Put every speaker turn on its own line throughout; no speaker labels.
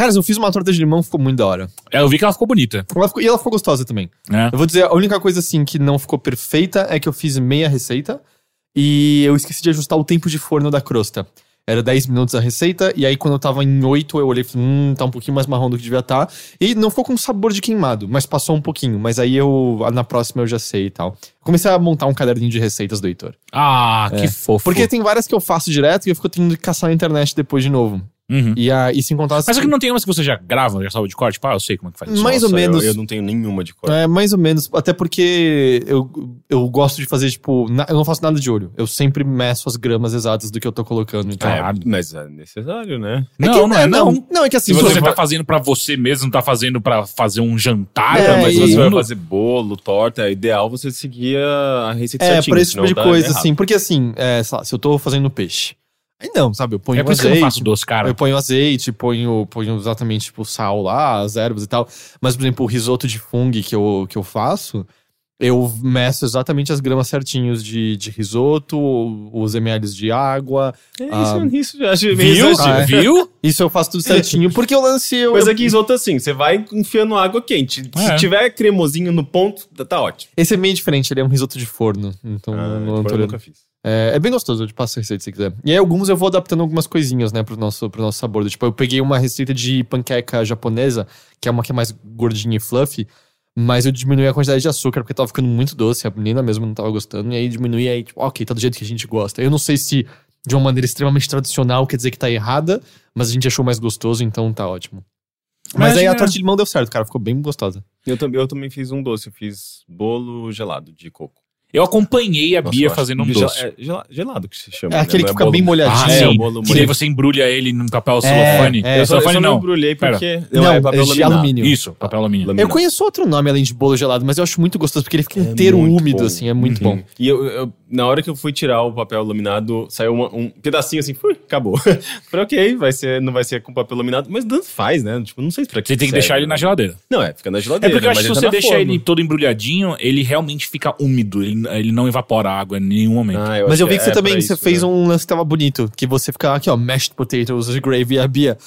Cara, eu fiz uma torta de limão, ficou muito da hora.
É, eu vi que ela ficou bonita.
Ela ficou- e ela ficou gostosa também.
Né?
Eu vou dizer, a única coisa assim que não ficou perfeita é que eu fiz meia receita e eu esqueci de ajustar o tempo de forno da crosta. Era 10 minutos a receita, e aí quando eu tava em 8, eu olhei e falei, hum, tá um pouquinho mais marrom do que devia estar. E não ficou com sabor de queimado, mas passou um pouquinho. Mas aí eu, na próxima eu já sei e tal. Comecei a montar um caderninho de receitas do Heitor.
Ah, que fofo.
Porque tem várias que eu faço direto e eu fico tendo que caçar na internet depois de novo.
Uhum.
E, a, e se encontrar...
Mas é que não tem umas que você já grava, já sabe de corte? Tipo, ah, eu sei como é que faz isso.
Mais ou
Nossa, eu-
menos.
Eu, não tenho nenhuma de cor.
É, mais ou menos. Até porque eu, eu gosto de fazer, tipo, na- eu não faço nada de olho. Eu sempre meço as gramas exatas do que eu tô colocando. Então.
É, mas é necessário, né?
Não,
que-
não é não.
Não, é que assim,
Se você
você
tá fazendo pra você mesmo, não tá fazendo pra fazer um jantar,
É,
mas se
e-
você vai fazer bolo, torta, é ideal você seguir a receita
É,
certinho.
pra esse tipo de coisa,
errado.
assim. Porque assim, é, sei lá, se eu tô fazendo peixe. Aí não, sabe? Eu ponho
É por isso que eu
azeite.
não faço doce, cara.
Eu ponho azeite, ponho, ponho exatamente, tipo, sal lá, as ervas e tal. Mas, por exemplo, o risoto de fungo que eu, que eu faço, eu meço exatamente as gramas certinhos de, de risoto, os ml de água.
É,
Ah,
isso, isso eu acho meio
Viu?
Ah, é.
Viu?
Isso eu faço tudo certinho, porque o lance eu.
Mas
eu-
aqui risoto assim, você vai enfiando água quente.
É.
Se tiver cremosinho no ponto, tá, tá ótimo.
Esse é meio diferente, ele é um risoto de forno. Então,
Ah,
não, não
eu nunca fiz.
É, é bem gostoso, eu te passo a receita se quiser. E aí, alguns eu vou adaptando algumas coisinhas, né, pro nosso, pro nosso sabor. Tipo, eu peguei uma receita de panqueca japonesa, que é uma que é mais gordinha e fluffy, mas eu diminui a quantidade de açúcar, porque tava ficando muito doce, a menina mesmo não tava gostando, e aí diminui aí, tipo, ok, tá do jeito que a gente gosta. Eu não sei se de uma maneira extremamente tradicional quer dizer que tá errada, mas a gente achou mais gostoso, então tá ótimo. Mas,
Mas,
aí a torta de limão deu certo, cara, ficou bem gostosa.
Eu, também eu também fiz um doce, eu fiz bolo gelado de coco.
Eu acompanhei a
Nossa,
Bia fazendo um
gel-
doce.
É gela- gelado que se chama.
É
né?
aquele
Não
que fica
bolo-
bem molhadinho.
Ah,
é, bolo
Que daí você embrulha ele num papel celofane.
é.
Eu só, eu
celofane
só não
não.
embrulhei porque...
Não,
é
é
papel
de
laminado.
alumínio.
Isso, papel alumínio.
Laminado.
Eu conheço outro nome além de bolo gelado, mas eu acho muito gostoso, porque ele fica
É
inteiro úmido,
bom.
assim, é muito
Uhum.
bom.
E eu, eu- na hora que eu fui tirar o papel laminado, saiu uma- um pedacinho assim, fui, acabou. Falei, ok, vai ser, não vai ser com papel laminado, mas tanto faz, né? Tipo, não sei pra que
Você tem que
serve,
deixar ele na
né?
geladeira.
Não, é, fica na
É
geladeira.
porque eu acho que se você
na
deixar ele todo embrulhadinho, ele realmente fica úmido. Ele, ele não evapora água em nenhum momento.
Ah,
Mas
acho
eu vi que você
é
também
pra
você
isso,
fez
né?
um lance que tava bonito, que você fica aqui, ó, mashed potatoes, gravy, a Bia.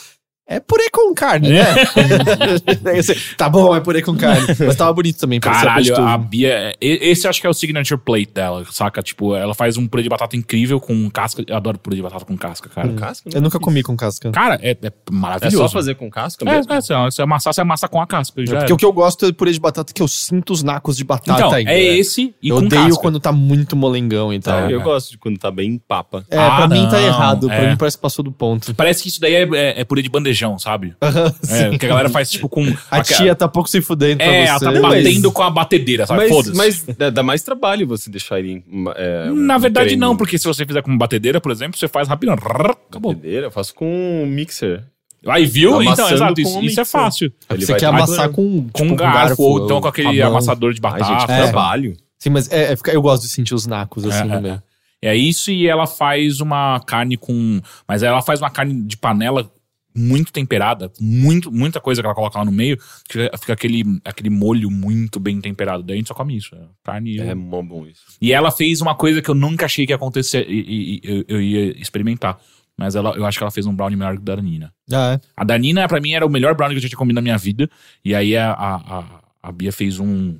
É purê com carne, né? Você, tá bom, é purê com carne. Mas tava bonito também,
Caralho, a Bia. Esse eu acho que é o signature plate dela, saca? Tipo, ela faz um purê de batata incrível com casca. Eu adoro purê de batata com casca, cara.
Com casca?
Eu nunca comi com casca.
Cara, é, é
É
maravilhoso.
só fazer com casca
É,
mesmo?
é, se você amassar, você amassa com a casca. Já
Porque
era.
o que eu gosto é de purê de batata que eu sinto os nacos de batata
Então,
ainda.
é esse e
Eu
com
odeio
casca.
quando tá muito molengão e tal.
Eu
É.
gosto de quando tá bem papa.
É,
Ah,
pra mim tá
não,
errado. Pra
é.
mim parece que passou do ponto.
Parece que isso daí é, é- é purê de bandejão, sabe?
Sim.
É, que a galera faz tipo com.
A tia tá pouco se fudendo pra
É,
você.
ela tá
Não, mas-
batendo com a batedeira, sabe?
Mas,
Foda-se.
mas dá mais trabalho você deixar ele em. É, um
Na verdade,
creme.
não, porque se você fizer com batedeira, por exemplo, você faz rapidão. Acabou.
Batedeira, Eu faço com um mixer.
Aí viu? Então,
Amassando
exato.
com
Isso, isso é fácil.
Ele
Você
vai
quer amassar com,
Com
tipo,
um garfo, ou então com aquele amassador de
Ai,
batata.
gente,
É.
trabalho.
Sim, mas é, é eu gosto de sentir os nacos assim
É,
no meio.
É isso, e ela faz uma carne com. Mas ela faz uma carne de panela muito temperada, muito, muita coisa que ela coloca lá no meio, que fica aquele, aquele molho muito bem temperado. Daí a gente só come isso. é Carne.
É mó bom isso.
E ela fez uma coisa que eu nunca achei que ia acontecer e, e- e eu, eu ia experimentar. Mas ela, eu acho que ela fez um brownie melhor que o da Danina.
Ah, é.
A Danina, pra mim, era o melhor brownie que eu já tinha comido na minha vida. E aí a, a, a, a Bia fez um.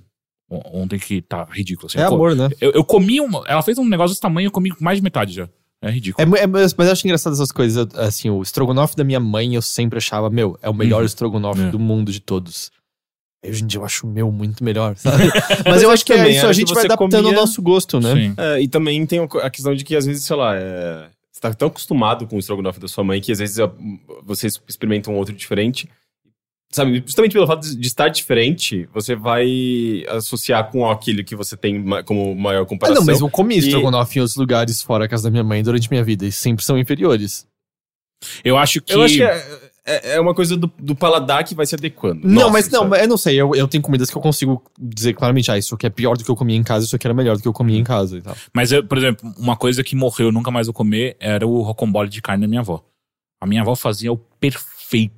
on- Ontem que tá ridículo. Assim.
É
Eu
amor, né?
eu, eu comi uma. Ela fez um negócio desse tamanho, eu comi mais de metade já. É ridículo.
É, é, mas eu acho engraçado essas coisas. Eu- Assim, o estrogonofe da minha mãe eu sempre achava, meu, é o melhor
Uhum.
estrogonofe
É.
do mundo de todos. Hoje em dia eu acho o meu muito melhor, sabe? Mas eu acho que é
também
isso,
era
a gente vai adaptando ao
comia-
nosso gosto, né?
Sim.
É, e também tem a questão de que às vezes, sei lá, é, você tá tão acostumado com o estrogonofe da sua mãe que às vezes ó, vocês experimentam um outro diferente. Sabe, justamente pelo fato de estar diferente, você vai associar com aquilo que você tem como maior
Ah,
comparação.
não, mas eu comi
E-
estrogonofe em outros lugares fora a casa da minha mãe durante minha vida e sempre são inferiores.
Eu acho que.
Eu acho que é, é- é uma coisa do, do paladar que vai se adequando.
não,
Nossa,
mas não,
sabe?
mas eu não sei. Eu, eu tenho comidas que eu consigo dizer claramente, ah, isso aqui é pior do que eu comia em casa, isso aqui era melhor do que eu comia em casa e tal.
Mas, eu, por exemplo, uma coisa que morreu, eu nunca mais vou comer, era o rocambole de carne da minha avó. A minha avó fazia o perfeito.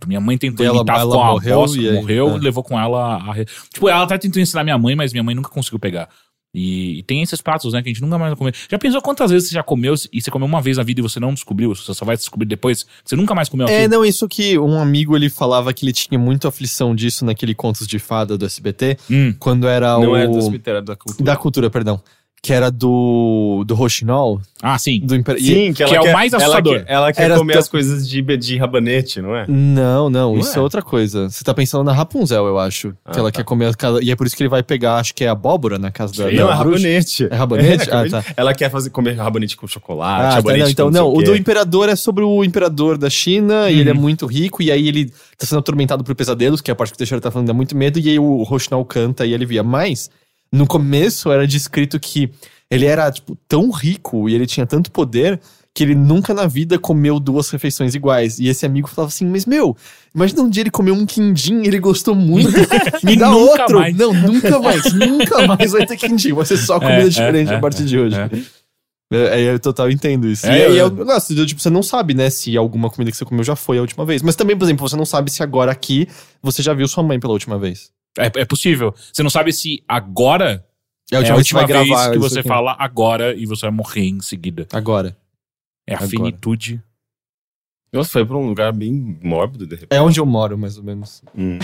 Minha mãe tentou
Ela-
imitar
ela
com a
morreu
bosta,
e aí-
morreu,
é.
levou com ela a... Tipo, ela até tentou ensinar minha mãe, mas minha mãe nunca conseguiu pegar. E, e tem esses pratos, né, que a gente nunca mais vai comer. Já pensou quantas vezes você já comeu e você comeu uma vez na vida e você não descobriu? Você só vai descobrir depois? que Você nunca mais comeu
É,
aquilo?
não, isso que um amigo ele falava que ele tinha muita aflição disso naquele Contos de Fada do SBT,
Hum.
quando era
Não
o.
é do cemitério da cultura.
Da cultura, perdão. Que era do. do Rochinol.
Ah, sim.
Do Imper... e-
Sim, que, ela
que é o
quer,
mais
ela
assustador.
quer- Ela quer,
Era
comer as coisas de, de rabanete, não é?
Não, não,
Não
isso
é?
é outra coisa. Você tá pensando na Rapunzel, eu acho.
Ah,
que ela
tá.
quer comer a casa. E é por isso que ele vai pegar, acho que é abóbora na casa da
não, é rabanete.
É rabanete? Ah,
rabanete.
tá.
Ela quer fazer, comer rabanete com chocolate,
Ah, tá,
rabanete
não, então,
com
não,
sei
o do imperador é sobre o imperador da China, e
Uhum.
ele é muito rico, e aí ele tá sendo atormentado por pesadelos, que é a parte que o Teixeira tá falando, dá muito medo, e aí o Rochinol canta e ele via. Mas, no começo era descrito que ele era, tipo, tão rico e ele tinha tanto poder que ele nunca na vida comeu duas refeições iguais. E esse amigo falava assim, mas meu, imagina um dia ele comeu um quindim, ele gostou muito, me dá outro.
mais.
Não, nunca mais, nunca mais vai ter quindim, vai ser só comida
É,
diferente
é,
a partir de hoje.
é.
É, é, eu total entendo isso.
É,
e aí
eu-
eu de, tipo, você não sabe, né, se alguma comida que você comeu já foi a última vez. Mas também, por exemplo, você não sabe se agora aqui você já viu sua mãe pela última vez.
É, é possível. Você não sabe se agora
É
é a última
que vai
vez
gravar
que você
aqui.
fala agora e você vai morrer em seguida.
Agora.
É a
Agora.
finitude.
Nossa, foi pra um lugar bem mórbido, de repente.
É onde eu moro, mais ou menos.
Hum.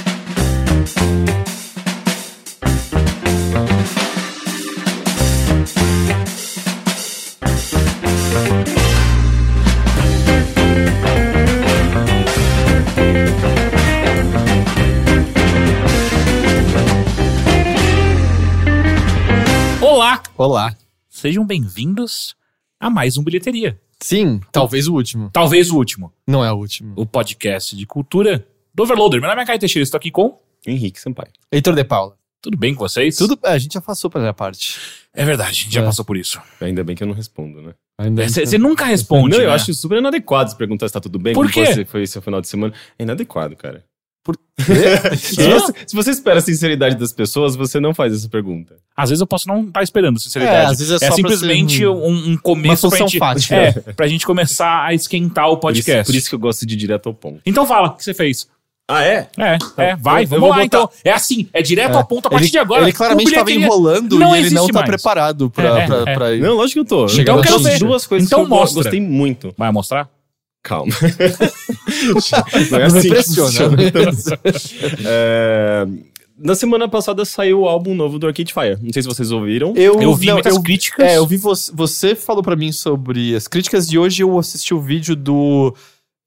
Olá!
Olá.
Sejam bem-vindos a mais um Bilheteria.
Sim, talvez o último.
Talvez o último.
Não é o último.
O podcast de cultura do Overloader. Meu nome é Caio Teixeira, estou aqui com...
Henrique Sampaio.
Heitor de Paula.
Tudo bem com vocês?
Tudo. é, a gente já passou minha parte.
É verdade, a gente já
É.
passou por isso.
Ainda bem que eu não respondo, né?
Ainda
Você nunca responde,
não, eu
né?
acho super inadequado se perguntar se tá tudo bem.
Por
como
quê?
Você foi seu final de semana. É inadequado, cara.
Por
Se você, se você espera a sinceridade das pessoas, você não faz essa pergunta.
Às vezes eu posso não estar esperando sinceridade.
É, às vezes é só pra
simplesmente
ser um-
um, começo
uma
pra gente,
fática.
é, pra gente começar a esquentar o
Por isso,
podcast.
por isso que eu gosto de ir direto ao ponto.
Então fala, o que você fez?
Ah, é?
É, é, vai,
eu
vamos lá
botar-
então. É assim, é direto
É.
ao ponto a partir
ele,
de agora.
Ele claramente estava
bilheteria
enrolando
não
e ele não tá
mais.
preparado pra,
É, é,
pra,
é.
pra ir.
Não, lógico que eu tô. Então, eu quero ver duas coisas
Então
que eu
mostra.
gostei muito.
Vai mostrar?
Calma.
Não
é assim
impressiona.
funciona. É, Na semana passada saiu o álbum novo do Arcade Fire. Não sei se vocês ouviram.
Eu,
Eu vi
não,
muitas
eu-
críticas.
É, eu vi você. Você falou pra mim sobre as críticas e hoje eu assisti o vídeo do.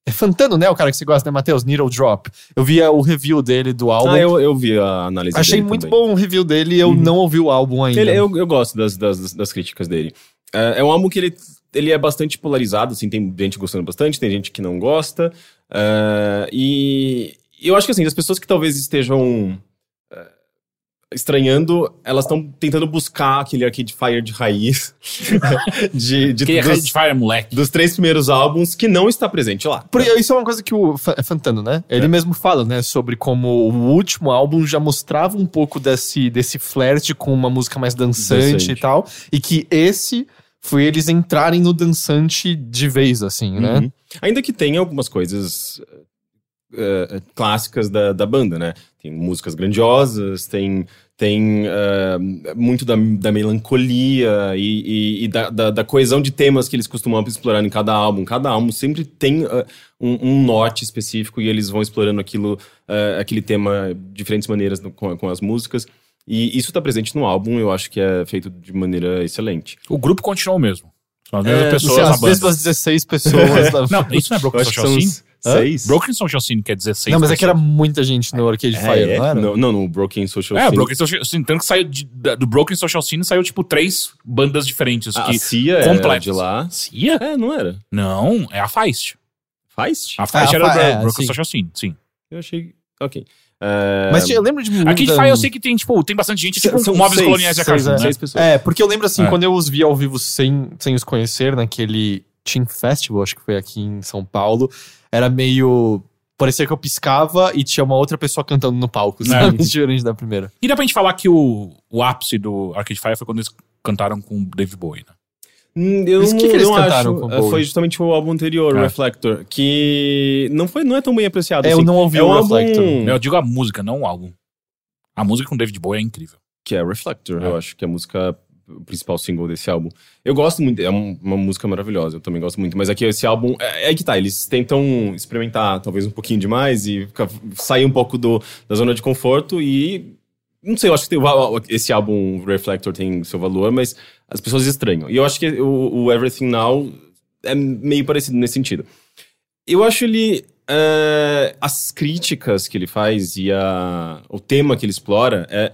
É Fantano, né? O cara que você gosta, né, Matheus? Needle Drop. Eu vi o review dele do álbum.
Ah, eu, eu vi a análise
Achei
dele
muito
também.
bom o review dele e eu
Uhum.
não ouvi o álbum ainda.
Ele- eu, eu gosto das, das, das críticas dele. É, é um álbum que ele, ele é bastante polarizado, assim, tem gente gostando bastante, tem gente que não gosta. É, e eu acho que assim, as pessoas que talvez estejam é, estranhando, elas estão tentando buscar aquele Arcade Fire de raiz de, de,
Que é
dos,
Red Fire, moleque.
dos três primeiros álbuns que não está presente lá.
Por- isso é uma coisa que o é Fantano, né? Ele
É.
mesmo fala, né? Sobre como o último álbum já mostrava um pouco desse, desse flerte com uma música mais dançante,
Dançante.
e tal. E que esse foi eles entrarem no dançante de vez, assim, né?
Uhum. Ainda que tenha algumas coisas eh, clássicas da, da banda, né? Tem músicas grandiosas, tem, tem eh, muito da, da melancolia e, e- e da, da- da coesão de temas que eles costumam explorar em cada álbum. Cada álbum sempre tem eh, um, um norte específico e eles vão explorando aquilo, aquele tema de diferentes maneiras no- com, com as músicas. E isso está presente no álbum, eu acho que é feito de maneira excelente.
O grupo continuou mesmo. São as mesmas
É,
pessoas
é
na
as mesmas 16 pessoas. da-
Não, isso não é Broken Social Scene?
seis.
Broken Social Scene quer dizer seis
Não, mas é que era muita gente no Arcade
É,
Fire,
é.
não era?
Não, não, no Broken Social
É,
Scene.
Broken Social Scene. Tanto que saiu de- do Broken Social Scene saiu, tipo, três bandas diferentes.
A
que,
Cia era
completas.
de lá.
Cia?
É, não era.
Não, é a Feist.
Feist?
A Feist
Ah, a
era
Fe-
do
é,
Broken
sim.
Social Scene, sim.
Eu achei. Ok. É,
Mas eu lembro de.
Aqui de Fire eu sei que tem, tipo, tem bastante gente, tipo,
São
móveis
seis,
coloniais e a
seis,
Carson,
é.
né?
Seis pessoas.
É, porque eu lembro assim,
É.
quando eu os vi ao vivo sem, sem os conhecer, naquele Team Festival, acho que foi aqui em São Paulo, era meio. Parecia que eu piscava e tinha uma outra pessoa cantando no palco, sabe? Diferente da primeira.
E dá pra gente falar que o, o ápice do Arcade Fire foi quando eles cantaram com o David Bowie, né?
Hum, Eu
Mas
não,
o que que eles
não acho.
com o
É,
Bowie?
Foi justamente o álbum anterior,
É.
Reflector, que não, foi, não é tão bem apreciado
É, eu
assim.
não ouvi
é
o
álbum
Reflector.
Eu digo a música, não o álbum. A música com o David Bowie é incrível.
que é Reflector.
É.
Eu acho que a música o principal single desse álbum. Eu gosto muito, é um- uma música maravilhosa, eu também gosto muito. Mas aqui esse álbum, é, é que tá, eles tentam experimentar talvez um pouquinho demais e ficar- sair um pouco do, da zona de conforto e. Não sei, eu acho que tem, o esse álbum Reflector tem seu valor, mas as pessoas estranham. E eu acho que o, o Everything Now é meio parecido nesse sentido. Eu acho ele. é, as críticas que ele faz e a, o tema que ele explora é,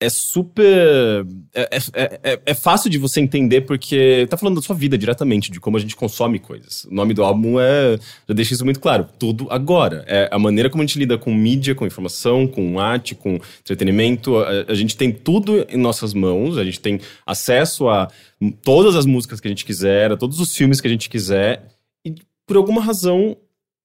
é super. É, é, é, é fácil de você entender porque tá falando da sua vida diretamente, de como a gente consome coisas. O nome do álbum é. Já deixa isso muito claro. Tudo agora. É a maneira como a gente lida com mídia, com informação, com arte, com entretenimento. A, a gente tem tudo em nossas mãos, a gente tem acesso a todas as músicas que a gente quiser, a todos os filmes que a gente quiser. E por alguma razão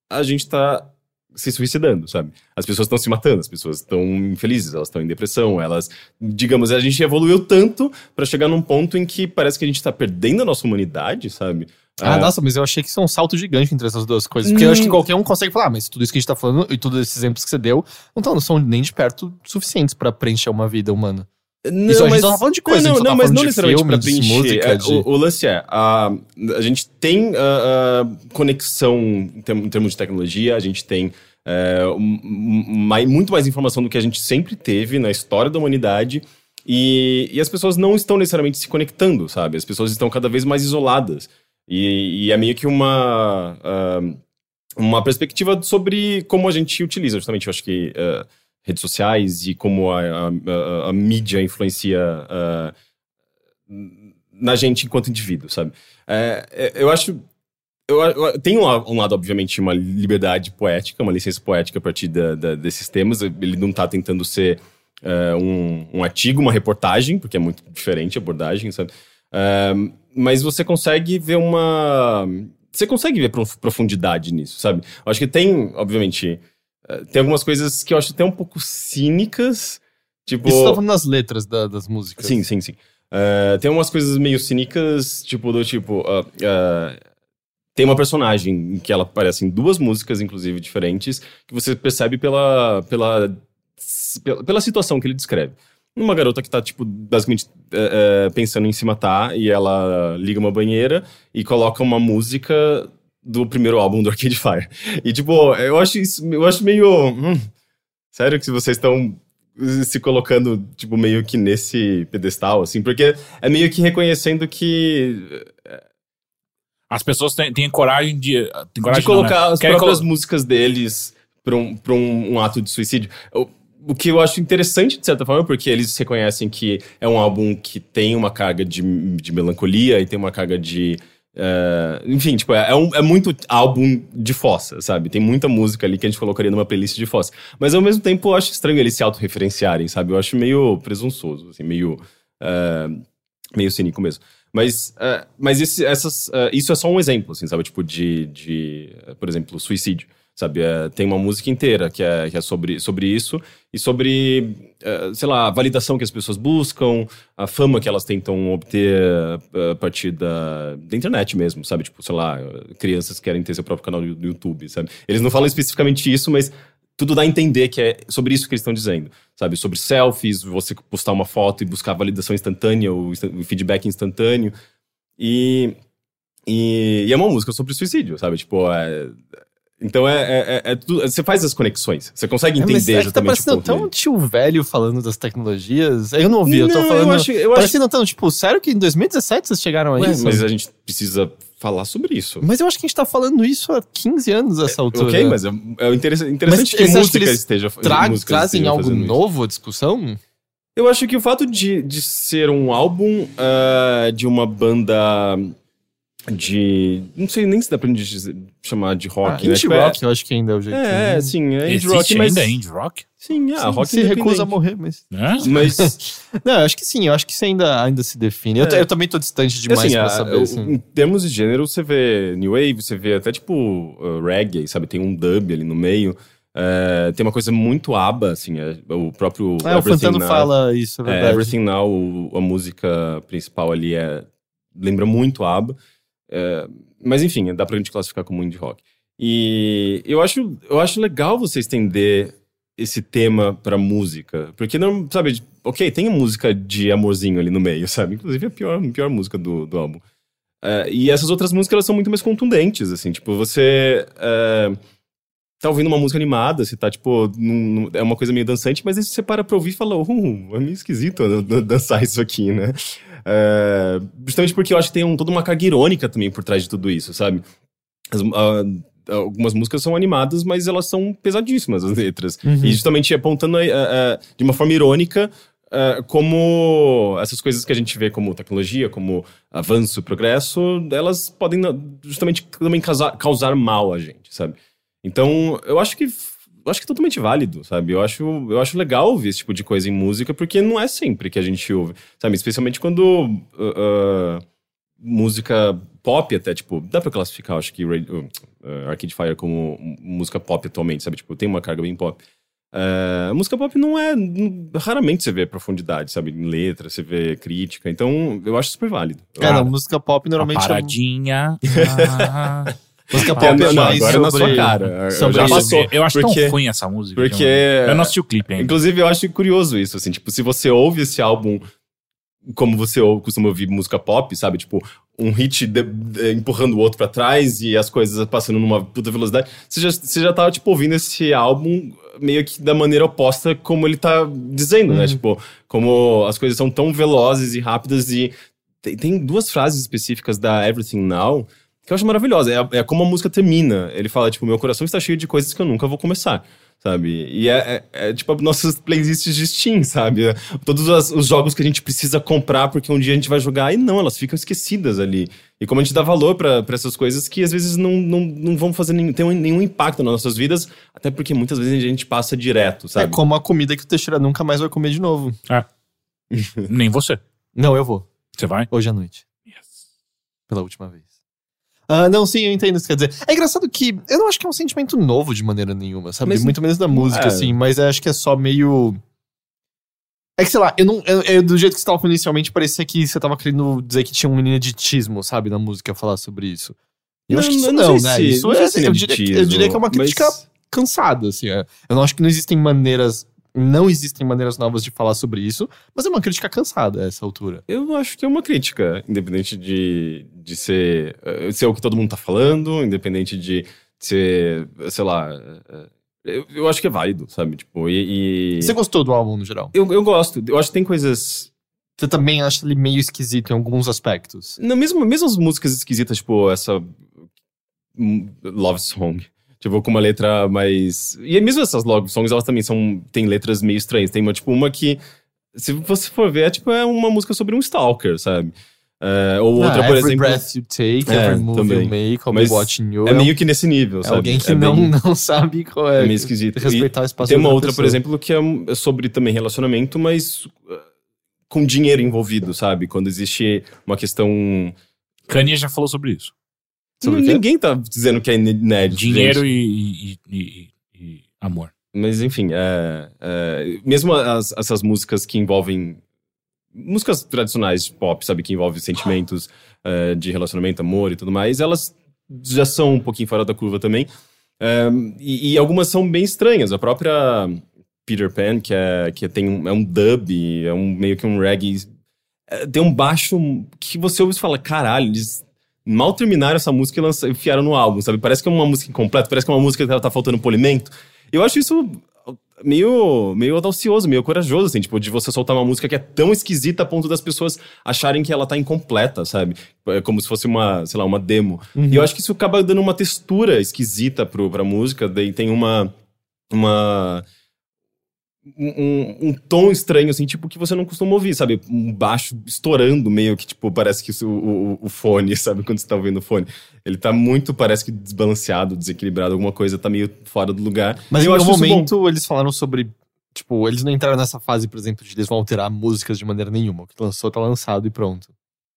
a gente tá se suicidando, sabe? As pessoas estão se matando, as pessoas estão infelizes, elas estão em depressão, elas, digamos, a gente evoluiu tanto pra chegar num ponto em que parece que a gente tá perdendo a nossa humanidade, sabe?
Ah, nossa, mas eu achei que isso é um salto gigante entre essas duas coisas. Porque eu acho que qualquer um consegue falar, ah, mas tudo isso que a gente tá falando e todos esses exemplos que você deu não, tão, não são nem de perto suficientes pra preencher uma vida humana.
Não,
Isso, só tá de coisa, a
Não, não,
tá
mas não
de
necessariamente
filme,
pra preencher.
música,
É,
de-
O, o lance é, a, a gente tem a, a conexão em term- em termos de tecnologia, a gente tem é, um- um- mai- muito mais informação do que a gente sempre teve na história da humanidade. E, e as pessoas não estão necessariamente se conectando, sabe? As pessoas estão cada vez mais isoladas. E, e é meio que uma, ah, uma perspectiva sobre como a gente utiliza, justamente, eu acho que ah, redes sociais e como a, a- a- mídia influencia ah, na gente enquanto indivíduo, sabe? É, é, eu acho. Eu, eu- tem um, um lado, obviamente, uma liberdade poética, uma licença poética a partir da- da- desses temas. Ele não tá tentando ser é, um, um artigo, uma reportagem, porque é muito diferente a abordagem, sabe? É, mas você consegue ver uma. Você consegue ver prof- profundidade nisso, sabe? Eu acho que tem, obviamente. É, tem algumas coisas que eu acho até um pouco cínicas. Tipo.
Isso tá nas letras da- das músicas.
Sim, sim, sim. É, tem umas coisas meio cínicas, tipo, do tipo. ah, ah, tem uma personagem em que ela aparece em duas músicas, inclusive, diferentes, que você percebe pela, pela, pela, situação que ele descreve. Uma garota que tá, tipo, basicamente é, pensando em se matar, e ela liga uma banheira e coloca uma música do primeiro álbum do Arcade Fire. E, tipo, eu acho isso, eu acho meio. hum, sério que vocês estão se colocando, tipo, meio que nesse pedestal, assim, porque é meio que reconhecendo que.
As pessoas têm, têm coragem de. Têm coragem
de colocar
não, né?
as
Querem
próprias
colo-
músicas deles pra um, pra um, um ato de suicídio. O, o que eu acho interessante, de certa forma, porque eles reconhecem que é um álbum que tem uma carga de, de melancolia e tem uma carga de. Eh, enfim, tipo, é, é um- é muito álbum de fossa, sabe? Tem muita música ali que a gente colocaria numa playlist de fossa. Mas ao mesmo tempo eu acho estranho eles se autorreferenciarem, sabe? Eu acho meio presunçoso, assim, meio. eh, meio cínico mesmo. Mas, eh, mas esse, essas, eh, isso é só um exemplo, assim, sabe? Tipo, de, de por exemplo, suicídio. Sabe, Eh, tem uma música inteira que é, que é sobre, sobre isso e sobre, eh, sei lá, a validação que as pessoas buscam, a fama que elas tentam obter eh, a partir da, da internet mesmo, sabe? Tipo, sei lá, crianças querem ter seu próprio canal no YouTube, sabe? Eles não falam especificamente isso, mas tudo dá a entender que é sobre isso que eles estão dizendo, sabe? Sobre selfies, você postar uma foto e buscar validação instantânea, o, instan- o feedback instantâneo. E, e, e é uma música sobre suicídio, sabe? Tipo, é, então é, é, é- é você faz as conexões, você consegue
É, mas
entender
é que tá
exatamente o
parecendo
ponto
tão tio velho falando das tecnologias. Eu não ouvi, eu tô
Não,
falando.
eu acho, eu acho
parecendo tão, tipo, sério que em 2017 vocês chegaram a
Ué,
isso?
mas a gente precisa falar sobre isso.
Mas eu acho que a gente tá falando isso há 15 anos essa altura.
Ok, mas é, é interessante, interessante que
acha que
música
eles
esteja
Tra trazem
estejam
algo novo à discussão?
Eu acho que o fato de, de ser um álbum ah, de uma banda de. Não sei nem se dá pra gente dizer- chamar de
Ah,
rock, né?
indie
Tipo, é-
rock, eu acho que ainda é o jeito.
É, é, sim, é indie rock, mas.
ainda indie rock?
Sim, ah,
Sim,
rock
se recusa a morrer, mas.
Né?
Mas,
Não, eu acho que sim, eu acho que isso ainda, ainda se define. Eu,
É.
eu também tô distante demais
assim,
pra
a-
saber. assim.
em termos de gênero, você vê New Wave, você vê até tipo uh, reggae, sabe? Tem um dub ali no meio. É, tem uma coisa muito aba, assim, é, o próprio.
É, o Fantano
Now-
fala isso, é
É,
verdade.
Everything Now, o- a música principal ali é. Lembra muito ABBA. É, mas enfim, dá pra gente classificar como indie rock. E eu acho, eu acho legal você estender esse tema pra música. Porque não, sabe, ok, tem música de amorzinho ali no meio, sabe? Inclusive a pior, a pior música do, do álbum. É, e essas outras músicas elas são muito mais contundentes, assim, tipo, você é, tá ouvindo uma música animada, você tá, tipo, num- num- é uma coisa meio dançante, mas aí você para pra ouvir e fala, uh, é meio esquisito dançar isso aqui, né? É, justamente porque eu acho que tem um- toda uma carga irônica também por trás de tudo isso, sabe? As- a- algumas músicas são animadas, mas elas são pesadíssimas, as letras. E justamente apontando eh, eh, de uma forma irônica eh, como essas coisas que a gente vê como tecnologia, como avanço, progresso, elas podem justamente também causar, causar mal a gente, sabe? Então, eu acho que eu acho que é totalmente válido, sabe? Eu acho, eu acho legal ouvir esse tipo de coisa em música, porque não é sempre que a gente ouve, sabe? Especialmente quando uh, uh, música pop até, tipo, dá pra classificar, acho que Radio- uh, Arcade Fire como música pop atualmente, sabe? Tipo, tem uma carga bem pop. Uh, música pop não é. raramente você vê profundidade, sabe? Em letra, você vê crítica. Então, eu acho super válido.
É, não, música pop normalmente
Uma
é.
paradinha. Ah.
Música
É,
pop
não,
é
não,
mais
agora é na
sobre-
sua cara.
sobre
já
isso.
passou.
eu acho
porque-
tão ruim essa música.
porque-
Eu, eu não assisti o clipe ainda.
Inclusive, eu acho curioso isso, assim, tipo, se você ouve esse álbum como você costuma ouvir música pop, sabe? Tipo, um hit de- de- empurrando o outro pra trás e as coisas passando numa puta velocidade. Você já, você já tava, tipo, ouvindo esse álbum meio que da maneira oposta como ele tá dizendo, né? Tipo, como as coisas são tão velozes e rápidas e tem, tem duas frases específicas da Everything Now que eu acho maravilhosa. É, é como a música termina. Ele fala, tipo, meu coração está cheio de coisas que eu nunca vou começar. Sabe? E é, é- é, tipo nossas playlists de Steam, sabe? É, Todos as- os jogos que a gente precisa comprar porque um dia a gente vai jogar, e não, elas ficam esquecidas ali. E como a gente dá valor pra pra essas coisas que às vezes não, não, não vão fazer nenhum, ter nenhum impacto nas nossas vidas, até porque muitas vezes a gente passa direto,
É
sabe?
como a comida que o Teixeira nunca mais vai comer de novo.
Nem você.
Não, eu vou.
Você vai?
Hoje à noite. Pela última vez. Ah, não, sim, eu entendo o que você quer dizer. É engraçado que eu não acho que é um sentimento novo de maneira nenhuma, sabe?
Mas-
Muito menos da música,
é.
assim, mas eu acho que é só meio. É que, sei lá, eu não. eu- eu- do jeito que você tava falando inicialmente, parecia que você tava querendo dizer que tinha um ineditismo, sabe, na música falar sobre isso. Eu acho que isso não,
sei
né?
se-
isso
não
é,
se
eu, diria, eu diria que é uma
mas-
crítica cansada, assim. é. Eu não acho que não existem maneiras. Não existem maneiras novas de falar sobre isso, mas é uma crítica cansada a essa altura.
Eu acho que é uma crítica, independente de, de ser, eh, ser o que todo mundo tá falando, independente de ser, sei lá. eh, Eu, eu acho que é válido, sabe? Tipo, e. e-
Você gostou do álbum no geral?
Eu, eu gosto. Eu acho que tem coisas.
Você também acha ele meio esquisito em alguns aspectos.
Não, mesmo, mesmo as músicas esquisitas, tipo, essa. hum, Love Song. Tipo, com uma letra mais. E mesmo essas love songs, elas também são. Tem letras meio estranhas. Tem uma, tipo, uma que. Se você for ver, é, tipo, é uma música sobre um stalker, sabe? É, ou outra,
Ah,
por
every
exemplo.
breath you take,
É,
every move
também.
you make,
Mas
be watching you.
É meio que nesse nível,
é
sabe?
alguém que
é
não,
bem-
não sabe qual
É
é.
meio esquisito.
Respeitar o espaço
Tem uma outra, por
pessoa.
exemplo, que é é sobre também relacionamento, mas uh, com dinheiro envolvido, sabe? Quando existe uma questão.
Kanye já falou sobre isso.
Sobre?
Ninguém tá dizendo que é inédito.
Dinheiro
gente.
e, e- e- e amor.
Mas enfim, é, é, mesmo as- essas músicas que envolvem. Músicas tradicionais pop, sabe? Que envolvem sentimentos é, de relacionamento, amor e tudo mais, elas já são um pouquinho fora da curva também. É, e, e algumas são bem estranhas. A própria Peter Pan, que, é, que tem um, é um dub, é um, meio que um reggae. é, tem um baixo que você ouve e fala: caralho, eles mal terminaram essa música e lança- enfiaram no álbum, sabe? Parece que é uma música incompleta, parece que é uma música que ela tá faltando polimento. Eu acho isso meio, meio audacioso, meio corajoso, assim, tipo, de você soltar uma música que é tão esquisita a ponto das pessoas acharem que ela tá incompleta, sabe? É como se fosse uma, sei lá, uma demo. E eu acho que isso acaba dando uma textura esquisita pro, pra música, daí tem uma. uma um, um- tom estranho, assim, tipo, que você não costuma ouvir, sabe? Um baixo estourando, meio que, tipo, parece que isso- o, o, fone, sabe? Quando você tá ouvindo o fone. Ele tá muito, parece que desbalanceado, desequilibrado, alguma coisa tá meio fora do lugar.
Mas
E
em
eu
algum momento eles falaram sobre. Tipo, eles não entraram nessa fase, por exemplo, de eles vão alterar músicas de maneira nenhuma. O que lançou tá lançado e pronto.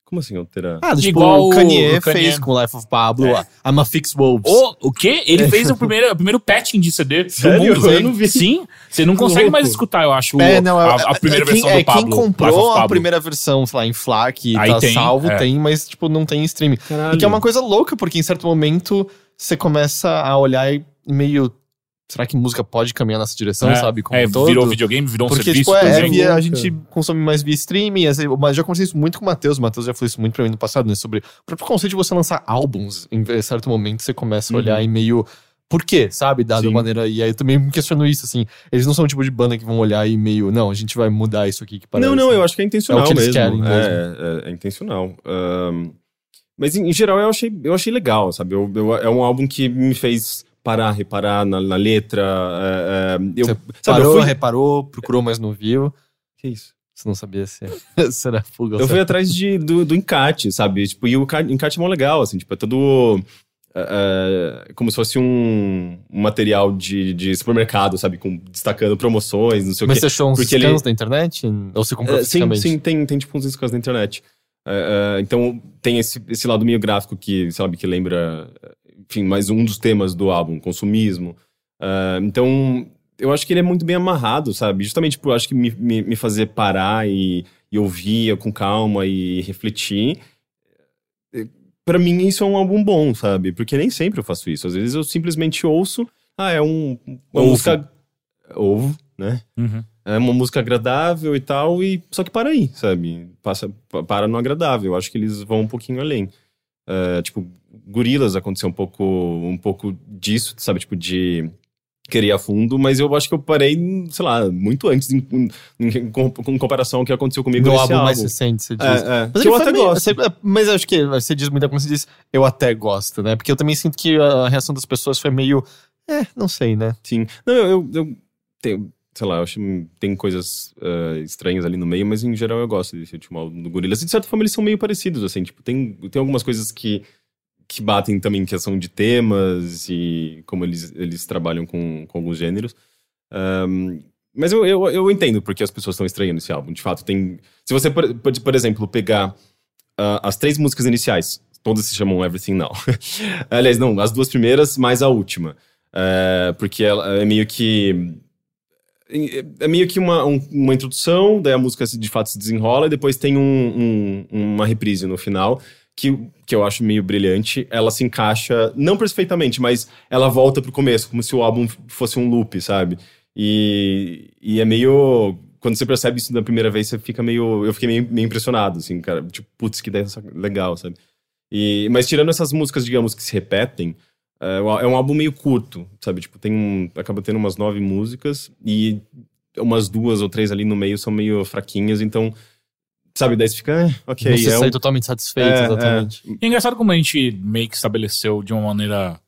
Como assim alterar?
Ah, tipo,
Igual
o Kanye
o Kanye.
fez com Life of Pablo,
É.
a I'm a Fix Wolves.
O, o quê? Ele fez o primeiro, o primeiro patching de CD do
Sério?
mundo.
Eu não vi.
Sim. Você não consegue mais escutar, eu acho,
É, não,
a,
é-
a primeira
é
versão
quem,
do
é,
Pablo.
Quem comprou a primeira versão, sei lá, em FLAC, tá
tem,
salvo,
é.
tem, mas, tipo, não tem streaming.
Caralho.
E que é uma coisa louca, porque em certo momento você começa a olhar e meio. Será que música pode caminhar nessa direção,
É,
sabe? Como
é,
um todo?
virou videogame, virou um
Porque,
serviço.
tipo, é,
inclusive.
via- a gente consome mais via streaming, mas já conversei isso muito com o Matheus, o Matheus já falou isso muito pra mim no passado, né, sobre o próprio conceito de você lançar álbuns, em certo momento você começa a olhar e meio... Por quê, sabe? Dada
Sim.
maneira. E aí eu também me questiono isso, assim. Eles não são o tipo de banda que vão olhar e meio, não, a gente vai mudar isso aqui que parece.
Não, não, eu acho que é intencional
É o que eles
mesmo.
querem mesmo.
É, é, é intencional. Ahn, mas em, em geral eu achei, eu achei legal, sabe? Eu, eu- é um álbum que me fez parar, reparar na, na letra. é, é, eu,
Você
sabe,
Parou,
eu fui,
reparou, procurou, mas não viu.
Que isso?
Você não sabia se, era fuga ou
Eu fui atrás de, do, do encarte, sabe? Tipo, e o ca- encarte é mó legal, assim, tipo, é todo. é, é, como se fosse um, um material de, de supermercado, sabe? Com, destacando promoções, não sei
Mas
o quê.
você achou uns
Porque ele-
scans da internet? Ou você comprou
É, sim, sim, tem, tem tipo uns scans na internet. É, é, então tem esse, esse lado meio gráfico que, sabe, que lembra, enfim, mais um dos temas do álbum, consumismo. É, então, eu acho que ele é muito bem amarrado, sabe? Justamente por, acho que me, me, me fazer parar e, e ouvir com calma e refletir. É, Pra mim, isso é um álbum bom, sabe? Porque nem sempre eu faço isso. Às vezes eu simplesmente ouço, ah, é um, uma
Ovo.
música... Ovo, né?
Uhum.
É uma música agradável e tal, e só que para aí, sabe? Passa, pa- para no agradável. Eu acho que eles vão um pouquinho além. É, tipo, Gorilas aconteceu um pouco, um pouco disso, sabe? Tipo, de querer a fundo, mas eu acho que eu parei, sei lá, muito antes em, em, em com, com comparação ao que aconteceu comigo
No álbum
álbum.
mais recente, você diz.
É, é.
Mas
eu até
meio-
gosto.
você- é, mas acho que você diz muita coisa, você diz, eu até gosto, né? Porque eu também sinto que a reação das pessoas foi meio, é, não sei, né?
Sim. Não, eu, eu, eu tenho, sei lá, eu acho que tem coisas eh, estranhas ali no meio, mas em geral eu gosto desse último álbum do Gorillaz. E de certa forma eles são meio parecidos, assim, tipo, tem, tem algumas coisas que, que batem também em questão de temas e como eles, eles trabalham com, com alguns gêneros. Ahm, mas eu, eu, eu entendo porque as pessoas estão estranhando esse álbum. De fato, tem. Se você, por, por, exemplo, pegar ah, as três músicas iniciais, todas se chamam Everything Now. Aliás, não, as duas primeiras, mais a última. É, porque ela é meio que. É é meio que uma, um- uma introdução, daí a música de fato se desenrola, e depois tem um- um- uma reprise no final, que, que eu acho meio brilhante. Ela se encaixa, não perfeitamente, mas ela volta pro começo, como se o álbum fosse um loop, sabe? E, e é meio. Quando você percebe isso da primeira vez, você fica meio. Eu fiquei meio, meio impressionado, assim, cara. Tipo, putz, que ideia legal, sabe? E, mas tirando essas músicas, digamos, que se repetem, é, é um álbum meio curto, sabe? Tipo, tem um, acaba tendo umas nove músicas e umas duas ou três ali no meio são meio fraquinhas, então, sabe? Daí você fica, eh, ok.
não se
é
sai
um-
totalmente satisfeito,
é,
exatamente.
E é engraçado como a gente meio que estabeleceu de uma maneira.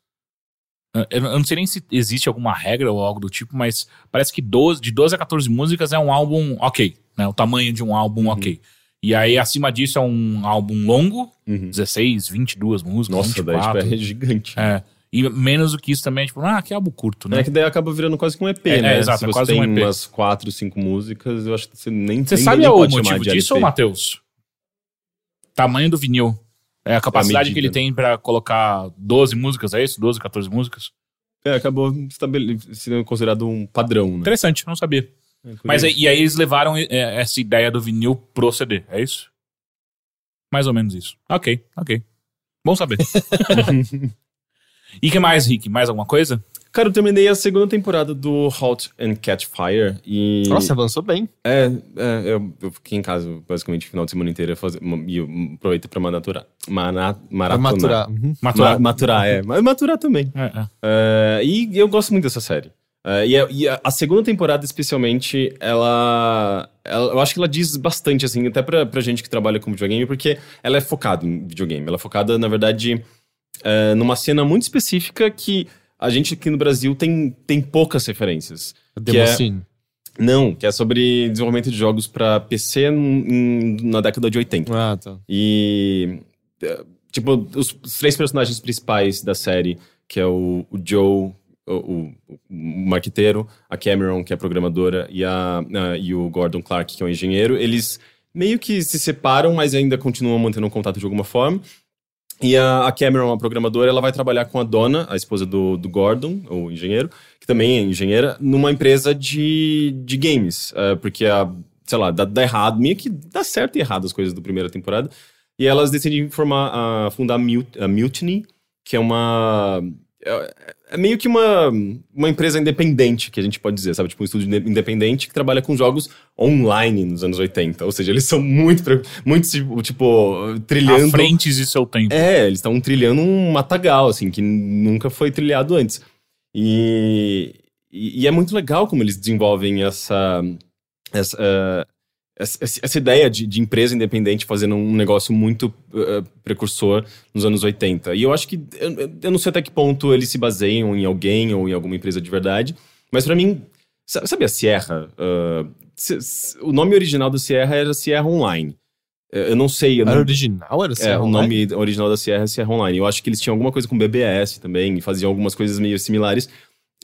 Eu eu não sei nem se existe alguma regra ou algo do tipo, mas parece que 12, de 12 a 14 músicas é um álbum ok, né? O tamanho de um álbum
Uhum.
ok. E aí, acima disso, é um álbum longo,
Uhum.
16, 22 músicas,
Nossa, daí
24.
tipo, é gigante.
É. E menos do que isso também é tipo, ah, que álbum curto, né?
É que daí acaba virando quase que um EP,
É,
né?
é, exato,
Se
é
você
quase
tem
um EP.
umas quatro, cinco músicas, eu acho que você nem
Você sabe o motivo disso. Matheus? Tamanho do vinil. É a capacidade
medida.
que ele tem pra colocar 12 músicas, é isso? 12, 14 músicas?
É, acabou sendo considerado um padrão, né?
Interessante, não sabia.
É
Mas e aí eles levaram é, essa ideia do vinil pro CD, é isso? Mais ou menos isso. Ok, ok. Bom saber. e que mais, Rick? Mais alguma coisa?
Cara, eu terminei a segunda temporada do Halt and Catch Fire e...
Nossa, avançou bem.
É, é eu, eu fiquei em casa basicamente o final de semana inteiro fazer, e eu aproveitei pra manaturar. Mana, maratonar.
maturar. Uhum.
Maturar.
Ma- maturar, é. Mas maturar também.
É, é.
É, e eu gosto muito dessa série. É, e, a, e a- a segunda temporada, especialmente, ela, ela- Eu acho que ela diz bastante, assim, até pra, pra gente que trabalha com videogame, porque ela é focada em videogame. Ela é focada, na verdade, é, numa cena muito específica que a gente aqui no Brasil tem, tem poucas referências. Que é-
Democine.
Não, que é sobre desenvolvimento de jogos pra PC em- na década de 80.
Ah, tá.
E. eh, Tipo, os, três personagens principais da série, que é o, o Joe, o, o, o marqueteiro, a Cameron, que é a programadora, e, a, a- e o Gordon Clark, que é o engenheiro, eles meio que se separam, mas ainda continuam mantendo um contato de alguma forma. E a, a Cameron, a programadora, ela vai trabalhar com a Donna, a esposa do, do Gordon, o engenheiro, que também é engenheira, numa empresa de, de games. eh, porque a, sei lá, dá, dá errado, meio que dá certo e errado as coisas da primeira temporada. E elas decidem formar, a, fundar a Mutiny, que é uma. é, é meio que uma, uma empresa independente, que a gente pode dizer, sabe? Tipo, um estúdio inde- independente que trabalha com jogos online nos anos 80. Ou seja, eles são muito, muito tipo, trilhando.
À frente de seu tempo.
É, eles estão trilhando um matagal, assim, que nunca foi trilhado antes. E, e, e é muito legal como eles desenvolvem essa, essa, eh, essa, ideia de, de empresa independente fazendo um negócio muito eh, precursor nos anos 80. E eu acho que, eu, eu não sei até que ponto eles se baseiam em alguém ou em alguma empresa de verdade, mas pra mim, sa- sabe a Sierra? Se- se- o nome original da Sierra era Sierra Online. Eh, Eu não sei, eu
Era
não,
original? Era
é,
Sierra
o
Online?
nome original da Sierra é Sierra Online. Eu acho que eles tinham alguma coisa com BBS também, e faziam algumas coisas meio similares.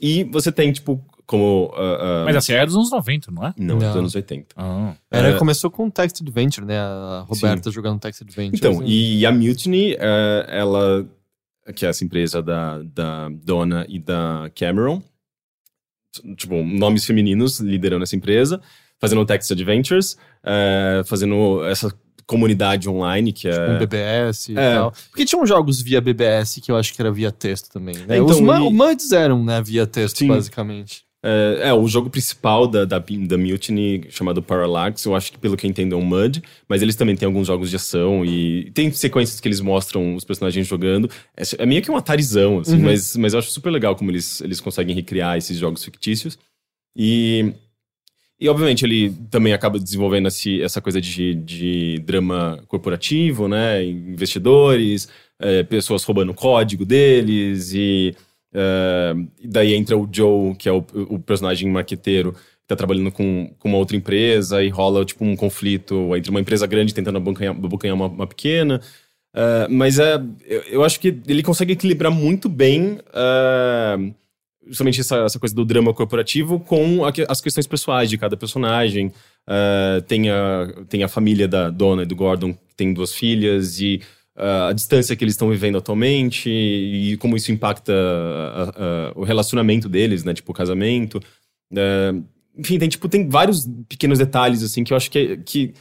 E você tem, tipo, como. ah, ah,
Mas a série é dos anos 90, não é?
Não,
Não.
dos anos 80.
Ah.
Era,
É.
Começou com Text Adventure, né? A Roberta jogando Text Adventure.
Então,
assim.
e a Mutiny, eh, ela. Que é essa empresa da, da Donna e da Cameron. Tipo, nomes femininos liderando essa empresa, fazendo o Text Adventures, eh, fazendo essa comunidade online que é.
Com BBS e
É.
tal. Porque tinham jogos via BBS que eu acho que era via texto também. Né?
Então,
Os
e-
MUDs eram, né? Via texto,
Sim.
basicamente.
É, é, o jogo principal da, da, da Mutiny, chamado Parallax, eu acho que pelo que eu entendo é um MUD, mas eles também têm alguns jogos de ação e tem sequências que eles mostram os personagens jogando. É, é meio que um atarizão, assim,
Uhum.
mas, mas eu acho super legal como eles, eles conseguem recriar esses jogos fictícios. E, e obviamente ele também acaba desenvolvendo esse, essa coisa de, de drama corporativo, né? Investidores, é, pessoas roubando o código deles e é, daí entra o Joe, que é o, o personagem marqueteiro, que tá trabalhando com, com uma outra empresa e rola tipo um conflito entre uma empresa grande tentando abocanhar uma, uma pequena. É, mas é, eu, eu acho que ele consegue equilibrar muito bem é, justamente essa, essa coisa do drama corporativo com a as questões pessoais de cada personagem. É, tem, a, tem a família da Donna e do Gordon, que tem duas filhas, e ah, a distância que eles estão vivendo atualmente e como isso impacta ah, ah, o relacionamento deles, né? Tipo, o casamento. Eh, enfim, tem, tipo, tem vários pequenos detalhes, assim, que eu acho que, que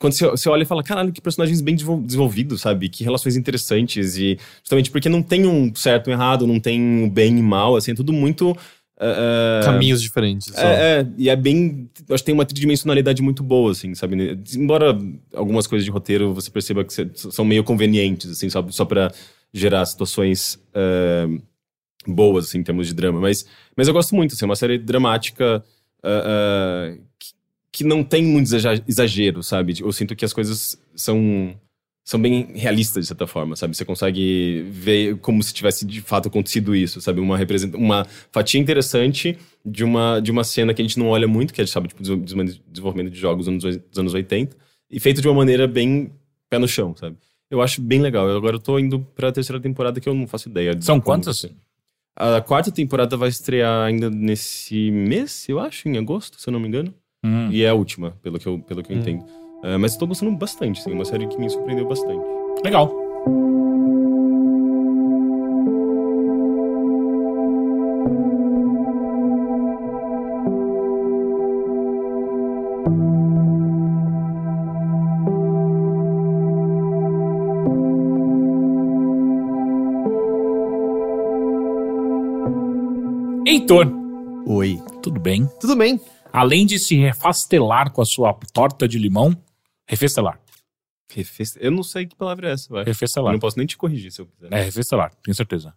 quando você, você olha e fala, caralho, que personagens bem desenvol- desenvolvidos, sabe? Que relações interessantes. E justamente porque não tem um certo e errado, não tem um bem e mal, assim, é tudo muito. ah,
Caminhos diferentes.
é, é, e é bem. Acho que tem uma tridimensionalidade muito boa, assim, sabe? Embora algumas coisas de roteiro você perceba que cê- são meio convenientes, assim, só, só pra gerar situações é, boas, assim, em termos de drama. Mas, mas eu gosto muito, assim, é uma série dramática ah, que, não tem muito exagero, sabe? Eu sinto que as coisas são. São bem realistas, de certa forma, sabe? Você consegue ver como se tivesse de fato acontecido isso, sabe? Uma, representa uma fatia interessante de uma, de uma cena que a gente não olha muito, que é, sabe, tipo, desenvol- desenvolvimento de jogos dos anos, dos anos 80, e feito de uma maneira bem pé no chão, sabe? Eu acho bem legal. Eu agora eu tô indo pra terceira temporada que eu não faço ideia. de
São quantas?
A quarta temporada vai estrear ainda nesse mês, eu acho, em agosto, se eu não me engano.
Hum.
E é a última, pelo que eu, pelo que eu
Hum.
entendo. É, mas eu tô gostando bastante, assim, uma série que me surpreendeu bastante.
Legal. Heitor,
Oi.
tudo bem?
Tudo bem.
Além de se refastelar com a sua torta de limão, refestelar.
Refest... Eu não sei que palavra é essa, vai. Eu
Refestelar.
não posso nem te corrigir se eu quiser.
É, refestelar, tenho certeza. O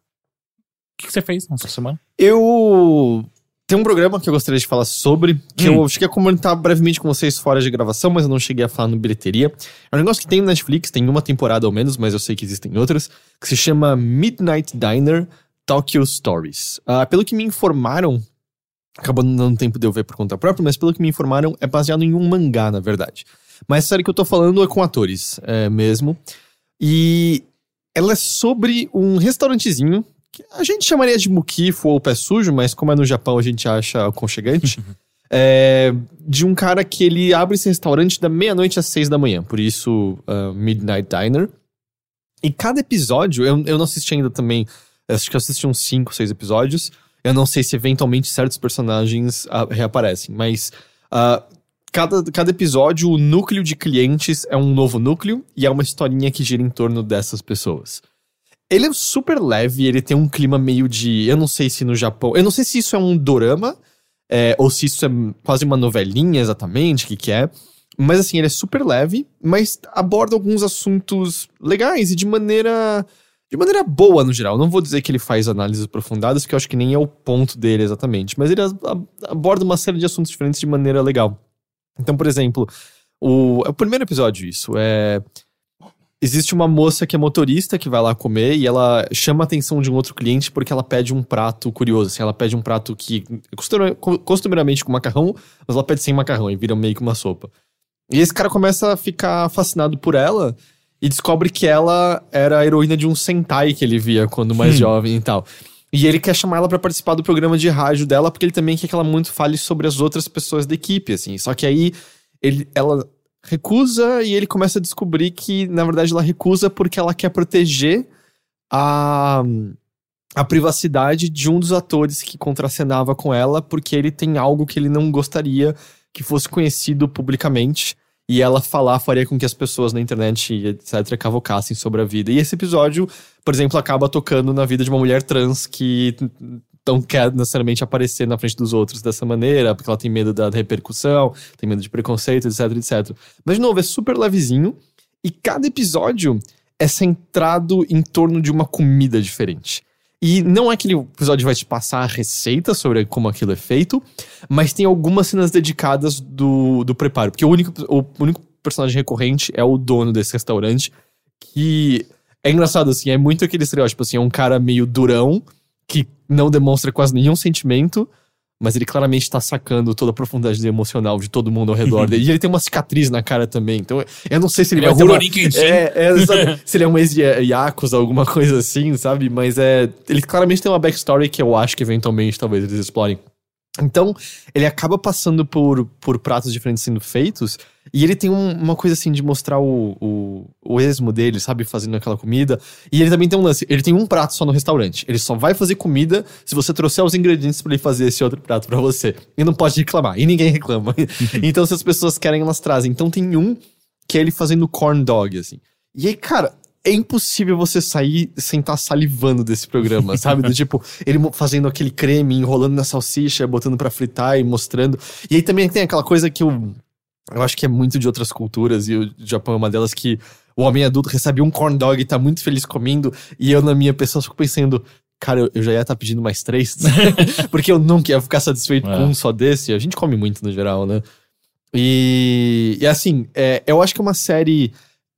que, que você fez nessa semana?
Eu. Tem um programa que eu gostaria de falar sobre, que
Hum.
eu cheguei a comentar brevemente com vocês fora de gravação, mas eu não cheguei a falar no bilheteria. É um negócio que tem no Netflix, tem uma temporada ao menos, mas eu sei que existem outras, que se chama Midnight Diner Tokyo Stories. Ah, pelo que me informaram, acabou não dando tempo de eu ver por conta própria, mas pelo que me informaram, é baseado em um mangá, na verdade. Mas a série que eu tô falando é com atores, é mesmo. E ela é sobre um restaurantezinho que a gente chamaria de mukifo ou pé sujo, mas como é no Japão a gente acha aconchegante. é, de um cara que ele abre esse restaurante da meia-noite às seis da manhã, por isso ah, Midnight Diner. E cada episódio, eu, eu não assisti ainda também, acho que eu assisti uns cinco, seis episódios. Eu não sei se eventualmente certos personagens ah, reaparecem, mas ah, cada, cada episódio, o núcleo de clientes é um novo núcleo e é uma historinha que gira em torno dessas pessoas. Ele é super leve, ele tem um clima meio de. Eu não sei se no Japão. Eu não sei se isso é um dorama, é, ou se isso é quase uma novelinha exatamente, o que, que é. Mas assim, ele é super leve, mas aborda alguns assuntos legais e de maneira. De maneira boa, no geral. Não vou dizer que ele faz análises aprofundadas, que eu acho que nem é o ponto dele exatamente. Mas ele aborda uma série de assuntos diferentes de maneira legal. Então, por exemplo, o, é o primeiro episódio isso. É existe uma moça que é motorista que vai lá comer e ela chama a atenção de um outro cliente porque ela pede um prato curioso. Assim, ela pede um prato que costumeiramente com macarrão, mas ela pede sem macarrão e vira meio que uma sopa. E esse cara começa a ficar fascinado por ela e descobre que ela era a heroína de um Sentai que ele via quando mais hum. jovem e tal. E ele quer chamar ela para participar do programa de rádio dela porque ele também quer que ela muito fale sobre as outras pessoas da equipe, assim. Só que aí ele, ela recusa e ele começa a descobrir que, na verdade, ela recusa porque ela quer proteger a, a privacidade de um dos atores que contracenava com ela, porque ele tem algo que ele não gostaria que fosse conhecido publicamente. E ela falar faria com que as pessoas na internet, etc., cavocassem sobre a vida. E esse episódio, por exemplo, acaba tocando na vida de uma mulher trans que não quer necessariamente aparecer na frente dos outros dessa maneira, porque ela tem medo da repercussão, tem medo de preconceito, etc, etc. Mas, de novo, é super levezinho e cada episódio é centrado em torno de uma comida diferente. E não é que o episódio vai te passar a receita sobre como aquilo é feito, mas tem algumas cenas dedicadas do, do preparo. Porque o único, o único personagem recorrente é o dono desse restaurante, que é engraçado, assim, é muito aquele estereótipo, assim, é um cara meio durão, que não demonstra quase nenhum sentimento, mas ele claramente tá sacando toda a profundidade emocional de todo mundo ao redor dele. E ele tem uma cicatriz na cara também. Então, eu não sei se ele,
ele
vai
é ter uma...
é, é, sabe, se ele é um ex-Yakuza, alguma coisa assim, sabe? Mas é... Ele claramente tem uma backstory que eu acho que eventualmente talvez eles explorem. Então, ele acaba passando por, por pratos diferentes sendo feitos, e ele tem um, uma coisa assim de mostrar o, o, o esmo dele, sabe, fazendo aquela comida. E ele também tem um lance: ele tem um prato só no restaurante. Ele só vai fazer comida se você trouxer os ingredientes para ele fazer esse outro prato para você. E não pode reclamar, e ninguém reclama. então, se as pessoas querem, elas trazem. Então, tem um que é ele fazendo corn dog, assim. E aí, cara, é impossível você sair sem estar tá salivando desse programa, sabe? Do tipo, ele fazendo aquele creme, enrolando na salsicha, botando para fritar e mostrando. E aí também tem aquela coisa que eu, eu acho que é muito de outras culturas, e o Japão é uma delas que o homem adulto recebe um corn dog e tá muito feliz comendo, e eu, na minha pessoa, fico pensando. Cara, eu já ia estar tá pedindo mais três, porque eu nunca ia ficar satisfeito é. com um só desse. A gente come muito no geral, né? E, e assim, é, eu acho que é uma série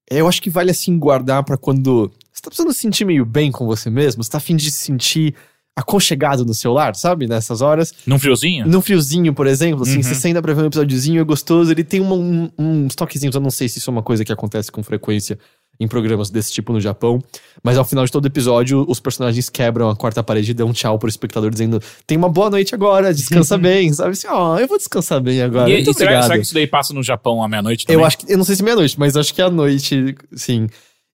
eu acho que vale assim guardar para quando você tá precisando se sentir meio bem com você mesmo, você tá afim de se sentir aconchegado no seu lar, sabe? Nessas horas.
Num friozinho?
Num friozinho, por exemplo, assim, uhum. você senta pra ver um episódiozinho, é gostoso, ele tem um, uns toquezinhos, eu não sei se isso é uma coisa que acontece com frequência em programas desse tipo no Japão. Mas ao final de todo episódio, os personagens quebram a quarta parede e dão um tchau pro espectador, dizendo: tem uma boa noite agora, descansa bem, sabe? Assim, ó, oh, eu vou descansar bem agora.
E, Muito e será, será, que isso daí passa no Japão à meia-noite
Eu acho que, eu não sei se meia-noite, mas acho que é à noite, sim.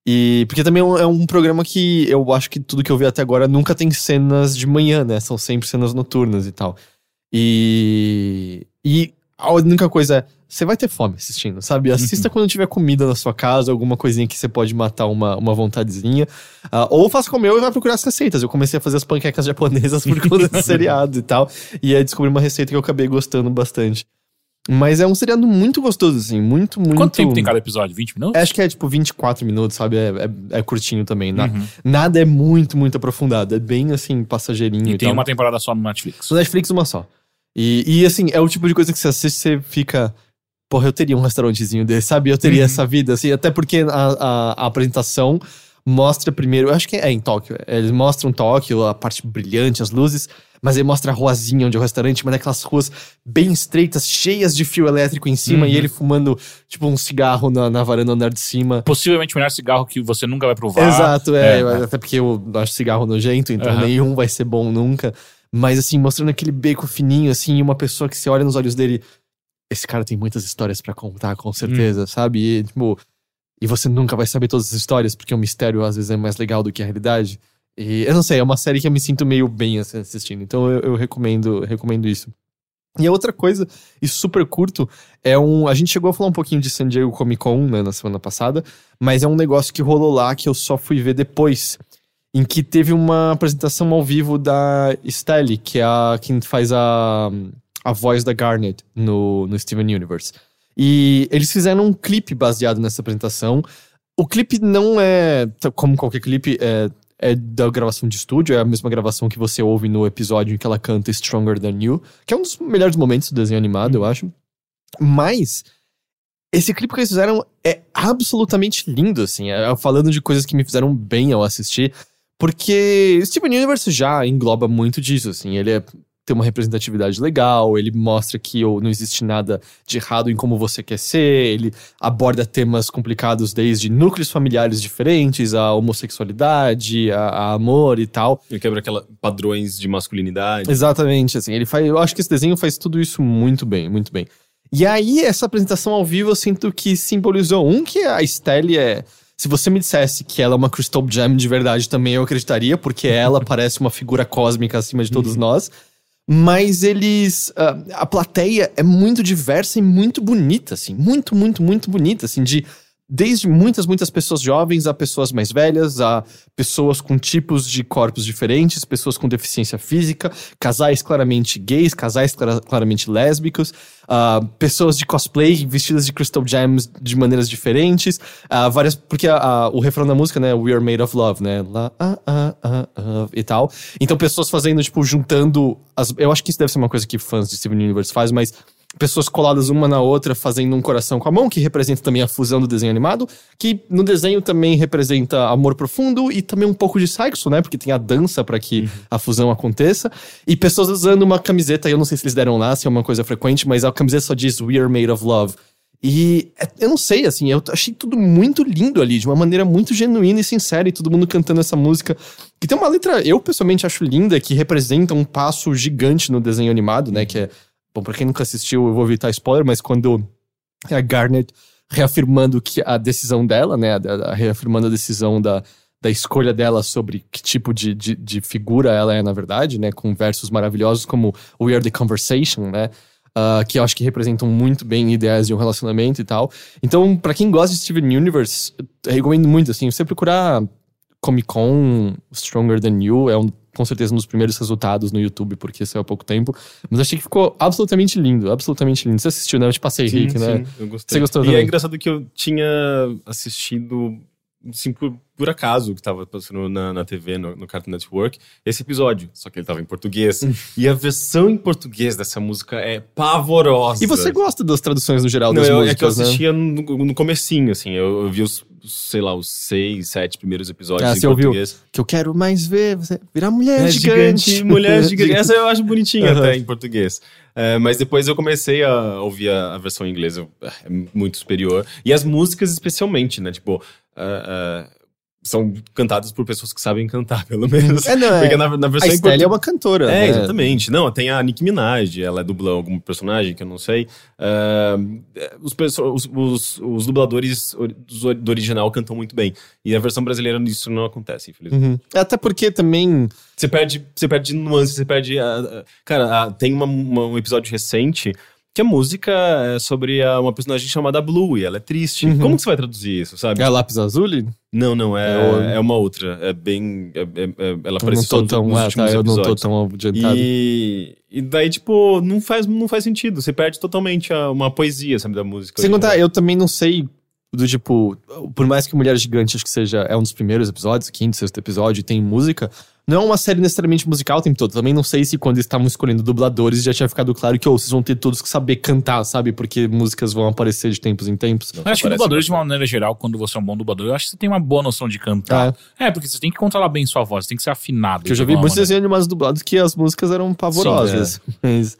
E porque também é um é programa que eu acho que tudo que eu vi até agora nunca tem cenas de manhã, né? São sempre cenas noturnas e tal. E. E a única coisa é você vai ter fome assistindo, sabe? Uhum. Assista quando tiver comida na sua casa, alguma coisinha que você pode matar uma, uma vontadezinha. Uh, ou faça como eu e vai procurar as receitas. Eu comecei a fazer as panquecas japonesas por conta do seriado e tal. E aí descobri uma receita que eu acabei gostando bastante. Mas é um seriado muito gostoso, assim, muito, muito.
Quanto tempo tem cada episódio? 20 minutos?
Acho que é tipo 24 minutos, sabe? É, é, é curtinho também. Na, uhum. Nada é muito, muito aprofundado. É bem assim, passageirinho. E,
e tem
tal.
uma temporada só no Netflix.
No Netflix, uma só. E, e assim, é o tipo de coisa que você assiste, você fica porra, eu teria um restaurantezinho desse, sabe? Eu teria uhum. essa vida, assim, até porque a, a, a, apresentação mostra primeiro, eu acho que é em Tóquio, eles mostram Tóquio, a parte brilhante, as luzes, mas ele mostra a ruazinha onde é o restaurante, mas naquelas ruas bem estreitas, cheias de fio elétrico em cima, uhum. e ele fumando, tipo, um cigarro na, na varanda andar de cima.
Possivelmente o melhor cigarro que você nunca vai provar.
Exato, é, é. até porque eu acho cigarro nojento, então uhum. nenhum vai ser bom nunca. Mas assim, mostrando aquele beco fininho, assim, e uma pessoa que se olha nos olhos dele esse cara tem muitas histórias para contar, com certeza, hum. sabe? E, tipo, e você nunca vai saber todas as histórias, porque o mistério às vezes é mais legal do que a realidade. E eu não sei, é uma série que eu me sinto meio bem assim, assistindo. Então eu, eu recomendo, recomendo isso. E a outra coisa, e super curto, é um. A gente chegou a falar um pouquinho de San Diego Comic Con né, na semana passada, mas é um negócio que rolou lá que eu só fui ver depois. Em que teve uma apresentação ao vivo da Stelly, que é a, quem faz a, a voz da Garnet no, no Steven Universe. E eles fizeram um clipe baseado nessa apresentação. O clipe não é, como qualquer clipe, é, é da gravação de estúdio, é a mesma gravação que você ouve no episódio em que ela canta Stronger Than You, que é um dos melhores momentos do desenho animado, eu acho. Mas esse clipe que eles fizeram é absolutamente lindo, assim, é, falando de coisas que me fizeram bem ao assistir, porque Steven Universe já engloba muito disso, assim, ele é tem uma representatividade legal, ele mostra que não existe nada de errado em como você quer ser, ele aborda temas complicados desde núcleos familiares diferentes, a homossexualidade, a, a amor e tal.
Ele quebra aquelas padrões de masculinidade.
Exatamente, assim, ele faz, eu acho que esse desenho faz tudo isso muito bem, muito bem. E aí, essa apresentação ao vivo, eu sinto que simbolizou um, que a Stelle é se você me dissesse que ela é uma Crystal Gem de verdade, também eu acreditaria, porque ela parece uma figura cósmica acima de todos uhum. nós mas eles. Uh, a plateia é muito diversa e muito bonita, assim. Muito, muito, muito bonita, assim, de. Desde muitas, muitas pessoas jovens a pessoas mais velhas, a pessoas com tipos de corpos diferentes, pessoas com deficiência física, casais claramente gays, casais claramente lésbicos, uh, pessoas de cosplay vestidas de Crystal Gems de maneiras diferentes, uh, várias. Porque o refrão da música, né? We are made of love, né? La, ah, ah, ah, ah, e tal. Então, pessoas fazendo, tipo, juntando. As, eu acho que isso deve ser uma coisa que fãs de Steven Universe fazem, mas pessoas coladas uma na outra, fazendo um coração com a mão, que representa também a fusão do desenho animado, que no desenho também representa amor profundo e também um pouco de sexo, né? Porque tem a dança para que uhum. a fusão aconteça. E pessoas usando uma camiseta, eu não sei se eles deram lá, se é uma coisa frequente, mas a camiseta só diz We are made of love. E é, eu não sei, assim, eu achei tudo muito lindo ali, de uma maneira muito genuína e sincera, e todo mundo cantando essa música. Que tem uma letra, eu pessoalmente acho linda, que representa um passo gigante no desenho animado, né? Que é Bom, pra quem nunca assistiu, eu vou evitar spoiler, mas quando a Garnet reafirmando que a decisão dela, né, a, reafirmando a decisão da, da escolha dela sobre que tipo de, de, de, figura ela é, na verdade, né, com versos maravilhosos como We Are The Conversation, né, uh, que eu acho que representam muito bem ideias de um relacionamento e tal. Então, para quem gosta de Steven Universe, recomendo muito, assim, você procurar Comic Con Stronger Than You, é um com certeza um dos primeiros resultados no YouTube, porque saiu há pouco tempo. Mas achei que ficou absolutamente lindo, absolutamente lindo. Você assistiu, né? Eu te passei, sim, Rick, né?
Sim, eu gostei. Você gostou e também? E é engraçado que eu tinha assistido, assim, por, por acaso, que tava passando na, na TV, no, no Cartoon Network, esse episódio. Só que ele tava em português. e a versão em português dessa música é pavorosa.
E você gosta das traduções no geral Não, das
eu,
músicas,
É que eu né? assistia né? no, no comecinho, assim. Eu, eu vi os sei lá, os seis, sete primeiros episódios ah, em você português.
Ouviu? Que eu quero mais ver você virar mulher é gigante. gigante.
Mulher gigante. Essa eu acho bonitinha uhum. até em português. É, mas depois eu comecei a ouvir a, a versão em inglês, é muito superior. E as músicas especialmente, né? Tipo, uh, uh, são cantadas por pessoas que sabem cantar, pelo menos.
É, não, Porque é. Na, na versão a Estelle é uma cantora.
É, né? exatamente. Não, tem a Nicki Minaj, ela é dubla algum personagem que eu não sei. Uh, os, os, os, os, dubladores do original cantam muito bem. E a versão brasileira isso não acontece, infelizmente. Uhum.
Até porque também...
Você perde, você perde nuances, você perde... Uh, cara, uh, tem uma, uma, um episódio recente que a música é sobre a, uma personagem chamada Blue e ela é triste. Uhum. Como que você vai traduzir isso, sabe?
É a Lápis Azul?
Não, não, é, é, é uma outra. É bem. É, é, é ela aparece só
tão, nos ah, tá, Eu não tô tão adiantado.
E, e daí, tipo, não faz, não faz sentido. Você perde totalmente a, uma poesia, sabe, da música.
Sem contar, eu também não sei do tipo, por mais que Mulher Gigante acho que seja é um dos primeiros episódios, quinto, sexto episódio, tem música, não é uma série necessariamente musical o tempo todo. Também não sei se quando eles estavam escolhendo dubladores já tinha ficado claro que oh, vocês vão ter todos que saber cantar, sabe? Porque músicas vão aparecer de tempos em tempos.
Eu acho que dubladores, de uma maneira geral, quando você é um bom dublador, eu acho que você tem uma boa noção de cantar. É, é porque você tem que controlar bem sua voz, você tem que ser afinado.
Que eu já vi muitos desenhos animados dublados que as músicas eram pavorosas. Sim, é. Mas.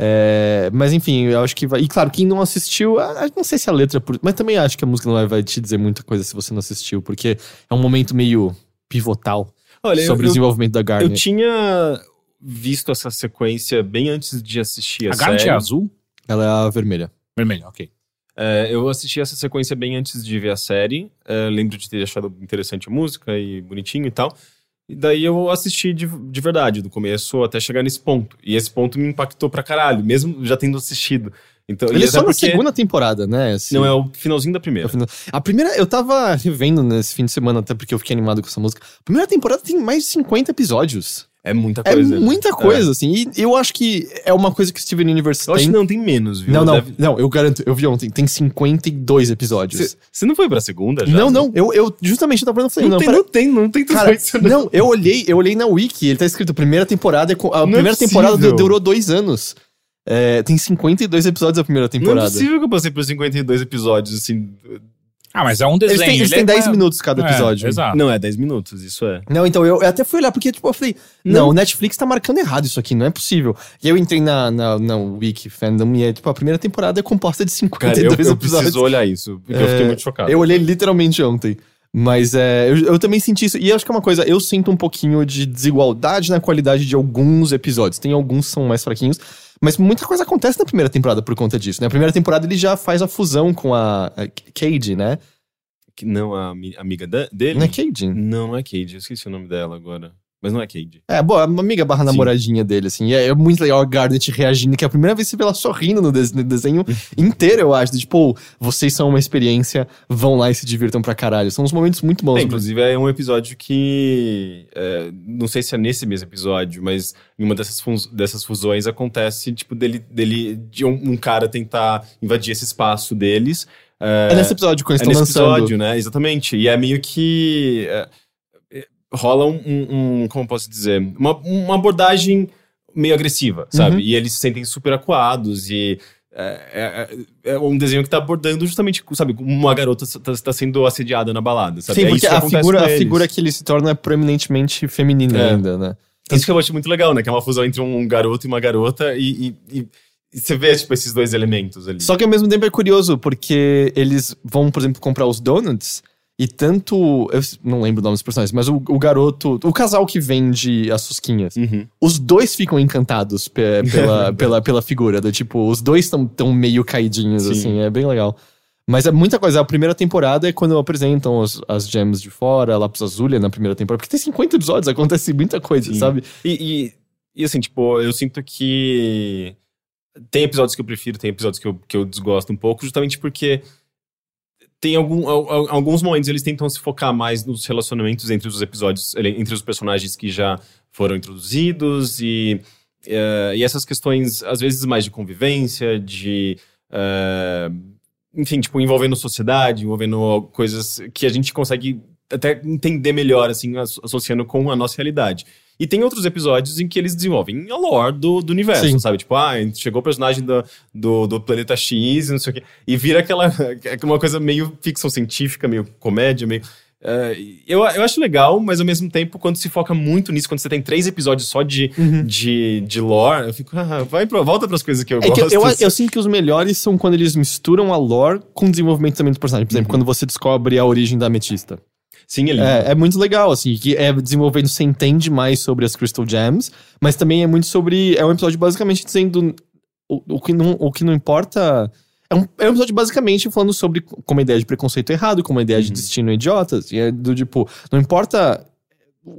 É, mas enfim, eu acho que vai. E claro, quem não assistiu, não sei se a letra. Mas também acho que a música não vai, vai te dizer muita coisa se você não assistiu, porque é um momento meio pivotal Olha, sobre eu, o desenvolvimento da Garnet.
Eu tinha visto essa sequência bem antes de assistir a, a Garnet
é azul?
Ela é a vermelha.
Vermelha, ok.
É, eu assisti essa sequência bem antes de ver a série. É, lembro de ter achado interessante a música e bonitinho e tal. E daí eu assisti de, de verdade, do começo até chegar nesse ponto. E esse ponto me impactou pra caralho, mesmo já tendo assistido. Então,
Ele é só na segunda temporada, né? assim.
Não, é o finalzinho da
É
primeira.
o final- A primeira, eu tava revendo nesse fim de semana, até porque eu fiquei animado com essa música. A primeira temporada tem mais de 50 episódios.
É muita
É
coisa.
muita coisa, assim. E eu acho que é uma coisa que o Steven Universe
Eu acho
tem.
que não, tem menos, viu?
não, não,
Deve-
não, eu garanto, eu vi ontem, tem 52 episódios.
Você não foi pra segunda já?
Não, não, eu, eu justamente tava falando, eu falei,
Não,
não,
tem, não tem, não tem
Cara,
isso,
não, eu olhei, eu olhei na Wiki, ele tá escrito primeira temporada, é a
Não é
primeira temporada
possível.
du- durou dois anos. É, tem 52 episódios a primeira
Não é
temporada.
possível que eu passei por 52 episódios, assim.
Ah, mas é um desenho.
eles têm, eles
ele
têm
é-
10
é-
minutos cada
é,
episódio.
exato.
Não, é 10 minutos, isso é.
Não, então eu, eu até fui olhar, porque tipo, eu falei, não, o Netflix tá marcando errado isso aqui, não é possível. E eu entrei na, na, na Wiki Fandom e é, tipo, a primeira temporada é composta de
Cara,
52
eu, eu
episódios.
preciso olhar isso, porque eu fiquei muito chocado.
Eu olhei literalmente ontem. Mas é, eu, eu também senti isso. E eu acho que é uma coisa, eu sinto um pouquinho de desigualdade na qualidade de alguns episódios. Tem alguns que são mais fraquinhos. Mas muita coisa acontece na primeira temporada por conta disso, né? A primeira temporada ele já faz a fusão com a, a Cade, né?
Não, a ami- amiga dele?
Não é Cade?
Não, não é Cade, eu esqueci o nome dela agora. Mas não é Cade.
É, boa, uma amiga barra
Sim.
namoradinha dele, assim. É, é muito legal a Garnet reagindo, que é a primeira vez que você vê ela sorrindo no, des- no desenho inteiro, eu acho. de, Tipo, vocês são uma experiência, vão lá e se divirtam pra caralho. São uns momentos muito bons.
É, inclusive é um episódio que. é, não sei se é nesse mesmo episódio, mas em uma dessas, dessas fusões acontece, tipo, dele, dele de um, um cara tentar invadir esse espaço deles.
É nesse episódio quando
É
eles estão
nesse
lançando.
episódio, né? Exatamente. E é meio que. é, é, rola um, um- um- Como eu posso dizer? Uma, uma abordagem meio agressiva, sabe?
Uhum.
E eles se sentem super acuados e. É, é- é um desenho que tá abordando justamente, sabe, uma garota tá, tá sendo assediada na balada, sabe?
Sim,
É
porque
que
a figura, a figura que ele se torna é proeminentemente feminina
É.
ainda, né?
Isso que eu acho muito legal, né? Que é uma fusão entre um garoto e uma garota e, e- e- e você vê, tipo, esses dois elementos ali.
Só que ao mesmo tempo é curioso, porque eles vão, por exemplo, comprar os donuts e tanto. Eu não lembro o nome dos personagens, mas o, o garoto. O casal que vende as susquinhas.
Uhum.
Os dois ficam encantados pe- pela, pela, pela figura. Do, tipo, os dois estão tão meio caidinhos,
Sim.
assim. É bem legal. Mas é muita coisa. A primeira temporada é quando apresentam os- as gems de fora, a lápis azul na primeira temporada. Porque tem 50 episódios, acontece muita coisa,
Sim.
sabe?
E, e, e, assim, tipo, eu sinto que tem episódios que eu prefiro, tem episódios que eu, que eu desgosto um pouco, justamente porque tem algum, al- al- alguns momentos eles tentam se focar mais nos relacionamentos entre os episódios, entre os personagens que já foram introduzidos e, eh, e essas questões, às vezes, mais de convivência, de. eh, enfim, tipo, envolvendo sociedade, envolvendo coisas que a gente consegue até entender melhor, assim, as- associando com a nossa realidade. E tem outros episódios em que eles desenvolvem a lore do, do universo,
Sim.
sabe? Tipo, ah, chegou o personagem do, do, do planeta X e não sei o quê. E vira aquela uma coisa meio ficção científica, meio comédia, meio. eh, eu, eu acho legal, mas ao mesmo tempo, quando se foca muito nisso, quando você tem três episódios só de, de, de lore, eu fico, ah, vai pra, volta pras coisas que eu
É que
gosto.
eu, eu, eu sinto que os melhores são quando eles misturam a lore com o desenvolvimento também do personagem. Por exemplo, quando você descobre a origem da ametista.
Sim, ele.
É, é muito legal, assim, que é desenvolvendo, você entende mais sobre as Crystal Gems, mas também é muito sobre. É um episódio basicamente dizendo o, o, que, não, o que não importa. É um, é um episódio basicamente falando sobre como a ideia de preconceito errado, como a ideia de
Uhum.
destino idiotas. E é do tipo, não importa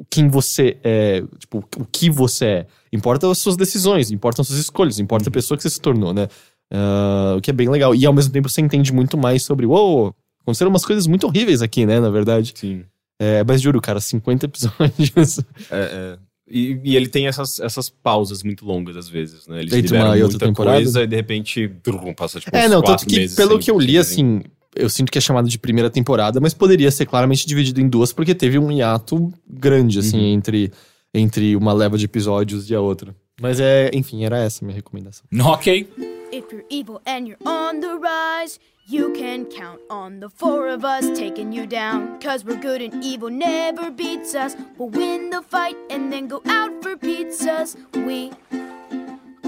quem você é, tipo, o que você é. Importa as suas decisões, importam as suas escolhas, importa a pessoa que você se tornou, né? Ah, o que é bem legal. E ao mesmo tempo você entende muito mais sobre, uou, aconteceram umas coisas muito horríveis aqui, né, na verdade.
Sim.
É, mas juro, cara, 50 episódios.
É, é. E, e ele tem essas, essas pausas muito longas, às vezes, né? Eles
Entre
liberam
uma e outra
muita
temporada.
coisa e de repente trum, passa tipo
é,
uns
não, tanto que
meses
pelo que eu li, assim, eu sinto que é chamado de primeira temporada, mas poderia ser claramente dividido em duas, porque teve um hiato grande, assim,
Uhum.
entre, entre uma leva de episódios e a outra. Mas é, enfim, era essa a minha recomendação.
Ok.
If you're evil and you're on the rise, you can count on the four of us taking you down. Cause we're good and evil never beats us. We'll win the fight and then go out for pizzas. We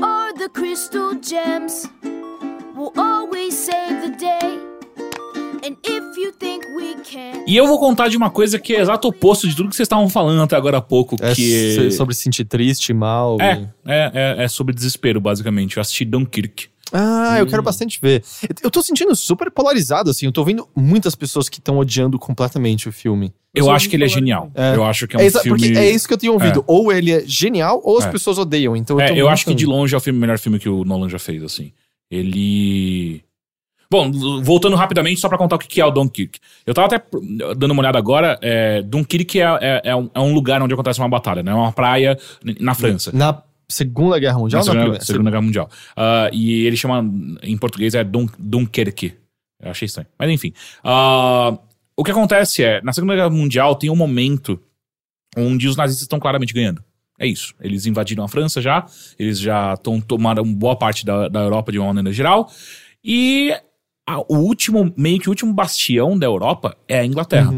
are the crystal gems. We'll always save the day. And if you think we can.
E eu vou contar de uma coisa que é exato oposto de tudo que vocês estavam falando até agora há pouco,
É
que...
sobre se sentir triste, mal.
É,
e-
é, é, é sobre desespero, basicamente. Eu assisti Dunkirk.
Ah, eu quero bastante ver. Eu tô sentindo super polarizado, assim. Eu tô vendo muitas pessoas que estão odiando completamente o filme.
Eu
só
acho que ele é genial.
É.
Eu acho que é um
É, exa-
filme.
Porque é isso que eu tenho ouvido. Ou ele é genial, ou as
É.
pessoas odeiam. Então
É,
tô
eu acho que de longe é o filme- melhor filme que o Nolan já fez, assim. Ele. Bom, voltando rapidamente, só pra contar o que é o Dunkirk. Eu tava até dando uma olhada agora. É, Dunkirk é, é, é um, é um lugar onde acontece uma batalha, né? É uma praia na França.
Na Segunda Guerra Mundial
Na Segunda,
Primeira?
Segunda Guerra Mundial. Ah, e ele chama, em português, é Dun, Dunkerque. Eu achei estranho. Mas enfim. Ah, o que acontece é, na Segunda Guerra Mundial tem um momento onde os nazistas estão claramente ganhando. É isso. Eles invadiram a França já, eles já estão tomaram boa parte da, da Europa de uma maneira geral. E a- o último, meio que o último bastião da Europa é a Inglaterra.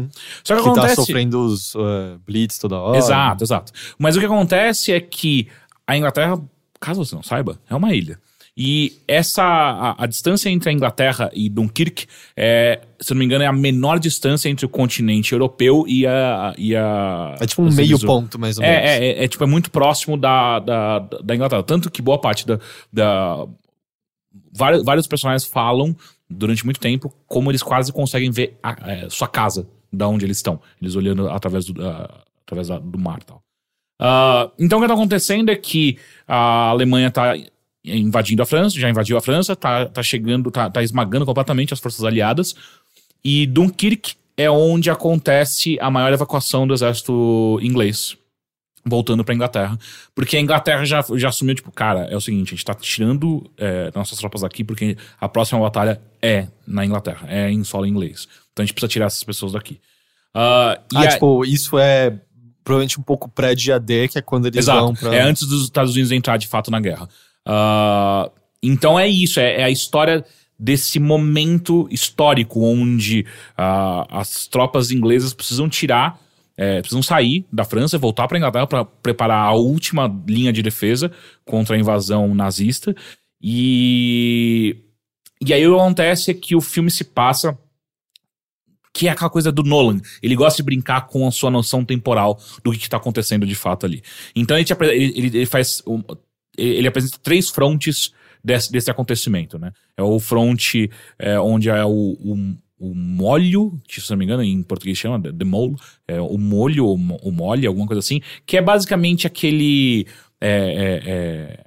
Só que,
Que tá
acontece.
sofrendo os uh, blitz toda hora.
Exato, exato. Mas o que acontece é que a Inglaterra, caso você não saiba, é uma ilha. E essa a, a distância entre a Inglaterra e Dunkirk é, se eu não me engano, é a menor distância entre o continente europeu e a e a
É tipo um meio ponto, mais ou menos.
é, é, é, é, tipo, é muito próximo da, da, da Inglaterra. Tanto que boa parte da. da vários, vários personagens falam durante muito tempo como eles quase conseguem ver a, é, sua casa, da onde eles estão. Eles olhando através do, ah, através da- do mar e tal. Ah, então o que está acontecendo é que a Alemanha está invadindo a França, já invadiu a França, tá, tá chegando, tá, tá esmagando completamente as forças aliadas. E Dunkirk é onde acontece a maior evacuação do exército inglês voltando pra Inglaterra. Porque a Inglaterra já, já assumiu, tipo, cara, é o seguinte, a gente tá tirando é, nossas tropas daqui porque a próxima batalha é na Inglaterra, é em solo inglês. Então a gente precisa tirar essas pessoas daqui. Ah, e
Ah,
a-
tipo, isso é provavelmente um pouco pré-dia D, que é quando eles vão
Exato.
pra...
É antes dos Estados Unidos entrar de fato na guerra. Ah, então é isso, é, é a história desse momento histórico onde ah, as tropas inglesas precisam tirar, é, precisam sair da França e voltar para Inglaterra para preparar a última linha de defesa contra a invasão nazista. E, e aí o que acontece é que o filme se passa que é aquela coisa do Nolan. Ele gosta de brincar com a sua noção temporal do que, está acontecendo de fato ali. Então ele, ele, ele- faz. ele apresenta três frontes desse, desse acontecimento, né? É o fronte é, onde é o, o, o molho, que se não me engano em português chama the mole, é, o molho, o, o mole, alguma coisa assim, que é basicamente aquele. é, é, é,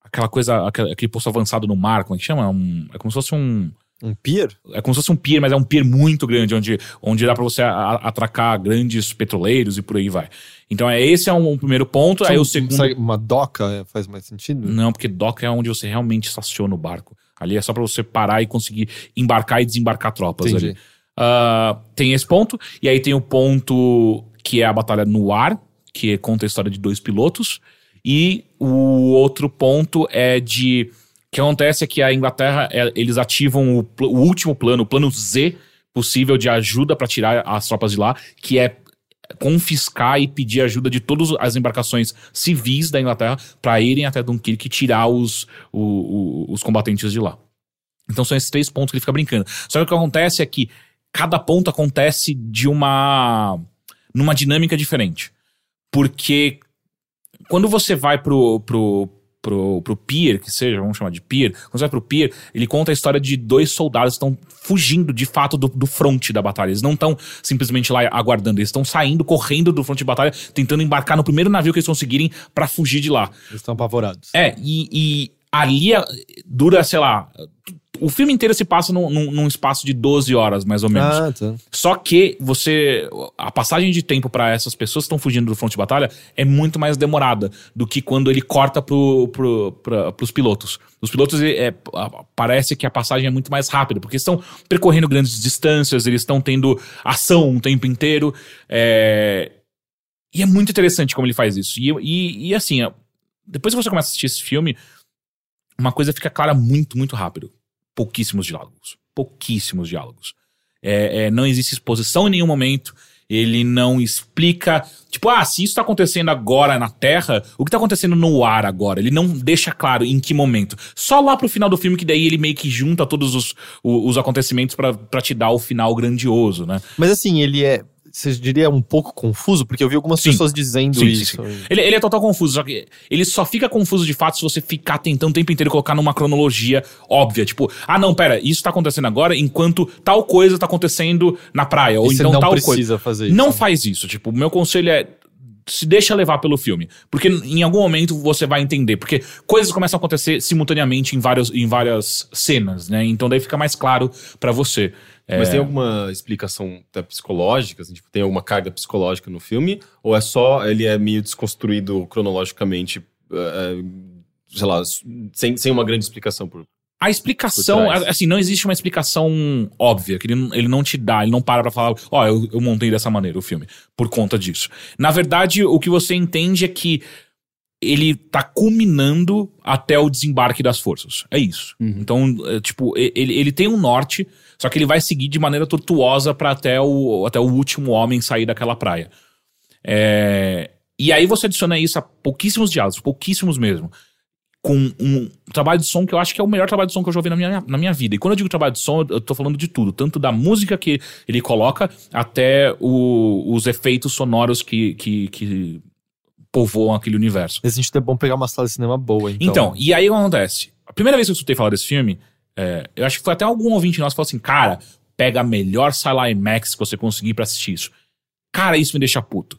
aquela coisa, aquele, aquele posto avançado no mar, como é que chama? Um- é como se fosse um.
Um pier?
É como se fosse um pier, mas é um pier muito grande, onde, onde dá pra você atracar grandes petroleiros e por aí vai. Então, é, esse é um, um primeiro ponto. aí
Só
o segundo.
Uma doca é, faz mais sentido?
Não, porque dock é onde você realmente estaciona o barco. Ali é só pra você parar e conseguir embarcar e desembarcar tropas
Entendi.
ali. Ah, tem esse ponto. E aí tem o ponto que é a batalha no ar, que conta a história de dois pilotos. E o outro ponto é de. O que acontece é que a Inglaterra, é, eles ativam o, o último plano, o plano Z possível de ajuda pra tirar as tropas de lá, que é confiscar e pedir ajuda de todas as embarcações civis da Inglaterra para irem até Dunkirk e tirar os, o- o- os combatentes de lá. Então são esses três pontos que ele fica brincando. Só que o que acontece é que cada ponto acontece de uma. numa dinâmica diferente. Porque quando você vai pro, pro, pro, pro pier, que seja, vamos chamar de pier, quando você vai pro pier, ele conta a história de dois soldados que estão fugindo de fato do, do fronte da batalha. Eles não estão simplesmente lá aguardando, eles estão saindo, correndo do fronte de batalha, tentando embarcar no primeiro navio que eles conseguirem pra fugir de lá.
Eles estão apavorados.
É, e, e ali é- dura, sei lá. O filme inteiro se passa num, num- num espaço de 12 horas, mais ou menos.
Ah, tá.
Só que você. A passagem de tempo pra essas pessoas que estão fugindo do fronte de batalha é muito mais demorada do que quando ele corta pro, pro, pra, pros pilotos. Os pilotos, é, parece que a passagem é muito mais rápida, porque estão percorrendo grandes distâncias, eles estão tendo ação o tempo inteiro. é, E é muito interessante como ele faz isso. E, e, e assim, depois que você começa a assistir esse filme, uma coisa fica clara muito, muito rápido. Pouquíssimos diálogos. Pouquíssimos diálogos. É, é, não existe exposição em nenhum momento. Ele não explica. Tipo, ah, se isso tá acontecendo agora na Terra, o que tá acontecendo no ar agora? Ele não deixa claro em que momento. Só lá pro final do filme, que daí ele meio que junta todos os, o- os acontecimentos pra te dar o final grandioso, né?
Mas assim, ele é. Você diria um pouco confuso? Porque eu vi algumas
Sim.
pessoas dizendo
Sim, sim,
isso.
Ele, ele é total confuso, só que ele só fica confuso de fato se você ficar tentando o tempo inteiro colocar numa cronologia óbvia. Tipo, ah, não, pera, isso tá acontecendo agora enquanto tal coisa tá acontecendo na praia. Ou
E
então
não
tal coisa.
precisa fazer isso.
Não faz isso. Tipo, o meu conselho é. Se deixa levar pelo filme. Porque em algum momento você vai entender. Porque coisas começam a acontecer simultaneamente em, vários, em várias cenas, né? Então daí fica mais claro pra você.
Mas
É,
tem alguma explicação até psicológica? assim, tipo, tem alguma carga psicológica no filme? Ou é só ele é meio desconstruído cronologicamente, eh, sei lá, sem, sem uma grande explicação por.
A explicação, assim, não existe uma explicação óbvia, que ele, não- ele não te dá, ele não para pra falar, ó, eu, eu montei dessa maneira o filme, por conta disso. Na verdade, o que você entende é que ele tá culminando até o desembarque das forças. É isso. Então, é, tipo, ele, ele tem um norte, só que ele vai seguir de maneira tortuosa para até o, até o último homem sair daquela praia. É, e aí você adiciona isso a pouquíssimos diálogos, pouquíssimos mesmo. Com um trabalho de som que eu acho que é o melhor trabalho de som que eu já ouvi na minha, na minha vida. E quando eu digo trabalho de som, eu tô falando de tudo. Tanto da música que ele coloca, até o- os efeitos sonoros que, que, que povoam aquele universo.
Nesse sentido é bom pegar uma sala de cinema boa, então.
Então, e aí o que acontece? A primeira vez que eu escutei falar desse filme, é, eu acho que foi até algum ouvinte nosso que falou assim: cara, pega a melhor sala IMAX que você conseguir pra assistir isso. Cara, isso me deixa puto.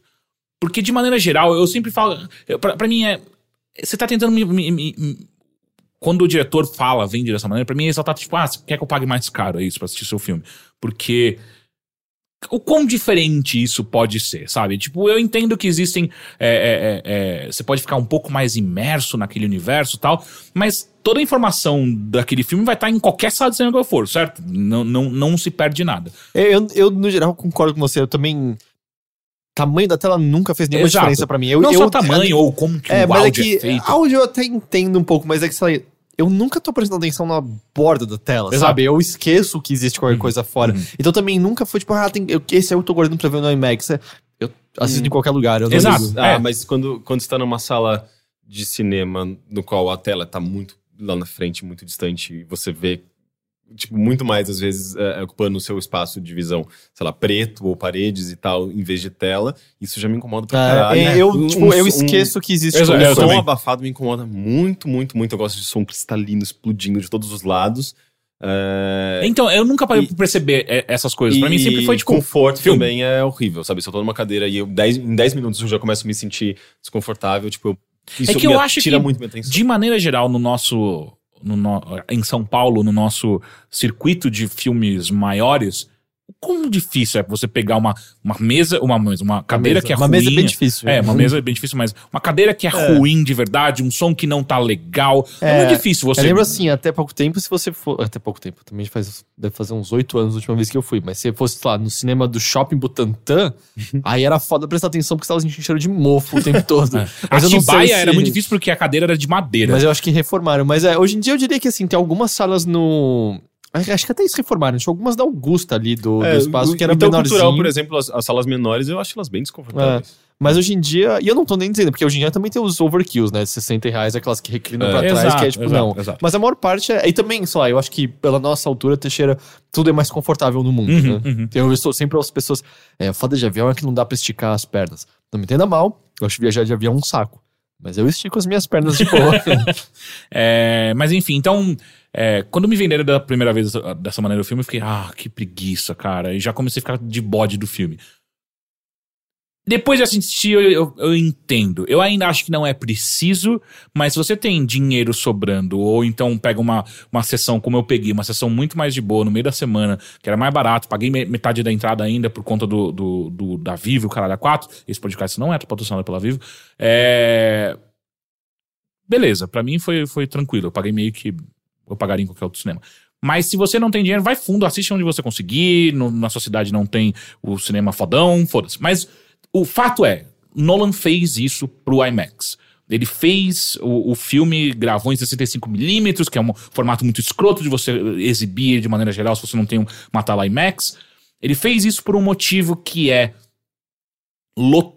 Porque, de maneira geral, eu sempre falo. pra mim é. Você tá tentando me. me- me- quando o diretor fala, vende dessa maneira, pra mim é exaltar, tipo, ah, quer que eu pague mais caro, é isso, pra assistir seu filme. Porque o quão diferente isso pode ser, sabe? Tipo, eu entendo que existem. é, é, é, é, você pode ficar um pouco mais imerso naquele universo tal, mas toda a informação daquele filme vai estar em qualquer sala de cinema que eu for, certo? Não, não, não se perde nada.
Eu, eu, no geral, concordo com você. Eu também. Tamanho da tela nunca fez nenhuma
Exato.
diferença pra mim. Eu,
não
eu,
só tamanho ou como que
É,
o
mas é
áudio é,
que
feito.
áudio eu até entendo um pouco, mas é que, sei lá, eu nunca tô prestando atenção na borda da tela,
Exato.
sabe? Eu esqueço que existe qualquer coisa fora.
uhum.
Então também nunca foi tipo, ah, tem, eu, esse aí eu tô guardando pra ver no IMAX. É, Eu assisto em qualquer lugar. Eu não
Exato.
ligo.
Ah,
É.
mas quando, quando você tá numa sala de cinema no qual a tela tá muito lá na frente, muito distante, e você vê, tipo, muito mais, às vezes, é, ocupando o seu espaço de visão, sei lá, preto ou paredes e tal, em vez de tela, isso já me incomoda pra
É,
caralho.
é, eu,
Um-
tipo,
um-
eu
um-
esqueço que existe
Exato,
O
eu
isso.
som
também.
abafado me incomoda muito, muito, muito. Eu gosto de som cristalino explodindo de todos os lados. É,
Então, eu nunca parei
E-
pra perceber é, essas coisas.
e
Pra mim sempre foi tipo.
conforto
filme.
também é horrível, sabe? Se eu tô numa cadeira e eu, dez, em 10 minutos eu já começo a me sentir desconfortável, tipo, eu, isso
É que eu acho
tira
que,
muito minha atenção.
de maneira geral, no nosso. No em São Paulo, no nosso circuito de filmes maiores, como difícil é você pegar uma, uma mesa, uma mesa, uma cadeira
mesa.
que é
Uma
ruim.
mesa é bem difícil.
É, uma mesa é bem difícil, mas uma cadeira que é, ruim de verdade, um som que não tá legal. É,
É,
muito difícil você.
Eu lembro assim, até pouco tempo, se você for. Até pouco tempo, também faz. Deve fazer uns oito anos a última vez que eu fui. Mas se fosse lá no cinema do Shopping Butantã, aí era foda prestar atenção porque você tava sentindo cheiro de mofo o tempo todo.
A
Mas não sei
Atibaia
se-
era muito difícil porque a cadeira era de madeira.
Mas eu acho que reformaram. Mas é, hoje em dia eu diria que assim, tem algumas salas no. Acho que até isso reformaram. Tinha algumas da Augusta ali do,
É,
do espaço que era
então,
menorzinho.
cultural, por exemplo, as, as salas menores, eu acho elas bem desconfortáveis.
Mas hoje em dia, e eu não tô nem dizendo, porque hoje em dia também tem os overkills, né? De 60 reais, aquelas que reclinam
É.
pra trás,
Exato,
que é tipo,
exato,
não.
exato.
Mas a maior parte é. E também, sei lá, eu acho que pela nossa altura, Teixeira, tudo é mais confortável no mundo,
Uhum,
né?
uhum.
Eu estou sempre as pessoas. É, foda de avião é que não dá pra esticar as pernas. Não me entenda mal, eu acho viajar de avião um saco. Mas eu estico as minhas pernas de boa.
É, mas enfim, então, é, quando me venderam da primeira vez dessa- maneira o filme, eu fiquei, ah, que preguiça, cara. E já comecei a ficar de bode do filme. Depois de assistir, eu, eu, eu entendo. Eu ainda acho que não é preciso, mas se você tem dinheiro sobrando, ou então pega uma, uma sessão como eu peguei, uma sessão muito mais de boa no meio da semana, que era mais barato, paguei me- metade da entrada ainda por conta do, do, do- da Vivo, o caralho a 4. Esse podcast não é patrocinado pela Vivo. É. Beleza, pra mim foi, foi tranquilo. Eu paguei meio que eu pagaria em qualquer outro cinema. Mas se você não tem dinheiro, vai fundo, assiste onde você conseguir. no- na sua cidade não tem o cinema fodão, foda-se. Mas o fato é, Nolan fez isso pro IMAX. Ele fez o, o filme, gravou em 65mm, que é um formato muito escroto de você exibir de maneira geral se você não tem um- uma tela IMAX. Ele fez isso por um motivo que é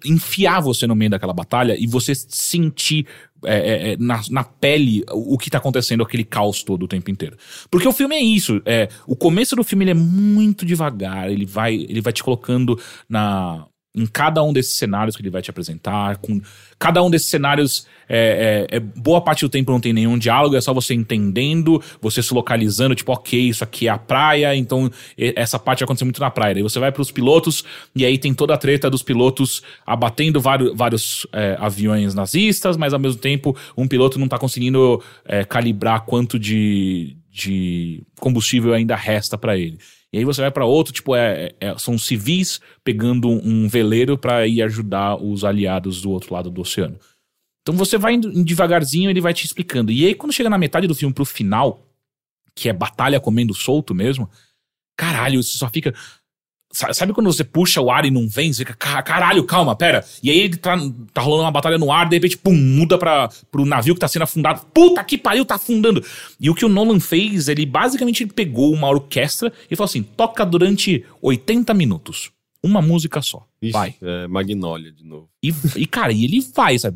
enfiar você no meio daquela batalha e você sentir é, é, é, na, na pele o, que tá acontecendo, aquele caos todo o tempo inteiro. Porque o filme é isso. É, o começo do filme é muito devagar, ele vai, ele vai te colocando na. Em cada um desses cenários que ele vai te apresentar, com cada um desses cenários, é, é- é- boa parte do tempo não tem nenhum diálogo, é só você entendendo, você se localizando, tipo, ok, isso aqui é a praia, então essa parte aconteceu muito na praia. Daí você vai pros pilotos, e aí tem toda a treta dos pilotos abatendo vários, vários é, aviões nazistas, mas ao mesmo tempo um piloto não tá conseguindo é, calibrar quanto de, de combustível ainda resta pra ele. E aí você vai pra outro, tipo, é, é- são civis pegando um veleiro pra ir ajudar os aliados do outro lado do oceano. Então você vai indo devagarzinho, ele vai te explicando. E aí quando chega na metade do filme pro final, que é batalha comendo solto mesmo, caralho, você só fica. Sa- Sabe quando você puxa o ar e não vem? Você fica, "Ca- caralho, calma, pera. E aí ele tá, tá rolando uma batalha no ar, de repente, pum, muda pra, pro navio que tá sendo afundado. Puta que pariu, tá afundando. E o que o Nolan fez, ele basicamente ele pegou uma orquestra e falou assim: toca durante 80 minutos. Uma música só.
Ixi,
Vai.
É, Magnólia de novo.
E, e, cara, e ele vai, sabe?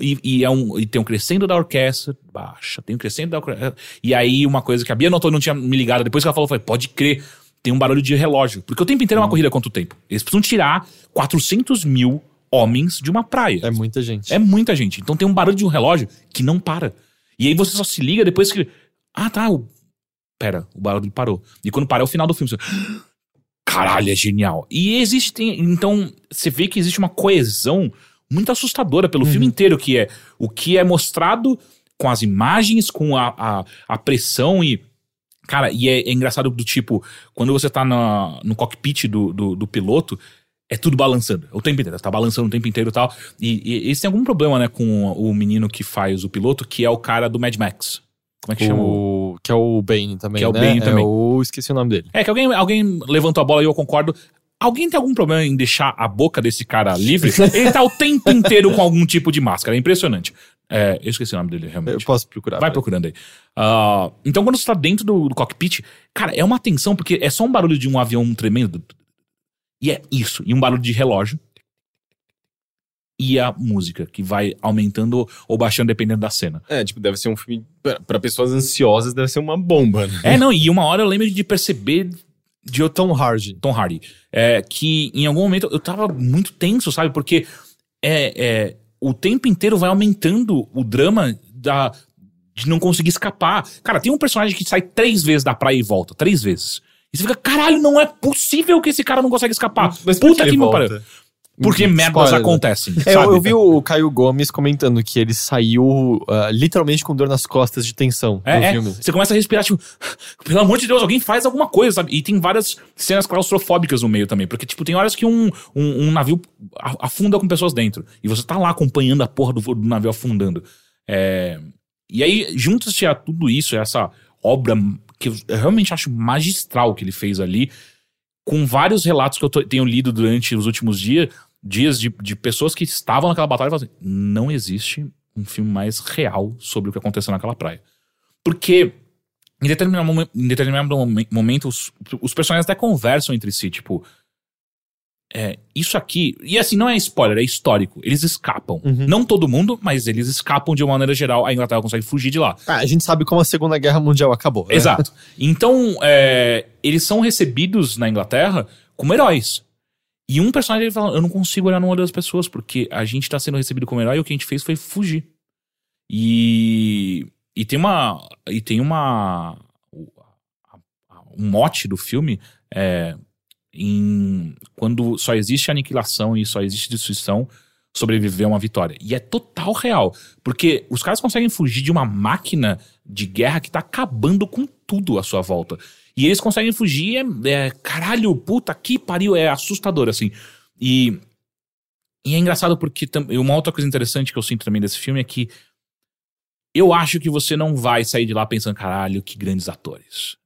E, e é um, e tem um crescendo da orquestra, baixa, tem um crescendo da orquestra. E aí, uma coisa que a Bia notou e não tinha me ligado, depois que ela falou, foi: pode crer, tem um barulho de relógio. Porque o tempo inteiro é uma corrida contra o tempo. Eles precisam tirar 400 mil homens de uma praia.
É muita gente.
É muita gente. Então tem um barulho de um relógio que não para. E aí você só se liga depois que. Ah, tá. O... Pera, o barulho parou. E quando para é o final do filme. Você... Caralho, é genial. E existe. tem- Então, você vê que existe uma coesão muito assustadora pelo filme inteiro, que é o que é mostrado com as imagens, com a, a, a pressão e. Cara, e é, é engraçado do tipo, quando você tá na, no cockpit do, do, do piloto, é tudo balançando. O tempo inteiro. Tá balançando o tempo inteiro e tal. E, e eles têm algum problema, né, com o menino que faz o piloto, que é o cara do Mad Max. Como é que chama? o-
O, que é o Bane também,
Que é o
né?
Bane também.
o... Esqueci o nome dele.
É que alguém, alguém levantou a bola e eu concordo. Alguém tem algum problema em deixar a boca desse cara livre? Ele tá o tempo inteiro com algum tipo de máscara. É impressionante. É, eu esqueci o nome dele,
Eu
realmente.
posso procurar.
Vai
peraí.
procurando aí. Ah, então, quando você tá dentro do, do cockpit, cara, é uma tensão, porque é só um barulho de um avião tremendo. E é isso. E um barulho de relógio. E a música, que vai aumentando ou baixando dependendo da cena.
É, tipo, deve ser um filme. pra- Pra pessoas ansiosas, deve ser uma bomba, né?
É, não, e uma hora eu lembro de perceber de eu
Tom Hardy.
Tom Hardy. É, que em algum momento eu tava muito tenso, sabe? Porque é, é, o tempo inteiro vai aumentando o drama da, de não conseguir escapar. Cara, tem um personagem que sai três vezes da praia e volta. Três vezes. E você fica, caralho, não é possível que esse cara não consegue escapar.
Mas
Puta
que
me pariu. Porque merdas
Spoiler.
acontecem.
É, eu, eu vi o Caio Gomes comentando que ele saiu ah, literalmente com dor nas costas de tensão
É, é. Você começa a respirar, tipo, pelo amor de Deus, alguém faz alguma coisa, sabe? E tem várias cenas claustrofóbicas no meio também. Porque, tipo, tem horas que um, um, um navio afunda com pessoas dentro. E você tá lá acompanhando a porra do, do navio afundando. É, E aí, juntos a tudo isso, essa obra que eu realmente acho magistral que ele fez ali, com vários relatos que eu tenho lido durante os últimos dias, dias de, de pessoas que estavam naquela batalha e assim, não existe um filme mais real sobre o que aconteceu naquela praia. Porque em determinado, momen- em determinado momen- momento os, os personagens até conversam entre si, tipo. É, isso aqui. E assim, não é spoiler, é histórico. Eles escapam.
Uhum.
Não todo mundo, mas eles escapam de uma maneira geral. A Inglaterra consegue fugir de lá.
Ah, a gente sabe como a Segunda Guerra Mundial acabou. né?
Exato. Então, é, eles são recebidos na Inglaterra como heróis. E um personagem ele fala: Eu não consigo olhar no olho das pessoas, porque a gente tá sendo recebido como herói e o que a gente fez foi fugir. E. E tem uma. E tem uma. Um mote do filme é. Em, quando só existe aniquilação e só existe destruição, sobreviver é uma vitória. E é total real. Porque os caras conseguem fugir de uma máquina de guerra que tá acabando com tudo à sua volta. E eles conseguem fugir, é, é, caralho, puta que pariu, é assustador, assim. E, e é engraçado porque tam- uma outra coisa interessante que eu sinto também desse filme é que eu acho que você não vai sair de lá pensando, caralho, que grandes atores.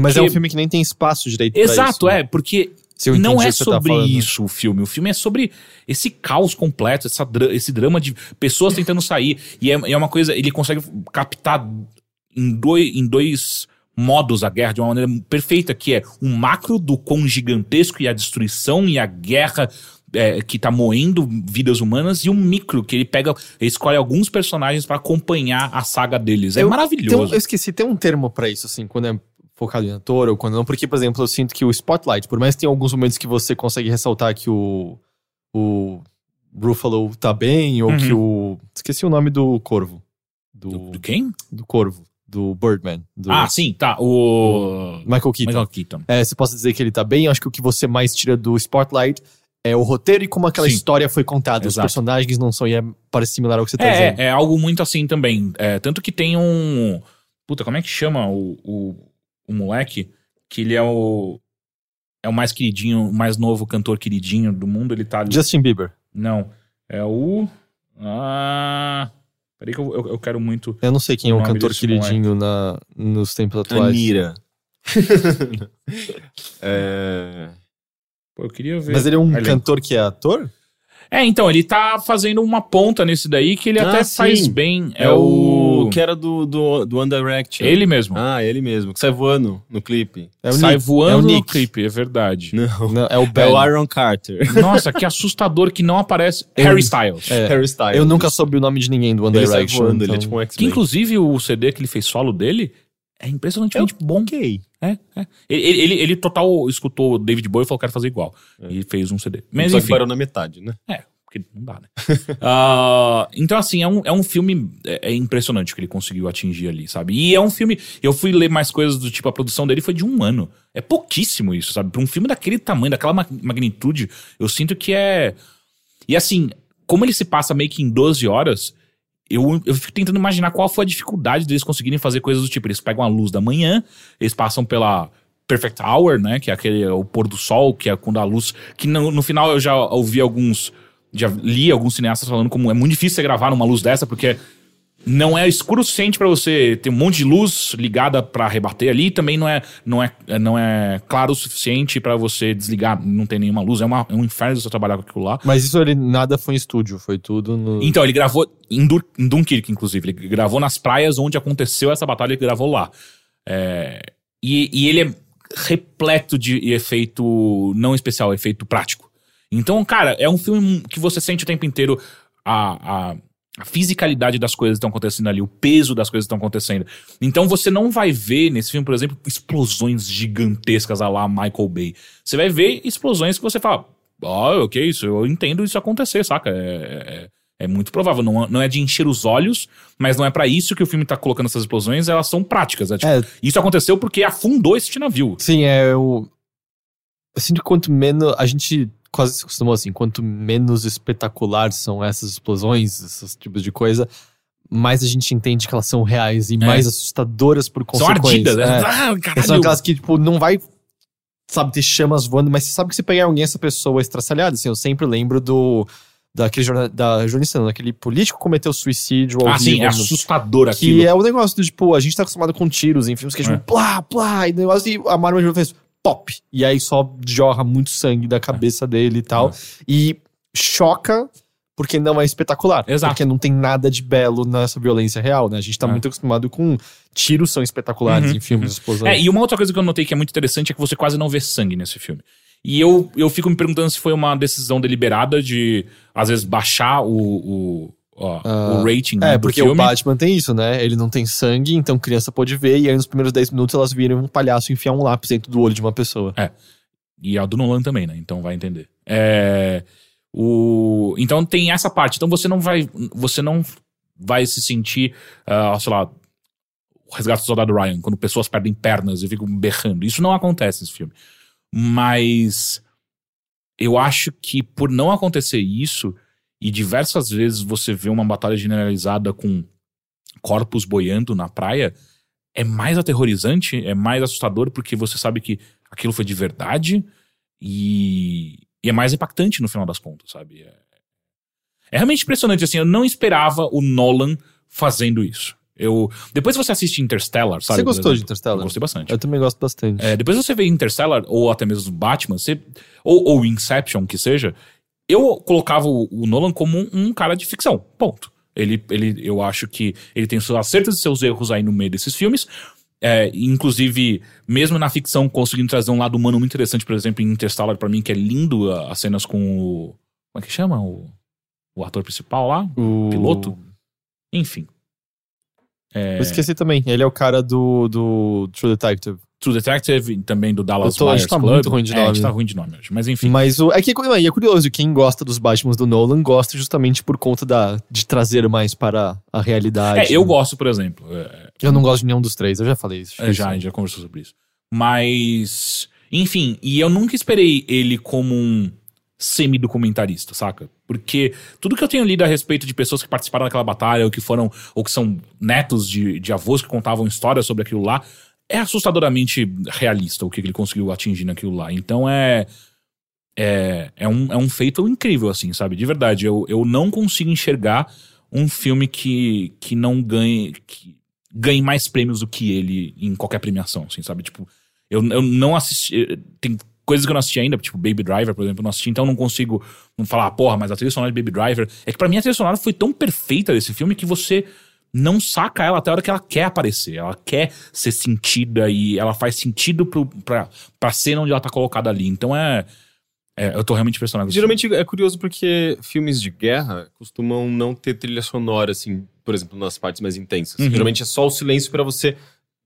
Porque,
Mas é um filme que nem tem espaço direito pra
Exato,
isso, né?
é, porque não é
tá
sobre
falando.
isso o filme. O filme é sobre esse caos completo, essa esse drama de pessoas tentando sair. E é, é uma coisa, ele consegue captar em dois, em dois modos a guerra de uma maneira perfeita, que é o macro do quão gigantesco e a destruição e a guerra é, que tá moendo vidas humanas, e um micro, que ele pega, ele escolhe alguns personagens pra acompanhar a saga deles. É
Eu-
maravilhoso.
Tem um- eu esqueci, tem um termo pra isso, assim, quando é focado em ator ou quando não. Porque, por exemplo, eu sinto que o Spotlight, por mais que tenha alguns momentos que você consegue ressaltar que o, o Ruffalo tá bem, ou
Uhum.
que o. Esqueci o nome do Corvo. Do,
do, do quem?
do Corvo. Do Birdman. Do
Ah, sim, tá. O.
Michael Keaton.
Michael Keaton.
É, você possa dizer que ele tá bem, acho que o que você mais tira do Spotlight é o roteiro e como aquela
Sim.
história foi contada. Os
Exato.
personagens não são, e é, parece similar ao que você tá dizendo.
É, é, é algo muito assim também. É, tanto que tem um. Puta, como é que chama o, o, o moleque? Que ele é o. É o mais queridinho, o mais novo cantor queridinho do mundo. Ele tá ali.
Justin Bieber.
Não. É o. Ah. Peraí que eu, eu, eu quero muito.
Eu não sei quem é
O
cantor queridinho na, nos tempos atuais.
Anira. é...
Pô, eu queria ver.
Mas ele é um cantor que é ator?
É, então, ele tá fazendo uma ponta nesse daí que ele
Ah,
até
sim.
faz bem.
É, o que era do, do, do One Direction.
Ele mesmo.
Ah, ele mesmo, que sai voando no clipe.
É o
Sai
Nick.
voando
é o
no
Nick.
clipe, é verdade.
Não.
Não, é o Ben.
É o Aaron Carter.
Nossa, que assustador que não aparece. Harry Styles.
É.
Harry Styles.
Eu nunca soube o nome de ninguém do One
Ele sai voando, ele é
então-
tipo um
Que
X-Men.
inclusive o CD que ele fez solo dele é impressionantemente bom.
Ok.
É, é. Ele, ele, ele- total escutou o David Bowie e falou: quero fazer igual. E fez um CD. Mas
Só que
enfim.
parou na metade, né?
É, porque não dá, né? Ah, então, assim, é um, é um filme. É, é impressionante o que ele conseguiu atingir ali, sabe? E é um filme. Eu fui ler mais coisas do tipo, a produção dele foi de um ano. É pouquíssimo isso, sabe? Pra um filme daquele tamanho, daquela ma- magnitude, eu sinto que é. E assim, como ele se passa meio que em 12 horas. Eu, eu fico tentando imaginar qual foi a dificuldade deles conseguirem fazer coisas do tipo. Eles pegam a luz da manhã, eles passam pela Perfect Hour, né? Que é aquele o pôr do sol, que é quando a luz. Que no, no final eu já ouvi alguns. Já li alguns cineastas falando como é muito difícil você gravar numa luz dessa, porque não é escuro o suficiente pra você ter um monte de luz ligada pra rebater ali, também não é não é, não é claro o suficiente pra você desligar, não tem nenhuma luz, é, uma, é um inferno você trabalhar com aquilo lá.
Mas isso ele nada foi em estúdio, foi tudo no.
Então, ele gravou em, Dur em Dunkirk, inclusive. Ele gravou nas praias onde aconteceu essa batalha, ele gravou lá. É, e, e ele é repleto de efeito não especial, efeito prático. Então, cara, é um filme que você sente o tempo inteiro a, a, a fisicalidade das coisas que estão acontecendo ali, o peso das coisas que estão acontecendo. Então você não vai ver nesse filme, por exemplo, explosões gigantescas a lá Michael Bay. Você vai ver explosões que você fala, ó, o que é isso? Eu entendo isso acontecer, saca? É, é, é muito provável. Não, não é de encher os olhos, mas não é pra isso que o filme tá colocando essas explosões, elas são práticas. É, tipo,
É.
Isso aconteceu porque afundou esse navio.
Sim, é o. Eu sinto que quanto menos. A gente quase se acostumou assim, quanto menos espetacular são essas explosões, esses tipos de coisa, mais a gente entende que elas são reais e mais assustadoras por
São
consequência.
ardidas, né?
É.
Ah,
São aquelas que, tipo, não vai, sabe, ter chamas voando, mas você sabe que se pegar alguém, essa pessoa é estraçalhada. Assim, eu sempre lembro do. Daquele da jornalista, não, daquele político que cometeu suicídio ao
Ah, sim, é
no-
assustador
que
aquilo.
é o negócio do tipo, a gente tá acostumado com tiros em filmes que é tipo,
É.
plá, plá, e o negócio e a de fez pop. E aí só jorra muito sangue da cabeça dele e tal. E choca porque não é espetacular.
Exato.
Porque não tem nada de belo nessa violência real, né? A gente tá
É.
muito acostumado com tiros são espetaculares
Uhum,
em filmes de explosões.
É, e uma outra coisa que eu notei que é muito interessante é que você quase não vê sangue nesse filme. E eu, eu fico me perguntando se foi uma decisão deliberada de, às vezes, baixar o, o, ó,
Ah,
o rating né,
É, porque
filme.
o Batman tem isso, né? Ele não tem sangue, então criança pode ver, e aí nos primeiros 10 minutos elas viram um palhaço enfiar um lápis dentro do olho de uma pessoa.
E a do Nolan também, né? Então vai entender. É, o, então tem essa parte. Então você não vai, você não vai se sentir, ah, sei lá, o resgate do soldado Ryan, quando pessoas perdem pernas e ficam berrando. Isso não acontece nesse filme. Mas eu acho que por não acontecer isso, e diversas vezes você vê uma batalha generalizada com corpos boiando na praia, é mais aterrorizante, é mais assustador, porque você sabe que aquilo foi de verdade e, e é mais impactante no final das contas, sabe? É, é realmente impressionante, assim, eu não esperava o Nolan fazendo isso. Eu, depois você assiste Interstellar, sabe?
Você gostou de? Interstellar?
Eu gostei bastante.
Eu também gosto bastante.
É, depois você vê Interstellar, ou até mesmo Batman, você, ou, ou Inception, que seja, eu colocava o, o Nolan como um, cara de ficção. Ponto. Ele, ele, eu acho que ele tem seus acertos e seus erros aí no meio desses filmes. É, inclusive, mesmo na ficção, conseguindo trazer um lado humano muito interessante, por exemplo, em Interstellar, pra mim, que é lindo as cenas com o, Como é que chama? O, o ator principal lá?
O
Piloto? Enfim. É,
Eu esqueci também. Ele é o cara do, do True Detective.
True Detective e também do Dallas
tô- a
Buyers
gente tá
Club.
muito ruim de
É, a gente
nome.
tá ruim de nome hoje. Mas enfim.
Mas o, é que é curioso, quem gosta dos Batmans do Nolan gosta justamente por conta da, de trazer mais para a realidade.
É, eu gosto, por exemplo. é,
Eu não gosto de nenhum dos três, eu já falei isso.
É, já, a gente já conversou sobre isso. Mas, enfim, e eu nunca esperei ele como um semi-documentarista, saca? Porque tudo que eu tenho lido a respeito de pessoas que participaram daquela batalha, ou que foram, ou que são netos de, de avós que contavam histórias sobre aquilo lá, é assustadoramente realista o que ele conseguiu atingir naquilo lá. Então é. É, é, um, é um feito incrível, assim, sabe? De verdade. Eu, eu não consigo enxergar um filme que, que não ganhe. Que, ganhe mais prêmios do que ele em qualquer premiação, assim, sabe? Tipo, eu, eu não assisti. Tem coisas que eu não assisti ainda, tipo Baby Driver, por exemplo, eu não assisti, então eu não consigo não falar, porra, mas a trilha sonora de Baby Driver. É que pra mim a trilha sonora foi tão perfeita desse filme que você não saca ela até a hora que ela quer aparecer. Ela quer ser sentida e ela faz sentido pro, pra, pra cena onde ela tá colocada ali. Então é. é, eu tô realmente impressionado.
Geralmente é curioso porque filmes de guerra costumam não ter trilha sonora, assim, por exemplo, nas partes mais intensas.
Uhum.
Geralmente é só o silêncio pra você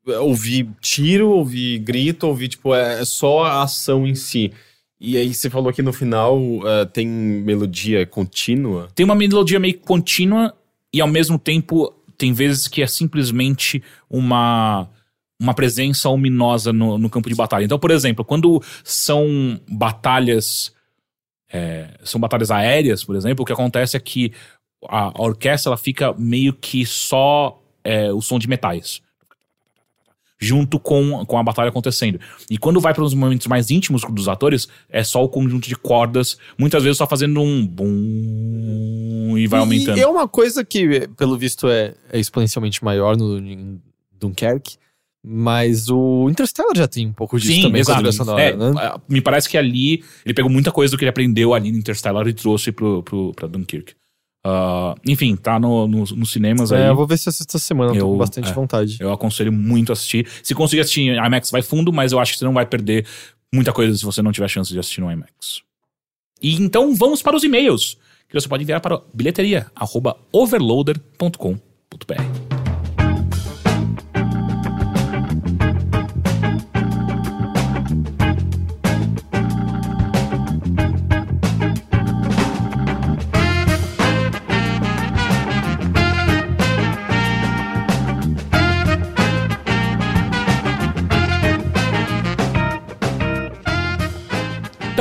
é, ouvir tiro, ouvir grito, ouvir, tipo, é, é só a ação em si. E aí você falou que no final é, tem melodia contínua.
tem uma melodia meio contínua e ao mesmo tempo tem vezes que é simplesmente uma uma presença ominosa no, no campo de batalha. Então, por exemplo, quando são batalhas é, são batalhas aéreas, por exemplo, o que acontece é que a, a orquestra ela fica meio que só é, o som de metais junto com, com a batalha acontecendo. E quando vai para os momentos mais íntimos dos atores, é só o conjunto de cordas, muitas vezes só fazendo um bum e vai aumentando.
E é uma coisa que, pelo visto, é, é exponencialmente maior no em Dunkerque. Mas o Interstellar já tem um pouco disso também com a sonora,
É,
né?
Me parece que ali ele pegou muita coisa do que ele aprendeu ali no Interstellar e trouxe pro, pro, pra Dunkirk. Ah, enfim, tá no, no- nos cinemas aí.
É, eu vou ver se assisto essa semana, eu tô com bastante
é.
vontade.
Eu aconselho muito a assistir. Se conseguir assistir IMAX, vai fundo, mas eu acho que você não vai perder muita coisa se você não tiver chance de assistir no IMAX. E então vamos para os e-mails, que você pode enviar para bilheteria@overloader.com.br.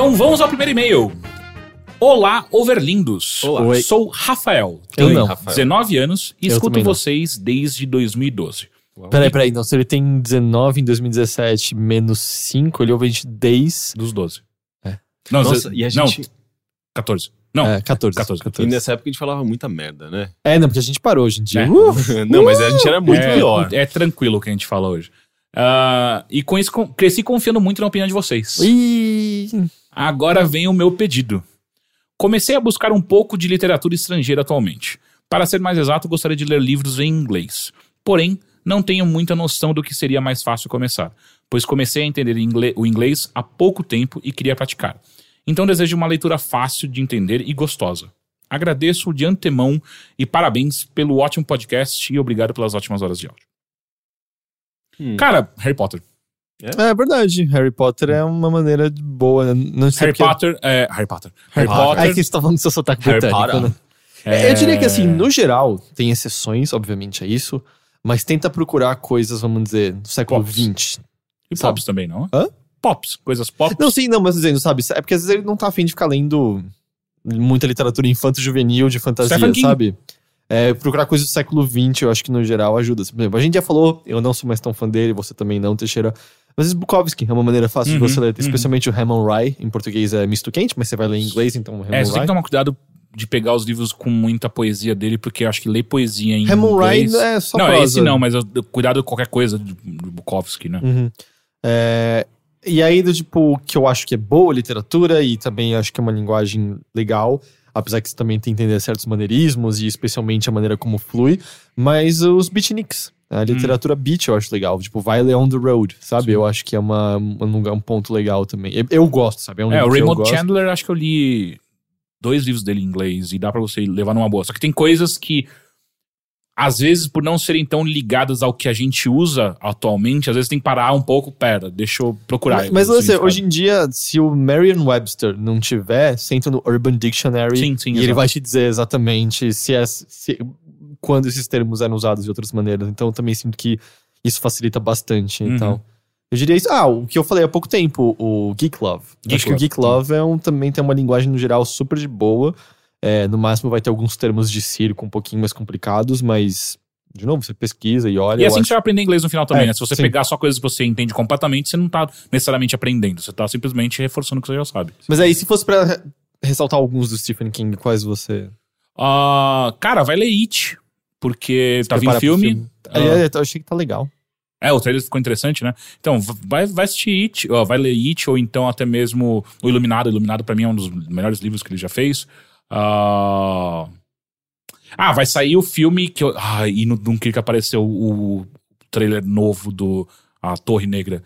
Então vamos ao primeiro e-mail. Olá, overlindos.
Olá.
Oi.
Sou Rafael,
Eu
tenho
não.
19 anos e
Eu
escuto
também não.
vocês desde 2012.
Peraí, peraí, não. Se ele tem 19 em 2017 menos 5, ele ouve a gente desde.
Dos 12.
É.
Não,
Nossa,
ze-
e a gente.
Não, 14. Não,
é, 14.
14.
14.
E nessa época a gente falava muita merda, né?
É, não, porque a gente parou hoje em dia.
É.
Uh!
Não, mas a gente era muito
é,
pior.
É tranquilo o que a gente fala hoje. Ah, e com isso, com- cresci confiando muito na opinião de vocês.
Ih,
Agora vem o meu pedido. Comecei a buscar um pouco de literatura estrangeira atualmente. Para ser mais exato, gostaria de ler livros em inglês. Porém, não tenho muita noção do que seria mais fácil começar, pois comecei a entender o inglês há pouco tempo e queria praticar. Então desejo uma leitura fácil de entender e gostosa. Agradeço de antemão e parabéns pelo ótimo podcast e obrigado pelas ótimas horas de áudio.
Hum.
Cara, Harry Potter.
É verdade. Harry Potter é uma maneira de boa. né? Não sei
Harry Potter. É, Harry Potter. Harry,
Potter.
Potter.
É que você tá falando do seu sotaque
Harry
britânico,
Potter.
né?
é-
Eu diria que, assim, no geral, tem exceções, obviamente, é isso. Mas tenta procurar coisas, vamos dizer, do século. XX.
E
sabe?
pops também, não?
Hã?
Pops, coisas pops.
Não, sim, não, mas dizendo, sabe? É porque às vezes ele não tá afim de ficar lendo muita literatura infanto-juvenil de fantasia, sabe? É, procurar coisas do século XX, eu acho que no geral ajuda. Por exemplo, a gente já falou, eu não sou mais tão fã dele, você também não, Teixeira. Mas Bukowski é uma maneira fácil
Uhum,
de você ler,
uhum.
especialmente o Hammond Rye, em português é misto quente, mas você vai ler em inglês, então Hammond
É, você tem
Rye.
que tomar cuidado de pegar os livros com muita poesia dele, porque eu acho que ler poesia em
Hammond Rye
inglês...
é só
não,
prosa.
esse não, mas cuidado com qualquer coisa do, do Bukowski, né?
Uhum. É, e aí, do tipo, que eu acho que é boa literatura e também acho que é uma linguagem legal, apesar que você também tem que entender certos maneirismos e especialmente a maneira como flui, mas os beatniks. A literatura beat eu acho legal, tipo, vai ler on the road, sabe?
Sim.
Eu acho que é uma, um, um ponto legal também. Eu, eu gosto, sabe? um
É, o Raymond. Chandler, acho que eu li dois livros dele em inglês e dá pra você levar numa boa. Só que tem coisas que, às vezes, por não serem tão ligadas ao que a gente usa atualmente, às vezes tem que parar um pouco, pera, deixa eu procurar.
Mas, mas
significado.
hoje em dia, se o Merriam-Webster não tiver, entra no Urban Dictionary
Sim, sim,
e ele
exato.
vai te dizer exatamente se é, se- quando esses termos eram usados de outras maneiras. Então eu também sinto que isso facilita bastante.
Uhum.
Então, eu diria isso. Ah, o que eu falei há pouco tempo, o Geek Love.
Geek
Acho que o Geek Love é um, também tem uma linguagem no geral super de boa. É, no máximo vai ter alguns termos de circo um pouquinho mais complicados, mas, de novo, você pesquisa e olha.
E assim
acho-
você vai aprender inglês no final também,
É,
né? Se você
sim.
pegar só coisas que você entende completamente, você não tá necessariamente aprendendo. Você tá simplesmente reforçando o que você já sabe.
Mas aí, se fosse pra re- ressaltar alguns do Stephen King, quais você.
Ah, cara, vai ler It. Porque tá vindo
prepara pro
filme.
É, é, eu achei que tá legal.
É, o trailer ficou interessante, né? Então, vai, vai assistir It, ó, vai ler It, ou então até mesmo O Iluminado. O Iluminado, pra mim, é um dos melhores livros que ele já fez. Ah, ah, vai sair o filme que eu. Ah, e no Dunkirk apareceu o trailer novo do A Torre Negra.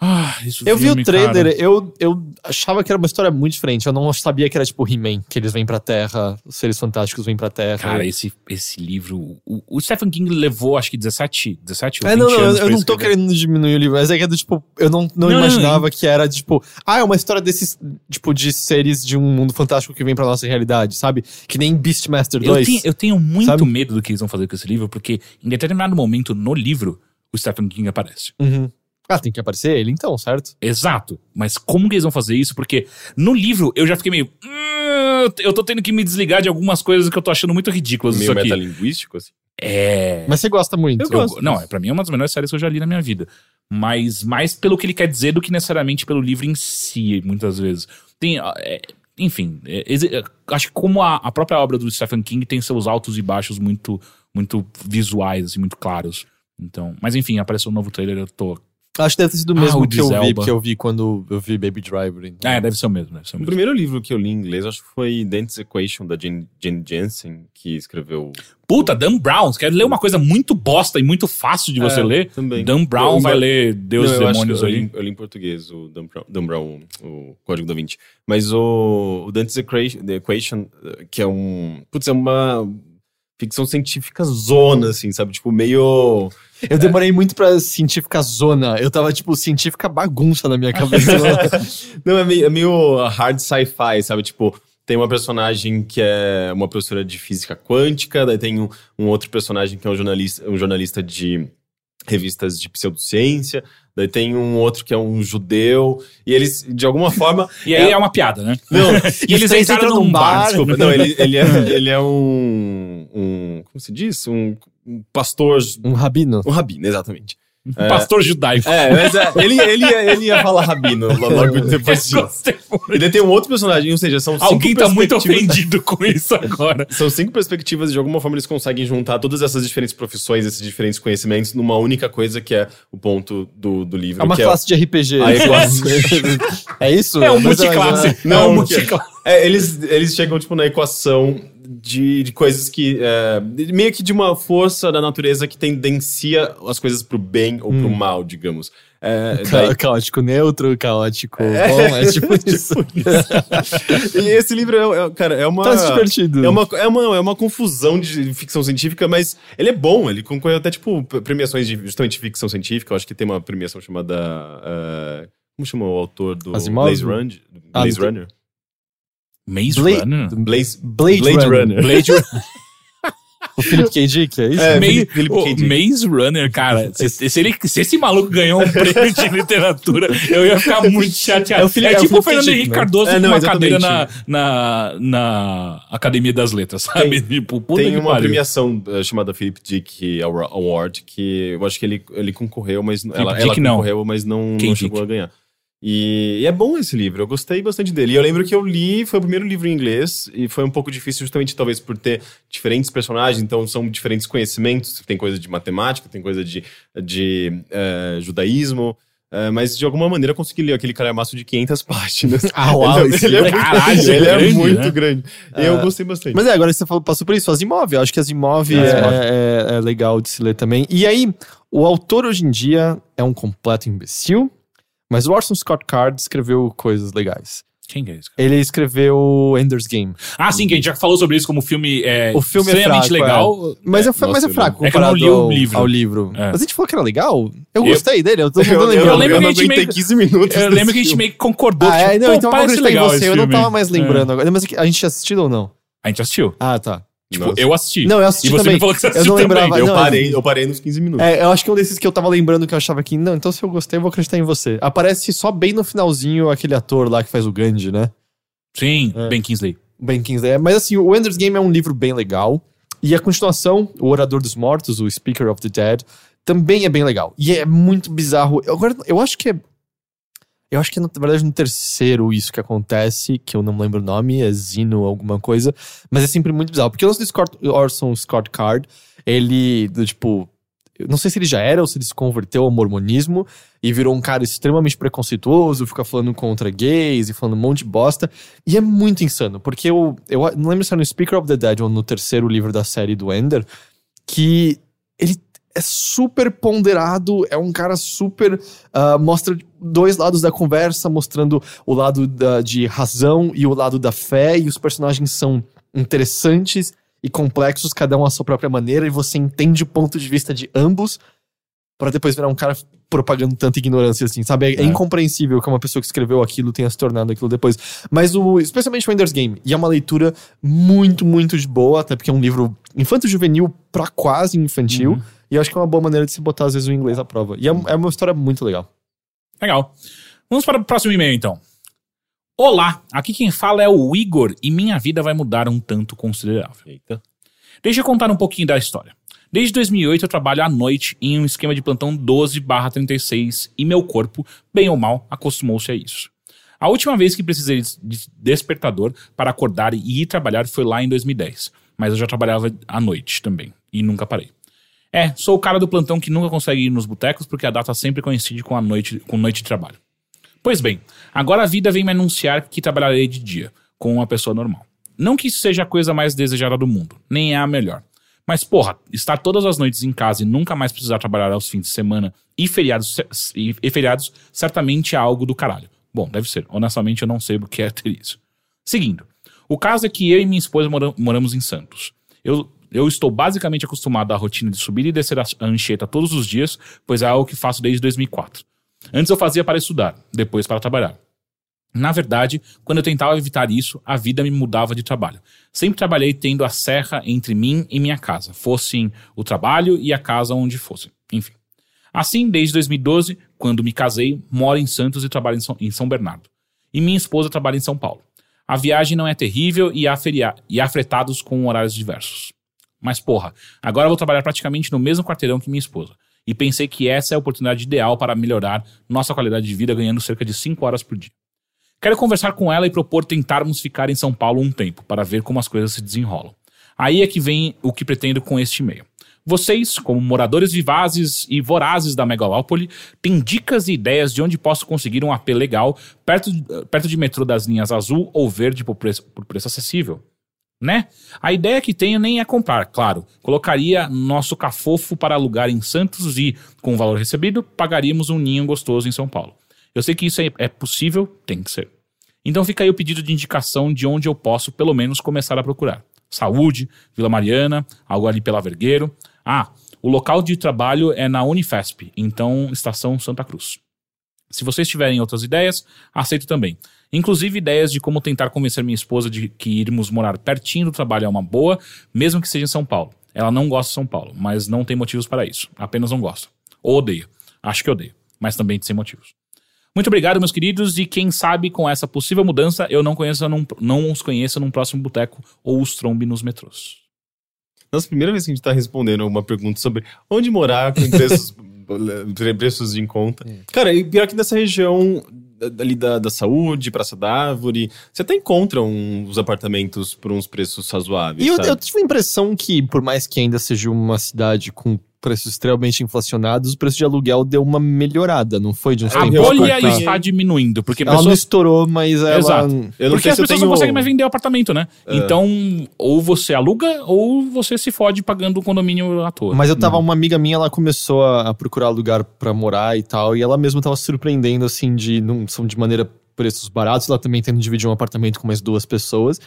Ah, isso
Eu vi
filme,
o trailer,
cara.
eu, eu achava que era uma história muito diferente. Eu não sabia que era tipo He-Man, que eles vêm pra Terra, os seres fantásticos vêm pra Terra.
Cara, esse, esse livro. O, o Stephen King levou, acho que 17, 17 ou
É,
20
não, não,
anos
eu, eu não tô
escrever.
querendo diminuir o livro, mas é que é do tipo, eu não, não,
Não,
imaginava que era tipo, ah, é uma história desses, tipo, de seres de um mundo fantástico que vem pra nossa realidade, sabe? Que nem Beastmaster 2.
Eu tenho, eu tenho muito
Sabe?
medo do que eles vão fazer com esse livro, porque em determinado momento no livro, o Stephen King aparece.
Uhum. Ah, tem que aparecer ele então, certo?
Exato. Mas como que eles vão fazer isso? Porque no livro eu já fiquei meio. "Hum, Eu tô tendo que me desligar de algumas coisas que eu tô achando muito ridículas
Meio
isso aqui.
metalinguístico, assim.
É.
Mas você gosta muito.
Eu gosto.
Não, é, pra mim é uma das melhores séries que eu já li na minha vida. Mas mais pelo que ele quer dizer do que necessariamente pelo livro em si, muitas vezes. Tem. ah, é, enfim, é, é, acho que como a, a própria obra do Stephen King tem seus altos e baixos muito, muito visuais, assim, muito claros. Então, mas enfim, apareceu um novo trailer, eu tô.
Acho que deve ter sido o
Ah,
mesmo
o
que eu vi, que eu vi quando eu vi Baby Driver. então.
É, deve ser o mesmo, deve ser o
O
mesmo.
primeiro livro que eu li em inglês, acho que foi Dante's Equation, da Jane, Jane Jensen, que escreveu...
Puta, Dan Brown, você quer ler uma coisa muito bosta e muito fácil de você
É,
ler?
também.
Dan Brown
Eu-
vai
eu-
ler Deus e
eu acho
Demônios
que eu,
aí.
li, eu li em português o Dan Brown, Dan Brown, o Código da Vinci. Mas o, o Dante's Equation, The Equation, que é um... Putz, é uma ficção científica zona, assim, sabe? Tipo, meio...
Eu demorei muito pra científica zona. Eu tava, tipo, científica bagunça na minha cabeça.
Não, é meio, é meio hard sci-fi, sabe? Tipo, tem uma personagem que é uma professora de física quântica, daí tem um, um outro personagem que é um jornalista, um jornalista de revistas de pseudociência, daí tem um outro que é um judeu, e eles, de alguma forma...
E aí é, uma piada, né?
Não,
E eles entraram
entram
num
num
bar,
bar.
desculpa.
não ele, ele, é, ele é um, um... Como se diz? Um, um pastor...
um rabino.
Um rabino, exatamente.
Um pastor judaico.
É, mas é, ele, ele, ia- ele ia falar rabino logo depois disso. E daí tem um outro personagem, ou seja, são cinco
Alguém tá muito ofendido com isso agora.
São cinco perspectivas e de alguma forma eles conseguem juntar todas essas diferentes profissões, esses diferentes conhecimentos numa única coisa que é o ponto do, do livro.
É uma
que
classe de RPG.
A equação.
é isso?
É um
Mas
multiclasse.
Não,
é um multiclasse.
É, eles, eles chegam, tipo, na equação de, de coisas que. é, meio que de uma força da natureza que tendencia as coisas pro bem ou pro mal, digamos. É, daí-
Caótico neutro, caótico bom, é tipo isso.
e esse livro é, é- cara, é uma.
Tá divertido.
É uma, é, uma, é uma confusão de ficção científica, mas ele é bom. Ele concorreu até, tipo, premiações de justamente de ficção científica. Eu acho que tem uma premiação chamada. eh, como chama o autor do
Asimov?
Blaze Runner?
Ah,
Blaze Runner?
Maze
Blade-
Runner?
Blaze,
Blade
Blade
Runner.
Runner.
Blade Runner.
O Philip K. Dick, é isso?
É,
Maze,
Philip- K. Dick.
Maze Runner, cara. Se, se ele, se esse maluco ganhou um prêmio de literatura, eu ia ficar muito chateado.
É
É,
o Philip- é
tipo o. Fernando Henrique
né?
Cardoso
É,
com
não,
uma
exatamente.
cadeira na, na, na Academia das Letras, sabe? tipo, puta
Tem
que
uma
pariu.
premiação eh, chamada Philip Dick Awar- Award, que eu acho que ele, ele concorreu, mas ela, ela
Dick não.
concorreu, mas não, não chegou a ganhar. E, e é bom esse livro, eu gostei bastante dele. E eu lembro que eu li, foi o primeiro livro em inglês, e foi um pouco difícil justamente talvez por ter diferentes personagens, então são diferentes conhecimentos, tem coisa de matemática, tem coisa de, de eh, judaísmo, eh, mas de alguma maneira eu consegui ler aquele calhamaço de 500 páginas.
Ah, uau,
ele, ele é
livro é
muito,
caralho,
ele é
grande,
muito
né?
grande. E eu gostei bastante.
Mas é, agora você falou, passou por isso, Asimov. Eu acho que Asimov
É,
é,
Asimov.
é- é legal de se ler também. E aí, o autor hoje em dia é um completo imbecil, mas o Orson Scott Card escreveu coisas legais.
Quem que é esse cara?
Ele escreveu Ender's Game.
Ah, sim, que a gente já falou sobre isso como filme é,
O filme é
extremamente
fraco,
legal.
Mas é,
nossa,
mas é fraco
É que eu não
comparado
li o
ao,
livro.
ao livro.
É.
Mas a gente falou que era legal? Eu,
Eu-
gostei dele, eu tô
Eu, eu,
eu lembro
eu
que a gente meio-
15 minutos.
Eu lembro que a gente
filme.
meio que concordou.
Ah, é,
tipo,
não,
pô,
então
parece legal
você, eu não tava mais
É.
lembrando agora. Mas a gente tinha assistido ou não?
A gente assistiu.
Ah, tá.
Tipo,
Nossa.
eu assisti.
Não, eu assisti
E você
também.
me falou que você
Eu
assistiu
não lembrava,
também.
Eu
não,
parei, eu parei nos 15 minutos.
É, eu acho que é um desses que eu tava lembrando que eu achava que, não, então se eu gostei, eu vou acreditar em você. Aparece só bem no finalzinho aquele ator lá que faz o Gandhi, né?
Sim,
É.
Ben Kingsley.
Ben Kingsley. Mas assim, o Ender's Game é um livro bem legal. E a continuação, O Orador dos Mortos, o Speaker of the Dead, também é bem legal. E é muito bizarro. Eu, agora, eu acho que é. Eu acho que na verdade, no terceiro isso que acontece, que eu não lembro o nome, é Zino alguma coisa. Mas é sempre muito bizarro. Porque o do Scott, Orson Scott Card, ele, do, tipo. Não sei se ele já era ou se ele se converteu ao mormonismo e virou um cara extremamente preconceituoso, fica falando contra gays e falando um monte de bosta. E é muito insano, porque eu, eu não lembro se era no Speaker of the Dead ou no terceiro livro da série do Ender, que ele é super ponderado, é um cara super. ah, mostra dois lados da conversa, mostrando o lado da- de razão e o lado da fé, e os personagens são interessantes e complexos, cada um à sua própria maneira, e você entende o ponto de vista de ambos, para depois virar um cara propagando tanta ignorância assim, sabe? É, é incompreensível que uma pessoa que escreveu aquilo tenha se tornado aquilo depois. Mas o, especialmente o Ender's Game, e é uma leitura muito, muito de boa, até porque é um livro infanto-juvenil pra quase infantil,
Uhum.
E eu acho que é uma boa maneira de se botar às vezes o inglês à prova. E é, é uma história muito legal.
Legal. Vamos para o próximo e-mail, então. Olá, aqui quem fala é o Igor e minha vida vai mudar um tanto considerável.
Eita.
Deixa eu contar um pouquinho da história. Desde 2008 eu trabalho à noite em um esquema de plantão 12/36 e meu corpo, bem ou mal, acostumou-se a isso. A última vez que precisei de despertador para acordar e ir trabalhar foi lá em 2010, mas eu já trabalhava à noite também e nunca parei. É, sou o cara do plantão que nunca consegue ir nos botecos porque a data sempre coincide com a noite, com noite de trabalho. Pois bem, agora a vida vem me anunciar que trabalharei de dia, com uma pessoa normal. Não que isso seja a coisa mais desejada do mundo, nem é a melhor. Mas, porra, estar todas as noites em casa e nunca mais precisar trabalhar aos fins de semana e feriados, e, feriados certamente é algo do caralho. Bom, deve ser. Honestamente, eu não sei o que é ter isso. Seguindo. O caso é que eu e minha esposa mora- moramos em Santos. Eu, eu estou basicamente acostumado à rotina de subir e descer a Anchieta todos os dias, pois é algo que faço desde 2004. Antes eu fazia para estudar, depois para trabalhar. Na verdade, quando eu tentava evitar isso, a vida me mudava de trabalho. Sempre trabalhei tendo a serra entre mim e minha casa, fossem o trabalho e a casa onde fossem. Enfim. Assim, desde 2012, quando me casei, moro em Santos e trabalho em São, em São Bernardo. E minha esposa trabalha em São Paulo. A viagem não é terrível e há, e há fretados com horários diversos. Mas porra, agora eu vou trabalhar praticamente no mesmo quarteirão que minha esposa. E pensei que essa é a oportunidade ideal para melhorar nossa qualidade de vida ganhando cerca de 5 horas por dia. Quero conversar com ela e propor tentarmos ficar em São Paulo um tempo, para ver como as coisas se desenrolam. Aí é que vem o que pretendo com este e-mail. Vocês, como moradores vivazes e vorazes da megalópole, têm dicas e ideias de onde posso conseguir um AP legal perto, perto de metrô das linhas azul ou verde por preço, por preço acessível? Né? A ideia que tenho nem é comprar, claro. Colocaria nosso cafofo para alugar em Santos e, com o valor recebido, pagaríamos um ninho gostoso em São Paulo. Eu sei que isso é, é possível, tem que ser. Então fica aí o pedido de indicação de onde eu posso, pelo menos, começar a procurar. Saúde, Vila Mariana, algo ali pela Vergueiro. Ah, o local de trabalho é na Unifesp, então Estação Santa Cruz. Se vocês tiverem outras ideias, aceito também. Inclusive ideias de como tentar convencer minha esposa de que irmos morar pertinho do trabalho é uma boa, mesmo que seja em São Paulo. Ela não gosta de São Paulo, mas não tem motivos para isso. Apenas não gosta. Ou odeia. Acho que odeia, mas também sem motivos. Muito obrigado, meus queridos, e quem sabe com essa possível mudança eu não, conheça num- não os conheça num próximo boteco ou os trombe nos metrôs.
Nossa, primeira vez que a gente tá respondendo uma pergunta sobre onde morar com preços, preços em conta. Cara, e pior que nessa região ali da, da saúde, Praça da Árvore, você até encontra uns apartamentos por uns preços razoáveis.
E eu, eu tive a impressão que, por mais que ainda seja uma cidade com preços extremamente inflacionados, o preço de aluguel deu uma melhorada, não foi? De uns
A bolha
pra
está diminuindo, porque
Ela não
pessoas
estourou, mas ela...
Exato.
Eu não
Porque
sei
as pessoas
tenho...
não conseguem mais vender o apartamento, né?
É.
Então, ou você aluga, ou você se fode pagando o condomínio à toa.
Mas eu tava,
Uhum.
uma amiga minha, ela começou a, procurar lugar pra morar e tal, e ela mesma tava se surpreendendo, assim, de, não, são de maneira preços baratos, ela também tendo dividir um apartamento com mais duas pessoas.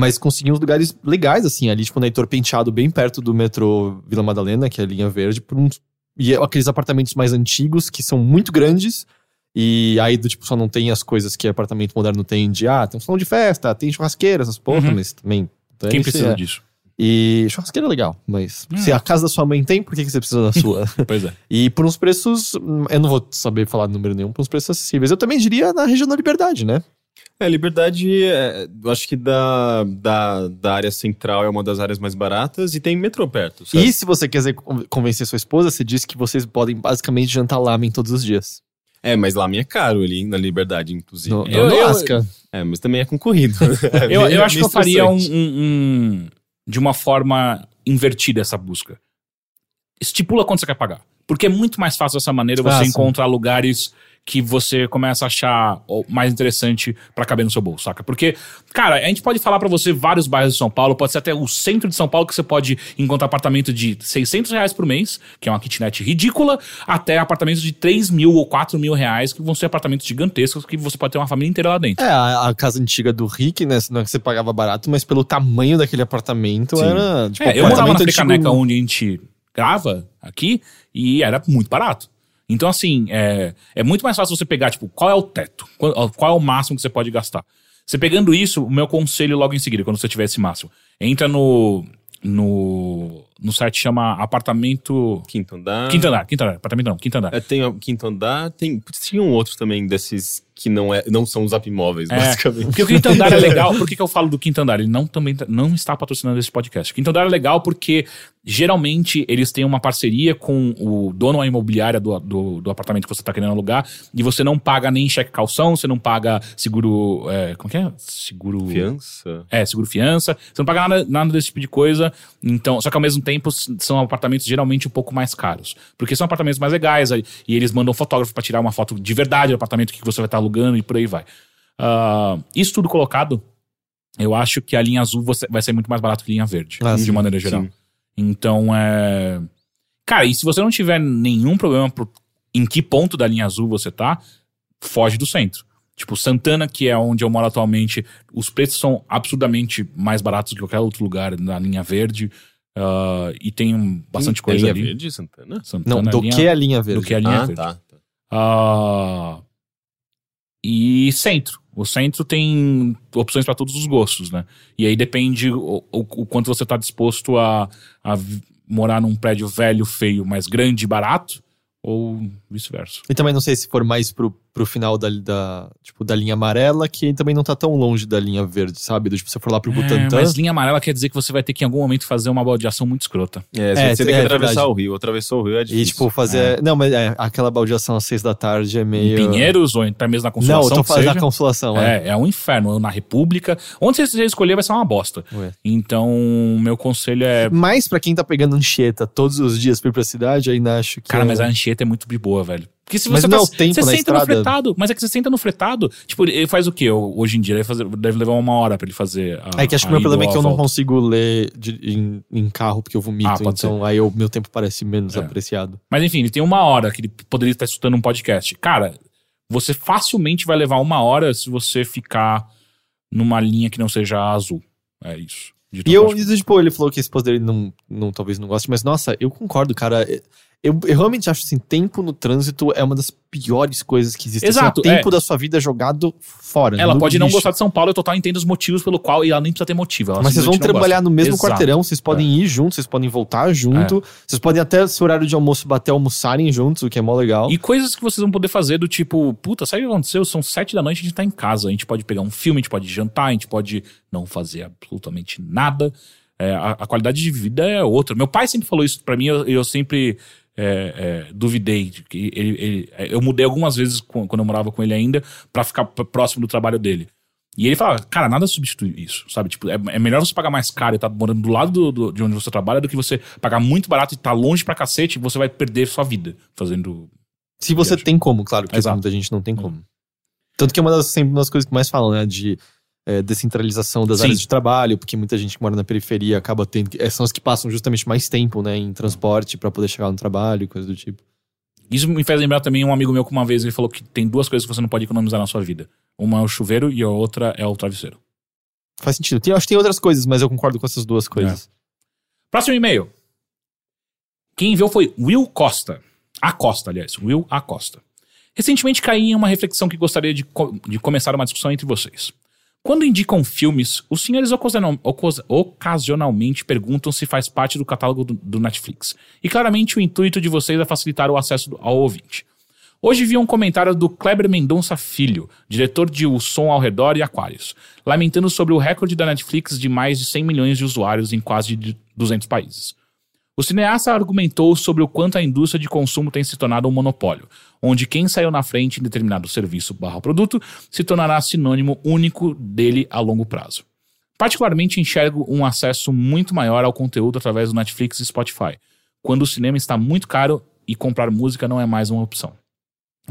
Mas consegui uns lugares legais, assim, ali, tipo, na Heitor Penteado, bem perto do metrô Vila Madalena, que é a linha verde, por uns. E é aqueles apartamentos mais antigos, que são muito grandes. E aí, do tipo, só não tem as coisas que apartamento moderno tem de, ah, tem um salão de festa, tem churrasqueira, essas porra,
Uhum.
mas também.
Quem
dane-se,
precisa
é.
disso?
E churrasqueira é legal, mas
Hum.
se a casa da sua mãe tem, por que, que você precisa da sua?
Pois é.
e por uns preços, hum, eu não vou saber falar número nenhum, por uns preços acessíveis. Eu também diria na região da Liberdade, né?
É, Liberdade, é, eu acho que da, da, da área central é uma das áreas mais baratas e tem metrô perto. sabe?
E se você quiser con- convencer sua esposa, você disse que vocês podem basicamente jantar lamen todos os dias.
É, mas lá é caro ali na Liberdade, inclusive.
No,
Eu-
no
eu-
Alasca.
É, mas também é concorrido. É
Eu,
meio-
eu acho que eu faria um, um- um- de uma forma invertida essa busca. Estipula quanto você quer pagar. Porque é muito mais fácil dessa maneira você
Ah, sim.
encontrar lugares que você começa a achar mais interessante pra caber no seu bolso, saca? Porque, cara, a gente pode falar pra você vários bairros de São Paulo, pode ser até o centro de São Paulo que você pode encontrar apartamento de 600 reais por mês, que é uma kitnet ridícula, até apartamentos de 3 mil ou 4 mil reais, que vão ser apartamentos gigantescos que você pode ter uma família inteira lá dentro.
É, a, a casa antiga do Rick, né? Não é que você pagava barato, mas pelo tamanho daquele apartamento
Sim.
era. Tipo,
É, eu morava na Frecaneca
antigo-
onde a gente grava aqui e era muito barato. Então, assim, é, é muito mais fácil você pegar, tipo, qual é o teto? Qual, qual é o máximo que você pode gastar? Você pegando isso, o meu conselho logo em seguida, quando você tiver esse máximo, entra no. No, no site chama Apartamento.
Quinto andar.
Quinto andar, quinto andar, apartamento não, quinto andar.
É, tem o quinto andar, tem. Tinha um outro também desses que não, é, não são os imóveis,
É,
basicamente.
Porque o quinto andar é legal. Por que, que eu falo do quinto andar? Ele não também tá- não está patrocinando esse podcast. O quinto andar é legal porque geralmente eles têm uma parceria com o dono da imobiliária do, do, do apartamento que você está querendo alugar e você não paga nem cheque calção, você não paga seguro. é, como que é? Seguro.
Fiança.
É, seguro fiança. Você não paga nada, nada desse tipo de coisa. Então, só que ao mesmo tempo são apartamentos geralmente um pouco mais caros. Porque são apartamentos mais legais e eles mandam um fotógrafo pra tirar uma foto de verdade do apartamento que você vai estar alugando e por aí vai. Ah, isso tudo colocado, eu acho que a linha azul você- vai ser muito mais barato que a linha verde,
Ah,
de
sim,
maneira geral.
sim.
Então, é. Cara, e se você não tiver nenhum problema pro- em que ponto da linha azul você tá, foge do centro. Tipo, Santana, que é onde eu moro atualmente, os preços são absurdamente mais baratos do que qualquer outro lugar na linha verde. ah, e tem bastante coisa
linha
ali.
verde, Santana?
Santana,
Não, do
linha-
que a linha verde?
do que a linha
ah,
verde.
tá. tá.
E centro. O centro tem opções para todos os gostos, né? E aí depende o, o, o quanto você tá disposto a, a morar num prédio velho, feio, mas grande e barato, ou vice-versa.
E também não sei se for mais pro, pro final da, da, tipo, da linha amarela, que também não tá tão longe da linha verde, sabe? Do, tipo, se você for lá pro
É,
Butantã.
mas linha amarela quer dizer que você vai ter que em algum momento fazer uma baldeação muito escrota.
É, você
É,
tem que
é
atravessar
verdade.
o rio. Atravessou o rio é difícil.
E, tipo, fazer. Não, mas é, aquela baldeação às seis da tarde é meio.
Em Pinheiros, ou até mesmo na
Não,
Consolação.
eu tô
que
fazendo
seja.
a consolação, é.
É, é um inferno. Na República. Onde você escolher vai ser uma bosta.
Ué.
Então, meu conselho é.
Mas pra quem tá pegando Anchieta todos os dias pra ir pra cidade, ainda acho que.
Cara,
é-
mas a Anchieta é muito de boa, velho. Porque se
Mas
você
não
tá,
é o tempo
você senta no
estrada?
fretado, mas é que você senta no fretado, tipo, ele faz o quê hoje em dia? Ele fazer- deve levar uma hora pra ele fazer a
É que acho que o meu problema é que eu não consigo ler de- em, em carro porque eu vomito.
Ah,
então aí o meu tempo parece menos
É.
apreciado.
Mas enfim, ele tem uma hora que ele poderia estar escutando um podcast. Cara, você facilmente vai levar uma hora se você ficar numa linha que não seja azul. É isso.
E eu, tipo, ele falou que a esposa dele não, não, talvez não goste, mas nossa, eu concordo, cara. Eu, eu realmente acho assim, tempo no trânsito é uma das piores coisas que existem.
Exato,
Assim, o tempo
é.
da sua vida jogado fora.
Ela pode não
lixo.
gostar de São Paulo, eu total entendo os motivos pelo qual, e ela nem precisa ter motivo.
Mas vocês vão
não
trabalhar
gosta.
no mesmo
Exato. É.
quarteirão, vocês podem ir juntos, vocês podem voltar junto, vocês podem até, se o horário de almoço bater, almoçarem juntos, o que é mó legal.
E coisas que vocês vão poder fazer do tipo, puta, sabe o que aconteceu? São sete da noite, a gente tá em casa. A gente pode pegar um filme, a gente pode jantar, a gente pode não fazer absolutamente nada. É, a, a qualidade de vida é outra. Meu pai sempre falou isso pra mim, eu, eu sempre é, é, duvidei. De que ele, ele- é, eu mudei algumas vezes quando eu morava com ele ainda pra ficar próximo do trabalho dele. E ele fala, cara, nada substitui isso, sabe? Tipo, é, é melhor você pagar mais caro e estar morando do lado do- do- de onde você trabalha do que você pagar muito barato e estar longe pra cacete e você vai perder sua vida fazendo
Se você
Viagem.
tem como, claro, porque
Exato.
muita gente não tem como. Tanto que é uma das, sempre uma das coisas que mais falam, né? De é, descentralização das
Sim.
áreas de trabalho, porque muita gente que mora na periferia acaba tendo. é, são as que passam justamente mais tempo, né? Em transporte pra poder chegar no trabalho e coisa do tipo.
Isso me fez lembrar também um amigo meu que uma vez ele falou que tem duas coisas que você não pode economizar na sua vida: Uma é o chuveiro e a outra é o travesseiro.
Faz sentido. Tem, acho que tem outras coisas, mas eu concordo com essas duas coisas.
Próximo e-mail. Quem enviou foi Will Costa. Acosta, aliás. Will Acosta. Recentemente caí em uma reflexão que gostaria de, co- de começar uma discussão entre vocês. Quando indicam filmes, os senhores ocasionalmente perguntam se faz parte do catálogo do, Netflix. E claramente o intuito de vocês é facilitar o acesso ao ouvinte. Hoje vi um comentário do Kleber Mendonça Filho, diretor de O Som ao Redor e Aquários, lamentando sobre o recorde da Netflix de mais de 100 milhões de usuários em quase de 200 países. O cineasta argumentou sobre o quanto a indústria de consumo tem se tornado um monopólio, onde quem saiu na frente em determinado serviço barra produto se tornará sinônimo único dele a longo prazo. Particularmente enxergo um acesso muito maior ao conteúdo através do Netflix e Spotify, quando o cinema está muito caro e comprar música não é mais uma opção.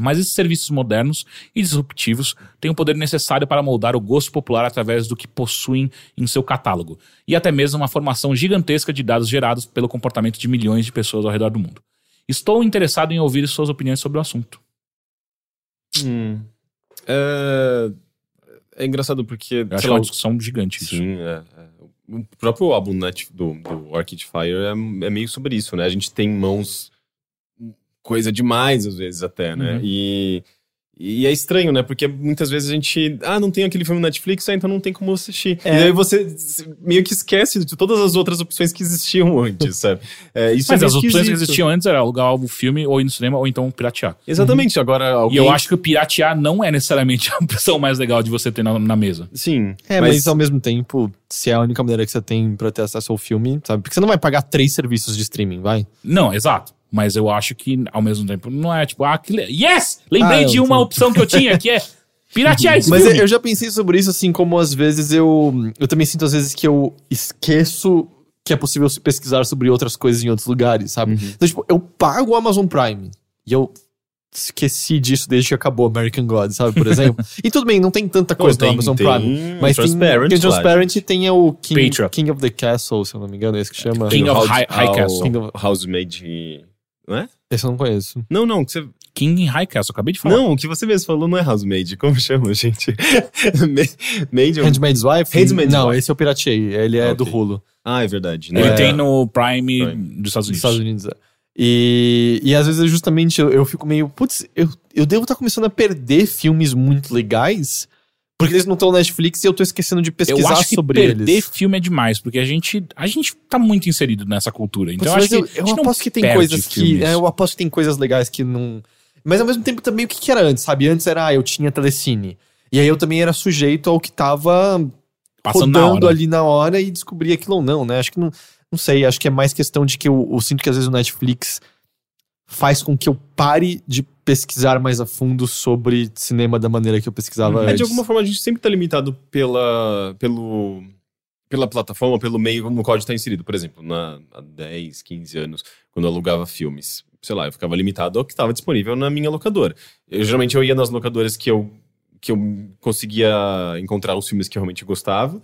Mas esses serviços modernos e disruptivos têm o poder necessário para moldar o gosto popular através do que possuem em seu catálogo, e até mesmo uma formação gigantesca de dados gerados pelo comportamento de milhões de pessoas ao redor do mundo. Estou interessado em ouvir suas opiniões sobre o assunto.
Hum. É... é engraçado porque.
Eu acho uma
lá,
discussão gigante isso.
Sim, é, é. O próprio álbum Net, do, do Arcade Fire é, é meio sobre isso, né? A gente tem em mãos coisa demais, às vezes, até, né?
Uhum.
E, e é estranho, né? Porque muitas vezes a gente. Ah, não tem aquele filme no Netflix, ah, então não tem como assistir.
É.
E aí você meio que esquece de todas as outras opções que existiam antes, sabe? É, isso
Mas
é
as
meio
opções que
esquisito.
existiam antes era alugar o filme ou ir no cinema ou então piratear.
Exatamente, agora alguém...
E eu acho que o piratear não é necessariamente a opção mais legal de você ter na, na mesa.
Sim.
É, mas... ao mesmo tempo, se é a única maneira que você tem pra ter acesso ao filme, sabe? Porque você não vai pagar três serviços de streaming, vai?
Não, exato. Mas eu acho que, ao mesmo tempo, não é tipo, ah, que le- yes! Lembrei
Ah,
de uma
tô-
opção que eu tinha, que é piratear esse
Mas
filme.
eu já pensei sobre isso, assim, como às vezes eu. Eu também sinto às vezes que eu esqueço que é possível se pesquisar sobre outras coisas em outros lugares, sabe? Então, tipo, eu pago o Amazon Prime e eu esqueci disso desde que acabou American God, sabe? Por exemplo. e tudo bem, não tem tanta coisa
tem-
no Amazon
tem
Prime. Mas tem,
Transparent
tem
lá,
Transparent e tem o King. King of the Castle, se eu não me engano, é esse que chama.
King
Tem
of High- High Castle.
King of-
Housemaid... Não é?
Esse eu não conheço.
Não, não, que você...
King in High Castle, acabei de falar.
Não, o que você mesmo falou não é Housemaid. Como chama, gente? Ma- Maid... é um-
Handmaid's Wife?
Handmaid's
não,
Wife.
esse eu pirateei. Ele é
Ok.
do Hulu.
Ah, é verdade.
Ele
né?
tem no Prime,
Prime.
dos Estados
dos
Unidos.
Estados Unidos. é. E, e às vezes, justamente, eu, eu fico meio, putz, eu, eu devo estar começando a perder filmes muito legais porque eles não estão na Netflix e eu tô esquecendo de
Eu
pesquisar
acho que
sobre
perder
eles.
filme é demais, porque a gente, a gente tá muito inserido nessa cultura. Então
Putz,
eu acho que
eu, eu
não
aposto que tem coisas que. é, eu aposto que tem coisas legais que não. Mas ao mesmo tempo também o que, que era antes, sabe? Antes era, ah, eu tinha telecine. E aí eu também era sujeito ao que tava
Passando na
rodando
hora.
ali na hora e descobrir aquilo ou não, né? Acho que não. Não sei, acho que é mais questão de que eu, eu sinto que às vezes o Netflix faz com que eu pare de pesquisar mais a fundo sobre cinema da maneira que eu pesquisava
É,
antes.
de alguma forma, a gente sempre tá limitado pela, pelo, pela plataforma, pelo meio no qual a gente tá inserido. Por exemplo, na, há 10, 15 anos, quando eu alugava filmes, sei lá, eu ficava limitado ao que estava disponível na minha locadora. Eu, geralmente eu ia nas locadoras que eu, que eu conseguia encontrar os filmes que eu realmente gostava.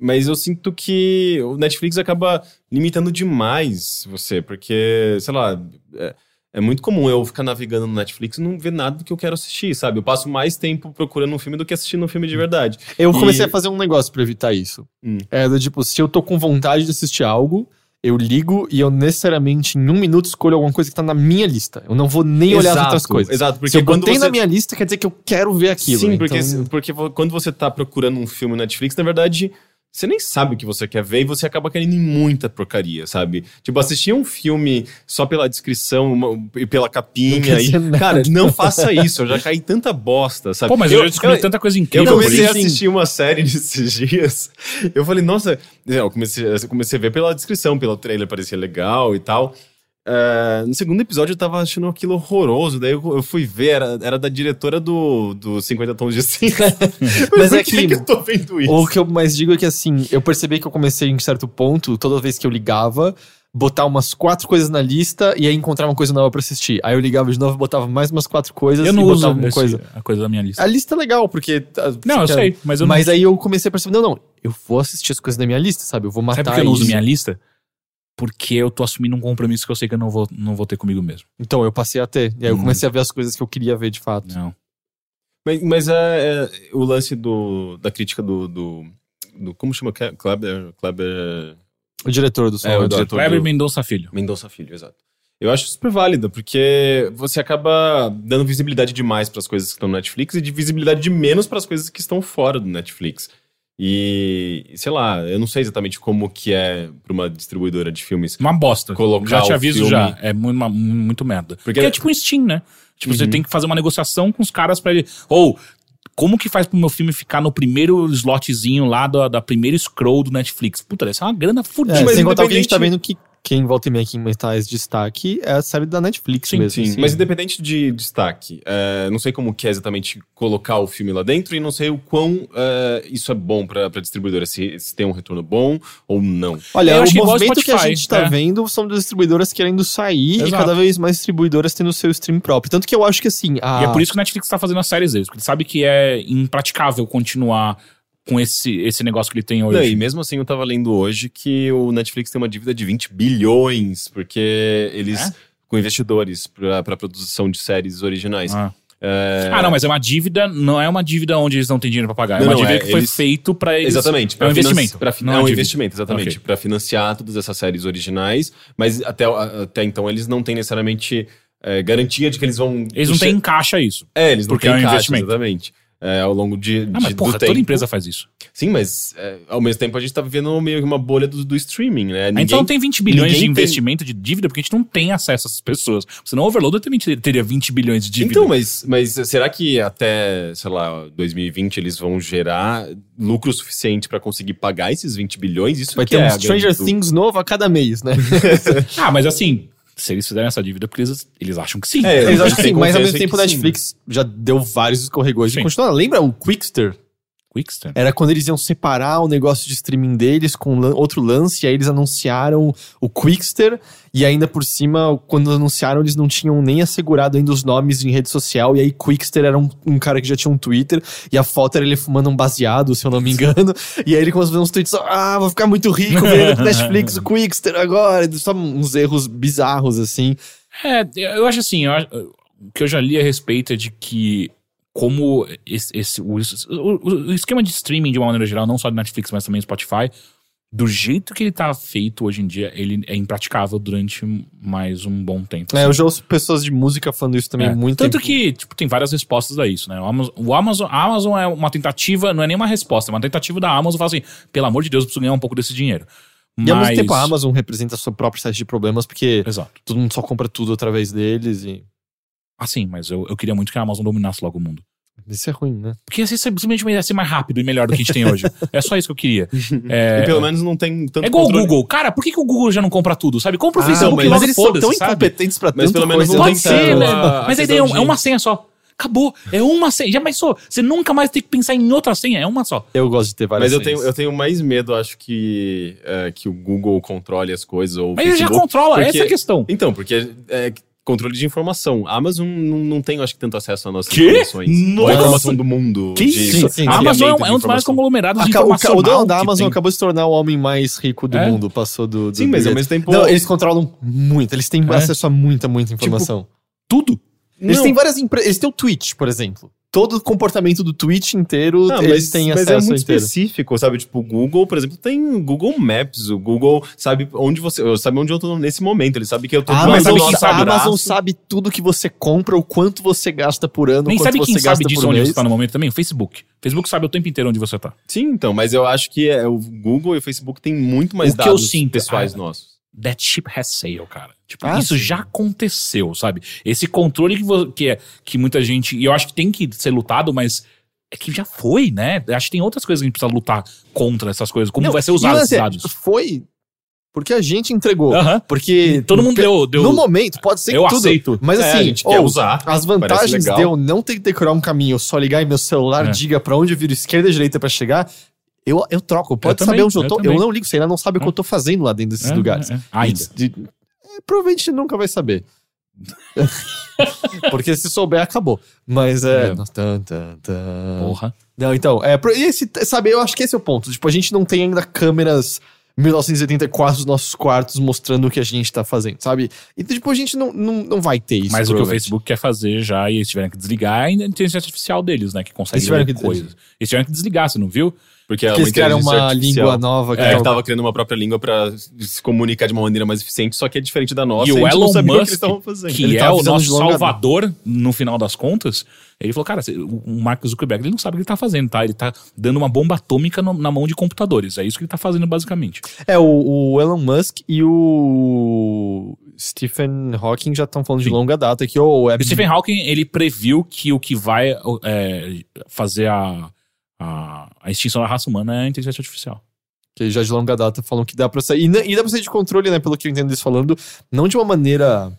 Mas eu sinto que o Netflix acaba limitando demais você, porque, sei lá, é, é muito comum eu ficar navegando no Netflix e não ver nada do que eu quero assistir, sabe? Eu passo mais tempo procurando um filme do que assistindo um filme de verdade.
Eu comecei
E-
a fazer um negócio pra evitar isso.
Hum.
É do tipo, se eu tô com vontade de assistir algo, eu ligo e eu necessariamente em um minuto escolho alguma coisa que tá na minha lista. Eu não vou nem olhar as outras coisas.
Exato, porque
se eu
quando
botei
você...
na minha lista, quer dizer que eu quero ver aquilo.
Sim, porque,
então-
porque vo- quando você tá procurando um filme no Netflix, na verdade, você nem sabe o que você quer ver e você acaba querendo em muita porcaria, sabe? Tipo, assistir um filme só pela descrição uma- e pela capinha. E, cara, não faça isso. Eu já caí tanta bosta, sabe?
Pô, mas eu, já descobri tanta coisa
Eu
incrível por
comecei a assistir uma série nesses dias. Eu falei, nossa, eu comecei, eu comecei a ver pela descrição, pelo trailer, parecia legal e tal. Ah, no segundo episódio eu tava achando aquilo horroroso, daí eu, eu fui ver, era, era da diretora do, do 50 Tons de Cinza.
Mas
Por
é
que,
que-
que eu tô vendo isso?
O que eu mais digo é que assim, eu percebi que eu comecei em certo ponto, toda vez que eu ligava, botar umas quatro coisas na lista e aí encontrar uma coisa nova pra assistir. Aí eu ligava de novo, botava mais umas quatro coisas
Eu
e
não uso
botava uma
esse-
coisa.
a coisa da minha lista.
A lista é legal, porque. tá,
Não, eu sei, mas eu
mas
não.
aí eu comecei a perceber, não, não, eu vou assistir as coisas da minha lista, sabe? Eu vou matar
Sabe por que eu não uso minha lista? Porque eu tô assumindo um compromisso que eu sei que eu não vou, não vou ter comigo mesmo.
Então eu passei a ter. E aí eu
Hum.
comecei a ver as coisas que eu queria ver de fato.
Não.
Mas, mas é, é o lance do, da crítica do, do, do- Como chama? Kleber. Kleber.
O diretor do som.
É, o diretor.
Kleber
do-
Mendonça Filho.
Mendonça Filho, exato. Eu acho super válida, porque você acaba dando visibilidade demais para as coisas que estão no Netflix e de visibilidade de menos para as coisas que estão fora do Netflix. E, sei lá, eu não sei exatamente como que é para uma distribuidora de filmes.
Uma bosta.
Colocar
já te aviso
filme-
já. É muito, uma- muito merda. Porque,
Porque-
é tipo um Steam, né? Tipo, você
Uhum.
tem que fazer uma negociação com os caras pra ele. Ou, como que faz pro meu filme ficar no primeiro slotzinho lá da, da primeira scroll do Netflix? Puta, essa é uma grana fodida.
É,
Mas
sem contar que a gente tá vendo que quem volta e meia aqui em metais destaque é a série da Netflix
Sim,
mesmo.
Sim,
assim.
mas independente de destaque, é, não sei como que é exatamente colocar o filme lá dentro e não sei o quão é, isso é bom pra distribuidora, se, se tem um retorno bom ou não.
Olha,
Eu
o movimento que a gente tá
é.
vendo são das distribuidoras querendo sair e
Exato.
cada vez mais distribuidoras tendo seu stream próprio. Tanto que eu acho que assim. A...
E é por isso que o Netflix tá fazendo as séries deles, porque ele sabe que é impraticável continuar com esse, esse negócio que ele tem hoje.
Não, e mesmo assim eu tava lendo hoje que o Netflix tem uma dívida de 20 bilhões, porque eles.
É?
com investidores pra produção de séries originais.
Ah.
É,
Ah, não, mas é uma dívida, não é uma dívida onde eles não têm dinheiro pra pagar.
Não,
é uma
não,
dívida
é,
que foi
eles-
feito pra eles.
Exatamente.
É um investimento.
pra
não
é um
dívida.
investimento, exatamente.
Ok.
Pra financiar todas essas séries originais, mas até, até então eles não têm necessariamente é, garantia de que eles vão.
Eles não têm em caixa isso.
É, eles
porque
não
é um
têm caixa,
investimento.
exatamente. É, ao longo de,
Ah, mas
de-
porra,
do
toda
tempo.
empresa faz isso.
Sim, mas é, ao mesmo tempo a gente tá vivendo meio que uma bolha do, do streaming, né? Ninguém,
então não tem 20 bilhões de
ninguém tem-
investimento de dívida porque a gente não tem acesso a essas pessoas. Senão o Overloader também ter- teria 20 bilhões de dívida.
Então, mas, mas será que até, sei lá, 2020 eles vão gerar lucro suficiente pra conseguir pagar esses 20 bilhões? Isso
Vai
que
ter
é
um Stranger. Things novo a cada mês, né?
Ah, mas assim, se eles fizerem essa dívida, porque eles, eles acham que sim.
É,
Eles acham que sim, mas ao mesmo
em
tempo o
que sim.
Netflix já deu vários escorregões
Sim.
e continua. Lembra o Quickster?
Quickster.
Era quando eles iam separar o negócio de streaming deles com outro lance, e aí eles anunciaram o Quickster, e ainda por cima, quando anunciaram, eles não tinham nem assegurado ainda os nomes em rede social, e aí Quickster era um, um cara que já tinha um Twitter, e a foto era ele fumando um baseado, se eu não me engano, e aí ele começou a fazer uns tweets, ah, vou ficar muito rico vendo Netflix, o Quickster agora, só uns erros bizarros, assim.
É, eu acho assim, eu o que eu já li a respeito é de que como esse, esse- o, o- o esquema de streaming de uma maneira geral, não só de Netflix, mas também Spotify, do jeito que ele tá feito hoje em dia, ele é impraticável durante mais um bom tempo.
É,
assim.
eu já ouço pessoas de música falando isso também
É,
muito
Tanto
tempo.
que, tipo, tem várias respostas a isso, né? O Amazon, o Amazon, a Amazon é uma tentativa, não é nem uma resposta, é uma tentativa da Amazon falar assim, pelo amor de Deus, eu preciso ganhar um pouco desse dinheiro.
E ao mesmo
Mas-
tempo a Amazon representa a sua própria set de problemas, porque
Exato.
todo mundo só compra tudo através deles e.
Ah, sim, mas eu, eu queria muito que a Amazon dominasse logo o mundo.
Isso é ruim, né?
Porque ia ser simplesmente ia ser mais rápido e melhor do que a gente tem hoje. é só isso que eu queria. É,
E pelo menos não tem tanto
é igual o Google. Cara, por que, que o Google já não compra tudo? Sabe? Compra o
Ah,
Facebook
mas
logo
eles são tão
sabe?
incompetentes pra
Mas
tanta
pelo menos não
Pode
tem
ser,
tanto
né? Mas a ideia é é uma senha só. Acabou. É uma senha. Já pensou? Você nunca mais tem que pensar em outra senha. É uma só.
Eu gosto de ter várias
Mas eu tenho,
senhas.
eu tenho mais medo, acho que, é, que o Google controle as coisas. Ou
Mas ele já
Facebook.
controla.
porque-
Essa é a questão.
Então, porque é controle de informação. A Amazon não, não tem, acho que, tanto acesso às nossas
Quê?
informações.
Nossa!
a informação do mundo.
Que
de
isso?
sim,
a Amazon é um, é um dos maiores conglomerados de
o,
informação.
o dono da Amazon acabou de se tornar o homem mais rico do
É.
mundo, passou do. do
Sim, mas ao mesmo tempo-
Não, eles controlam muito, eles têm
É.
acesso a muita, muita informação.
Tudo.
eles
Não.
têm várias empresas. Eles têm o Twitch, por exemplo. Todo o comportamento do Twitch inteiro,
Não,
eles
mas,
têm
mas
acesso
é muito
inteiro.
específico, sabe? Tipo, o Google, por exemplo, tem Google Maps. O Google sabe onde você. Sabe onde eu tô nesse momento. Ele sabe que eu tô
A
do lado
Amazon,
do
quem
nosso
sabe,
a Amazon
braço.
sabe tudo que você compra, o quanto você gasta por ano,
Nem sabe
você
quem
gasta
sabe disso
por
onde
mês.
você tá no momento também? O Facebook. O Facebook sabe o tempo inteiro onde você tá.
Sim, então, mas eu acho que é, o Google e o Facebook têm muito mais
O que eu
dados
sinto-
pessoais
Ah,
nossos.
That ship has sailed, cara. Tipo,
Ah,
isso
sim.
já aconteceu, sabe? Esse controle que, que, é, que muita gente. E eu acho que tem que ser lutado, mas é que já foi, né? Acho que tem outras coisas que a gente precisa lutar contra essas coisas. Como
Não,
vai ser usado esses
é,
dados.
Foi porque a gente entregou. Porque
Todo mundo deu. deu
No momento, pode ser
eu
tudo.
aceito.
Mas
É,
assim,
a gente quer
ou,
usar,
as vantagens de eu não ter que decorar um caminho, só ligar em meu celular,
É.
diga pra onde eu viro esquerda e direita pra chegar, eu, eu troco. Pode
também,
saber onde eu
eu
tô. Eu,
também.
não ligo, você ainda não sabe o que eu tô fazendo lá dentro desses
É,
lugares.
é, é. Ainda.
De- é, provavelmente nunca vai saber. Porque se souber, acabou. Mas é.
É.
Tan, tan, tan.
Porra.
Não, então, é, esse, sabe, eu acho que esse é o ponto. Tipo, a gente não tem ainda câmeras 1984 os nossos quartos mostrando o que a gente tá fazendo, sabe? Então, tipo, a gente não, não, não vai ter isso.
Mas o que o. Facebook quer fazer já, e eles tiveram que desligar, é a inteligência artificial deles, né? Que consegue
que
coisas. Eles tiveram que desligar, você não viu?
Porque é
Porque eles criaram uma
artificial.
língua nova que
É, que tava criando uma própria língua pra se comunicar de uma maneira mais eficiente, só que é diferente da nossa.
e o Elon
que
Musk,
eles estavam fazendo.
que
Ele
é o nosso
de
salvador, no final das contas, ele falou, cara, o Mark Zuckerberg ele não sabe o que ele tá fazendo, tá? Ele tá dando uma bomba atômica no- na mão de computadores. É isso que ele tá fazendo, basicamente.
É, o, o Elon Musk e o Stephen Hawking já estão falando de
Sim.
longa data que o é
O Stephen Hawking, ele previu que o que vai é, fazer a, a, a extinção da raça humana é a inteligência artificial.
que já de longa data falam que dá pra sair. E, na- e dá pra sair de controle, né? Pelo que eu entendo eles falando, não de uma maneira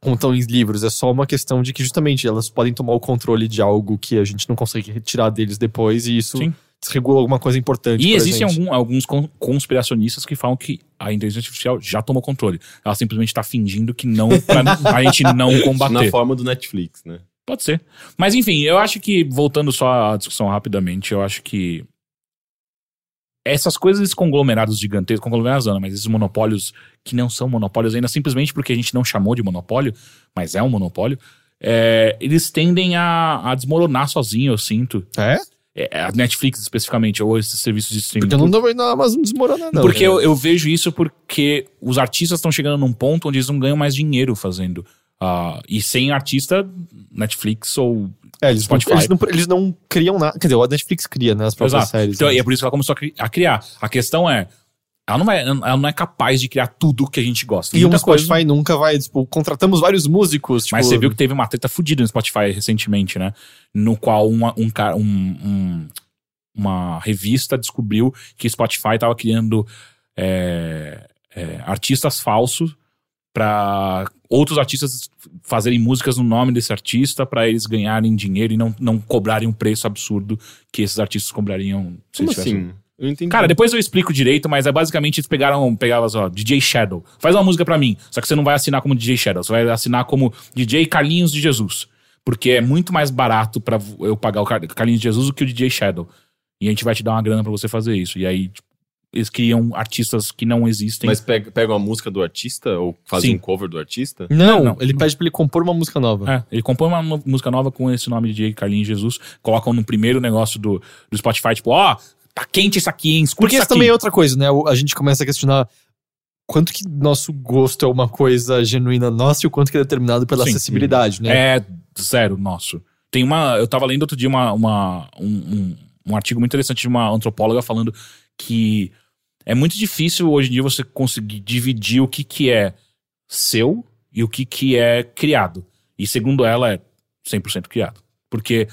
como estão em livros, é só uma questão de que justamente elas podem tomar o controle de algo que a gente não consegue retirar deles depois e isso
Sim.
desregula alguma coisa importante.
E existem algum- alguns con- conspiracionistas que falam que a inteligência artificial já tomou controle. Ela simplesmente tá fingindo que não, pra a gente não
Na
combater.
forma do Netflix, né?
Pode ser. Mas enfim, eu acho que, voltando só à discussão rapidamente, eu acho que essas coisas, esses conglomerados gigantescos, conglomerados não, mas esses monopólios que não são monopólios ainda, simplesmente porque a gente não chamou de monopólio, mas é um monopólio, é, eles tendem a, a desmoronar sozinho, eu sinto.
É?
É, a Netflix especificamente, ou esses serviços de streaming.
Porque eu não tô vendo na Amazon desmoronar, não.
Porque eu, eu vejo isso porque os artistas estão chegando num ponto onde eles não ganham mais dinheiro fazendo. Ah, e sem artista, Netflix ou
É, eles, não,
Spotify.
eles, não, eles não criam nada. Quer dizer, a Netflix cria, né? As próprias
Exato.
séries.
Então,
né?
e é por isso que ela começou a, cri- a criar. A questão é, ela não é, ela não é capaz de criar tudo que a gente gosta.
E o Spotify nunca vai, tipo, contratamos vários músicos, tipo...
Mas você viu que teve uma treta fodida no Spotify recentemente, né? No qual uma, um, um- um- uma revista descobriu que Spotify tava criando é, é, artistas falsos para outros artistas fazerem músicas no nome desse artista para eles ganharem dinheiro e não, não cobrarem um preço absurdo que esses artistas cobrariam se
Como
eles tivessem-
assim? Eu entendi.
Cara, depois eu explico direito, mas é basicamente eles pegaram, pegavam, ó, DJ Shadow. Faz uma música pra mim. Só que você não vai assinar como DJ Shadow, você vai assinar como DJ Carlinhos de Jesus. Porque é muito mais barato pra eu pagar o Car- Carlinhos de Jesus do que o DJ Shadow. E a gente vai te dar uma grana pra você fazer isso. E aí, tipo, eles criam artistas que não existem.
Mas pega, pega a música do artista ou fazem
Sim.
um cover do artista?
Não,
Não.
ele pede pra ele compor uma música nova.
É, ele compõe uma no- música nova com esse nome de Carlinhos Jesus, colocam no primeiro negócio do, do Spotify, tipo, ó, tá quente isso aqui, hein? Escuta
Porque
isso
também é outra coisa, né? A gente começa a questionar quanto que nosso gosto é uma coisa genuína nossa e o quanto que é determinado pela
Sim.
acessibilidade, né?
É zero nosso. Tem uma. Eu tava lendo outro dia uma, uma- um, um, um artigo muito interessante de uma antropóloga falando que é muito difícil hoje em dia você conseguir dividir o que, que é seu e o que, que é criado. E segundo ela, é 100% criado. Porque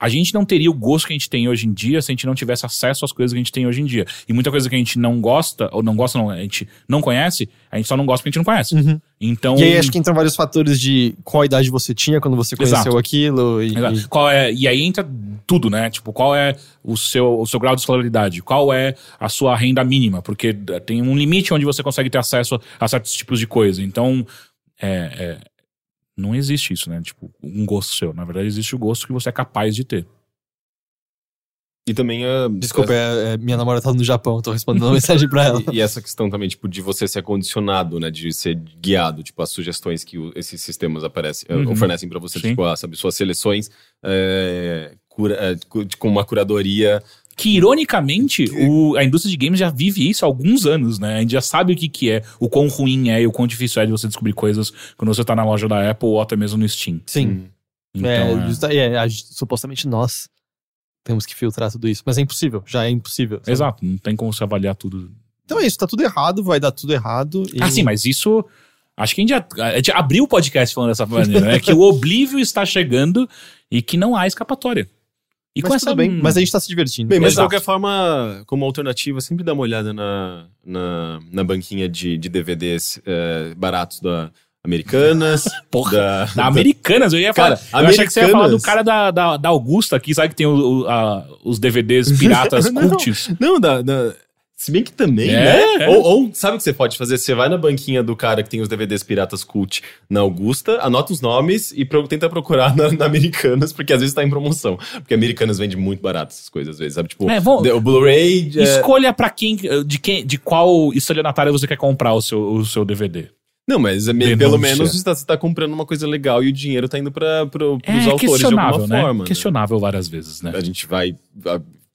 a gente não teria o gosto que a gente tem hoje em dia se a gente não tivesse acesso às coisas que a gente tem hoje em dia. E muita coisa que a gente não gosta, ou não gosta, não, a gente não conhece, a gente só não gosta porque a gente não conhece.
Uhum.
Então.
E aí acho que entram vários fatores de qual idade você tinha quando você conheceu
Exato.
aquilo. E,
Exato.
e-
Qual é, e aí entra tudo, né? Tipo, qual é o seu, o seu grau de escolaridade? Qual é a sua renda mínima? Porque tem um limite onde você consegue ter acesso a, a certos tipos de coisa. Então, é, é, não existe isso, né? Tipo, um gosto seu. Na verdade, existe o gosto que você é capaz de ter.
E também a.
Desculpa, é, é, minha namorada tá no Japão, tô respondendo uma mensagem pra ela.
E, e essa questão também, tipo, de você ser condicionado, né? De ser guiado, tipo, as sugestões que o- esses sistemas aparecem, eh,
Uhum.
oferecem pra você,
Sim.
tipo, ah, sabe, suas seleções eh, cura- eh, com uma curadoria.
Que, ironicamente, o- a indústria de games já vive isso há alguns anos, né? A gente já sabe o que, que é, o quão ruim é e o quão difícil é de você descobrir coisas quando você tá na loja da Apple ou até mesmo no Steam.
Sim.
Então,
é,
é-
justa- é, a- supostamente nós temos que filtrar tudo isso. Mas é impossível, já é impossível. sabe?
Exato, não tem como você avaliar tudo
Então é isso, tá tudo errado, vai dar tudo errado. E...
Ah, sim, mas isso. Acho que a gente, já, a gente abriu o podcast falando dessa maneira, né? que o oblívio está chegando e que não há escapatória. E
Mas tudo bem, mas a gente tá se divertindo.
Bem, mas
Exato.
de qualquer forma, como alternativa, sempre dá uma olhada na, na, na banquinha de, de DVDs eh, baratos da Americanas.
Porra,
da,
Da Americanas, eu ia falar.
Cara,
eu achei que você ia falar do cara da, da, da Augusta aqui, sabe que tem o- o- a- os DVDs piratas
Não.
cults.
Não, da, da- Se bem que também,
É,
né?
é.
Ou, ou sabe o que você pode fazer? Você vai na banquinha do cara que tem os DVDs Piratas Cult na Augusta, anota os nomes e pro- tenta procurar na, na Americanas, porque às vezes tá em promoção. Porque Americanas vende muito barato essas coisas, às vezes, sabe? Tipo,
É,
o Blu-ray. é-
Escolha pra quem, de quem, de qual estelionatária você quer comprar o seu, o seu DVD.
Não, mas é
Denúncia.
pelo menos você tá, você tá comprando uma coisa legal e o dinheiro tá indo pra, pro, pros
É
autores de
questionável,
alguma
né?
forma. né?
Questionável várias vezes, né?
A gente vai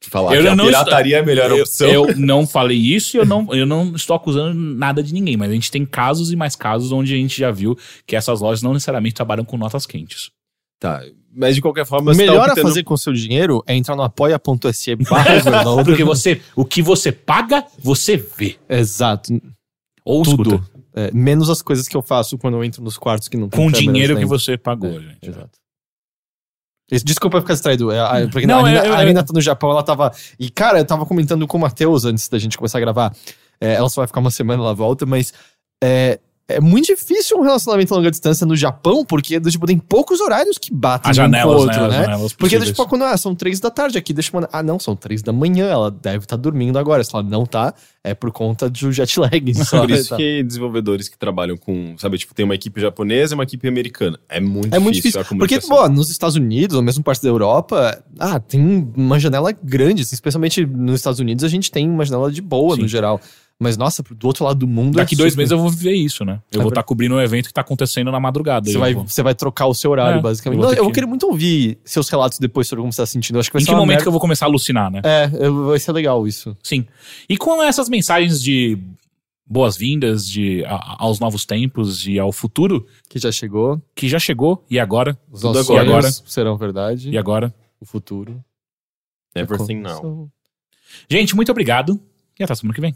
falar
Eu
que a
não
pirataria é a melhor
eu,
opção.
eu não falei isso e eu não, eu não estou acusando nada de ninguém, mas a gente tem casos e mais casos onde a gente já viu que essas lojas não necessariamente trabalham com notas quentes.
Tá, mas de qualquer forma...
O
tá
melhor a
optando-
fazer com o seu dinheiro é entrar no apoia.se.
Porque você, o que você paga, você vê.
Exato.
Ou
Tudo. É, menos as coisas que eu faço quando eu entro nos quartos que não tem
Com o dinheiro que
dentro.
você pagou,
É,
gente.
Exato. Desculpa ficar distraído. É, a- porque
Não,
a, Nina,
é- é-
a Nina tá no Japão, ela tava. E, cara, eu tava comentando com o Matheus antes da gente começar a gravar. É, ela só vai ficar uma semana, ela volta, mas. É, é muito difícil um relacionamento a longa distância no Japão, porque do tipo, tem poucos horários que batem
As
um com o
janelas,
outro,
né?
Né?
janelas
Porque, do tipo, quando ah, são três da tarde aqui, deixa eu mandar. Ah, não, são três da manhã, ela deve estar dormindo agora. Se ela não tá, é por conta do jet lag. Só,
Por isso
tá?
que desenvolvedores que trabalham com, sabe, tipo, tem uma equipe japonesa e uma equipe americana. É muito
É muito
difícil,
difícil.
a
Porque, pô, nos Estados Unidos, ou mesmo parte da Europa, ah, tem uma janela grande. assim, especialmente nos Estados Unidos, a gente tem uma janela de boa
Sim.
no geral. Mas, nossa, do outro lado do mundo.
Daqui
é
dois
super-
meses eu vou viver isso, né? Eu
É
vou estar cobrindo um evento que tá acontecendo na madrugada.
Você vai,
vou-
você vai trocar o seu horário,
É,
basicamente.
eu vou
Não, eu vou
que-
querer muito ouvir seus relatos depois sobre como você tá sentindo. Eu acho que vai
Em
ser
que momento
merda.
que eu vou começar a alucinar, né?
É, eu- vai ser legal isso.
Sim. E com essas mensagens de boas-vindas de a- aos novos tempos e ao futuro,
Que já chegou.
que já chegou, e agora?
Os
Tudo
nossos
agora.
sonhos serão verdade.
E agora?
O futuro.
Everything now.
Gente, muito obrigado e até semana que vem.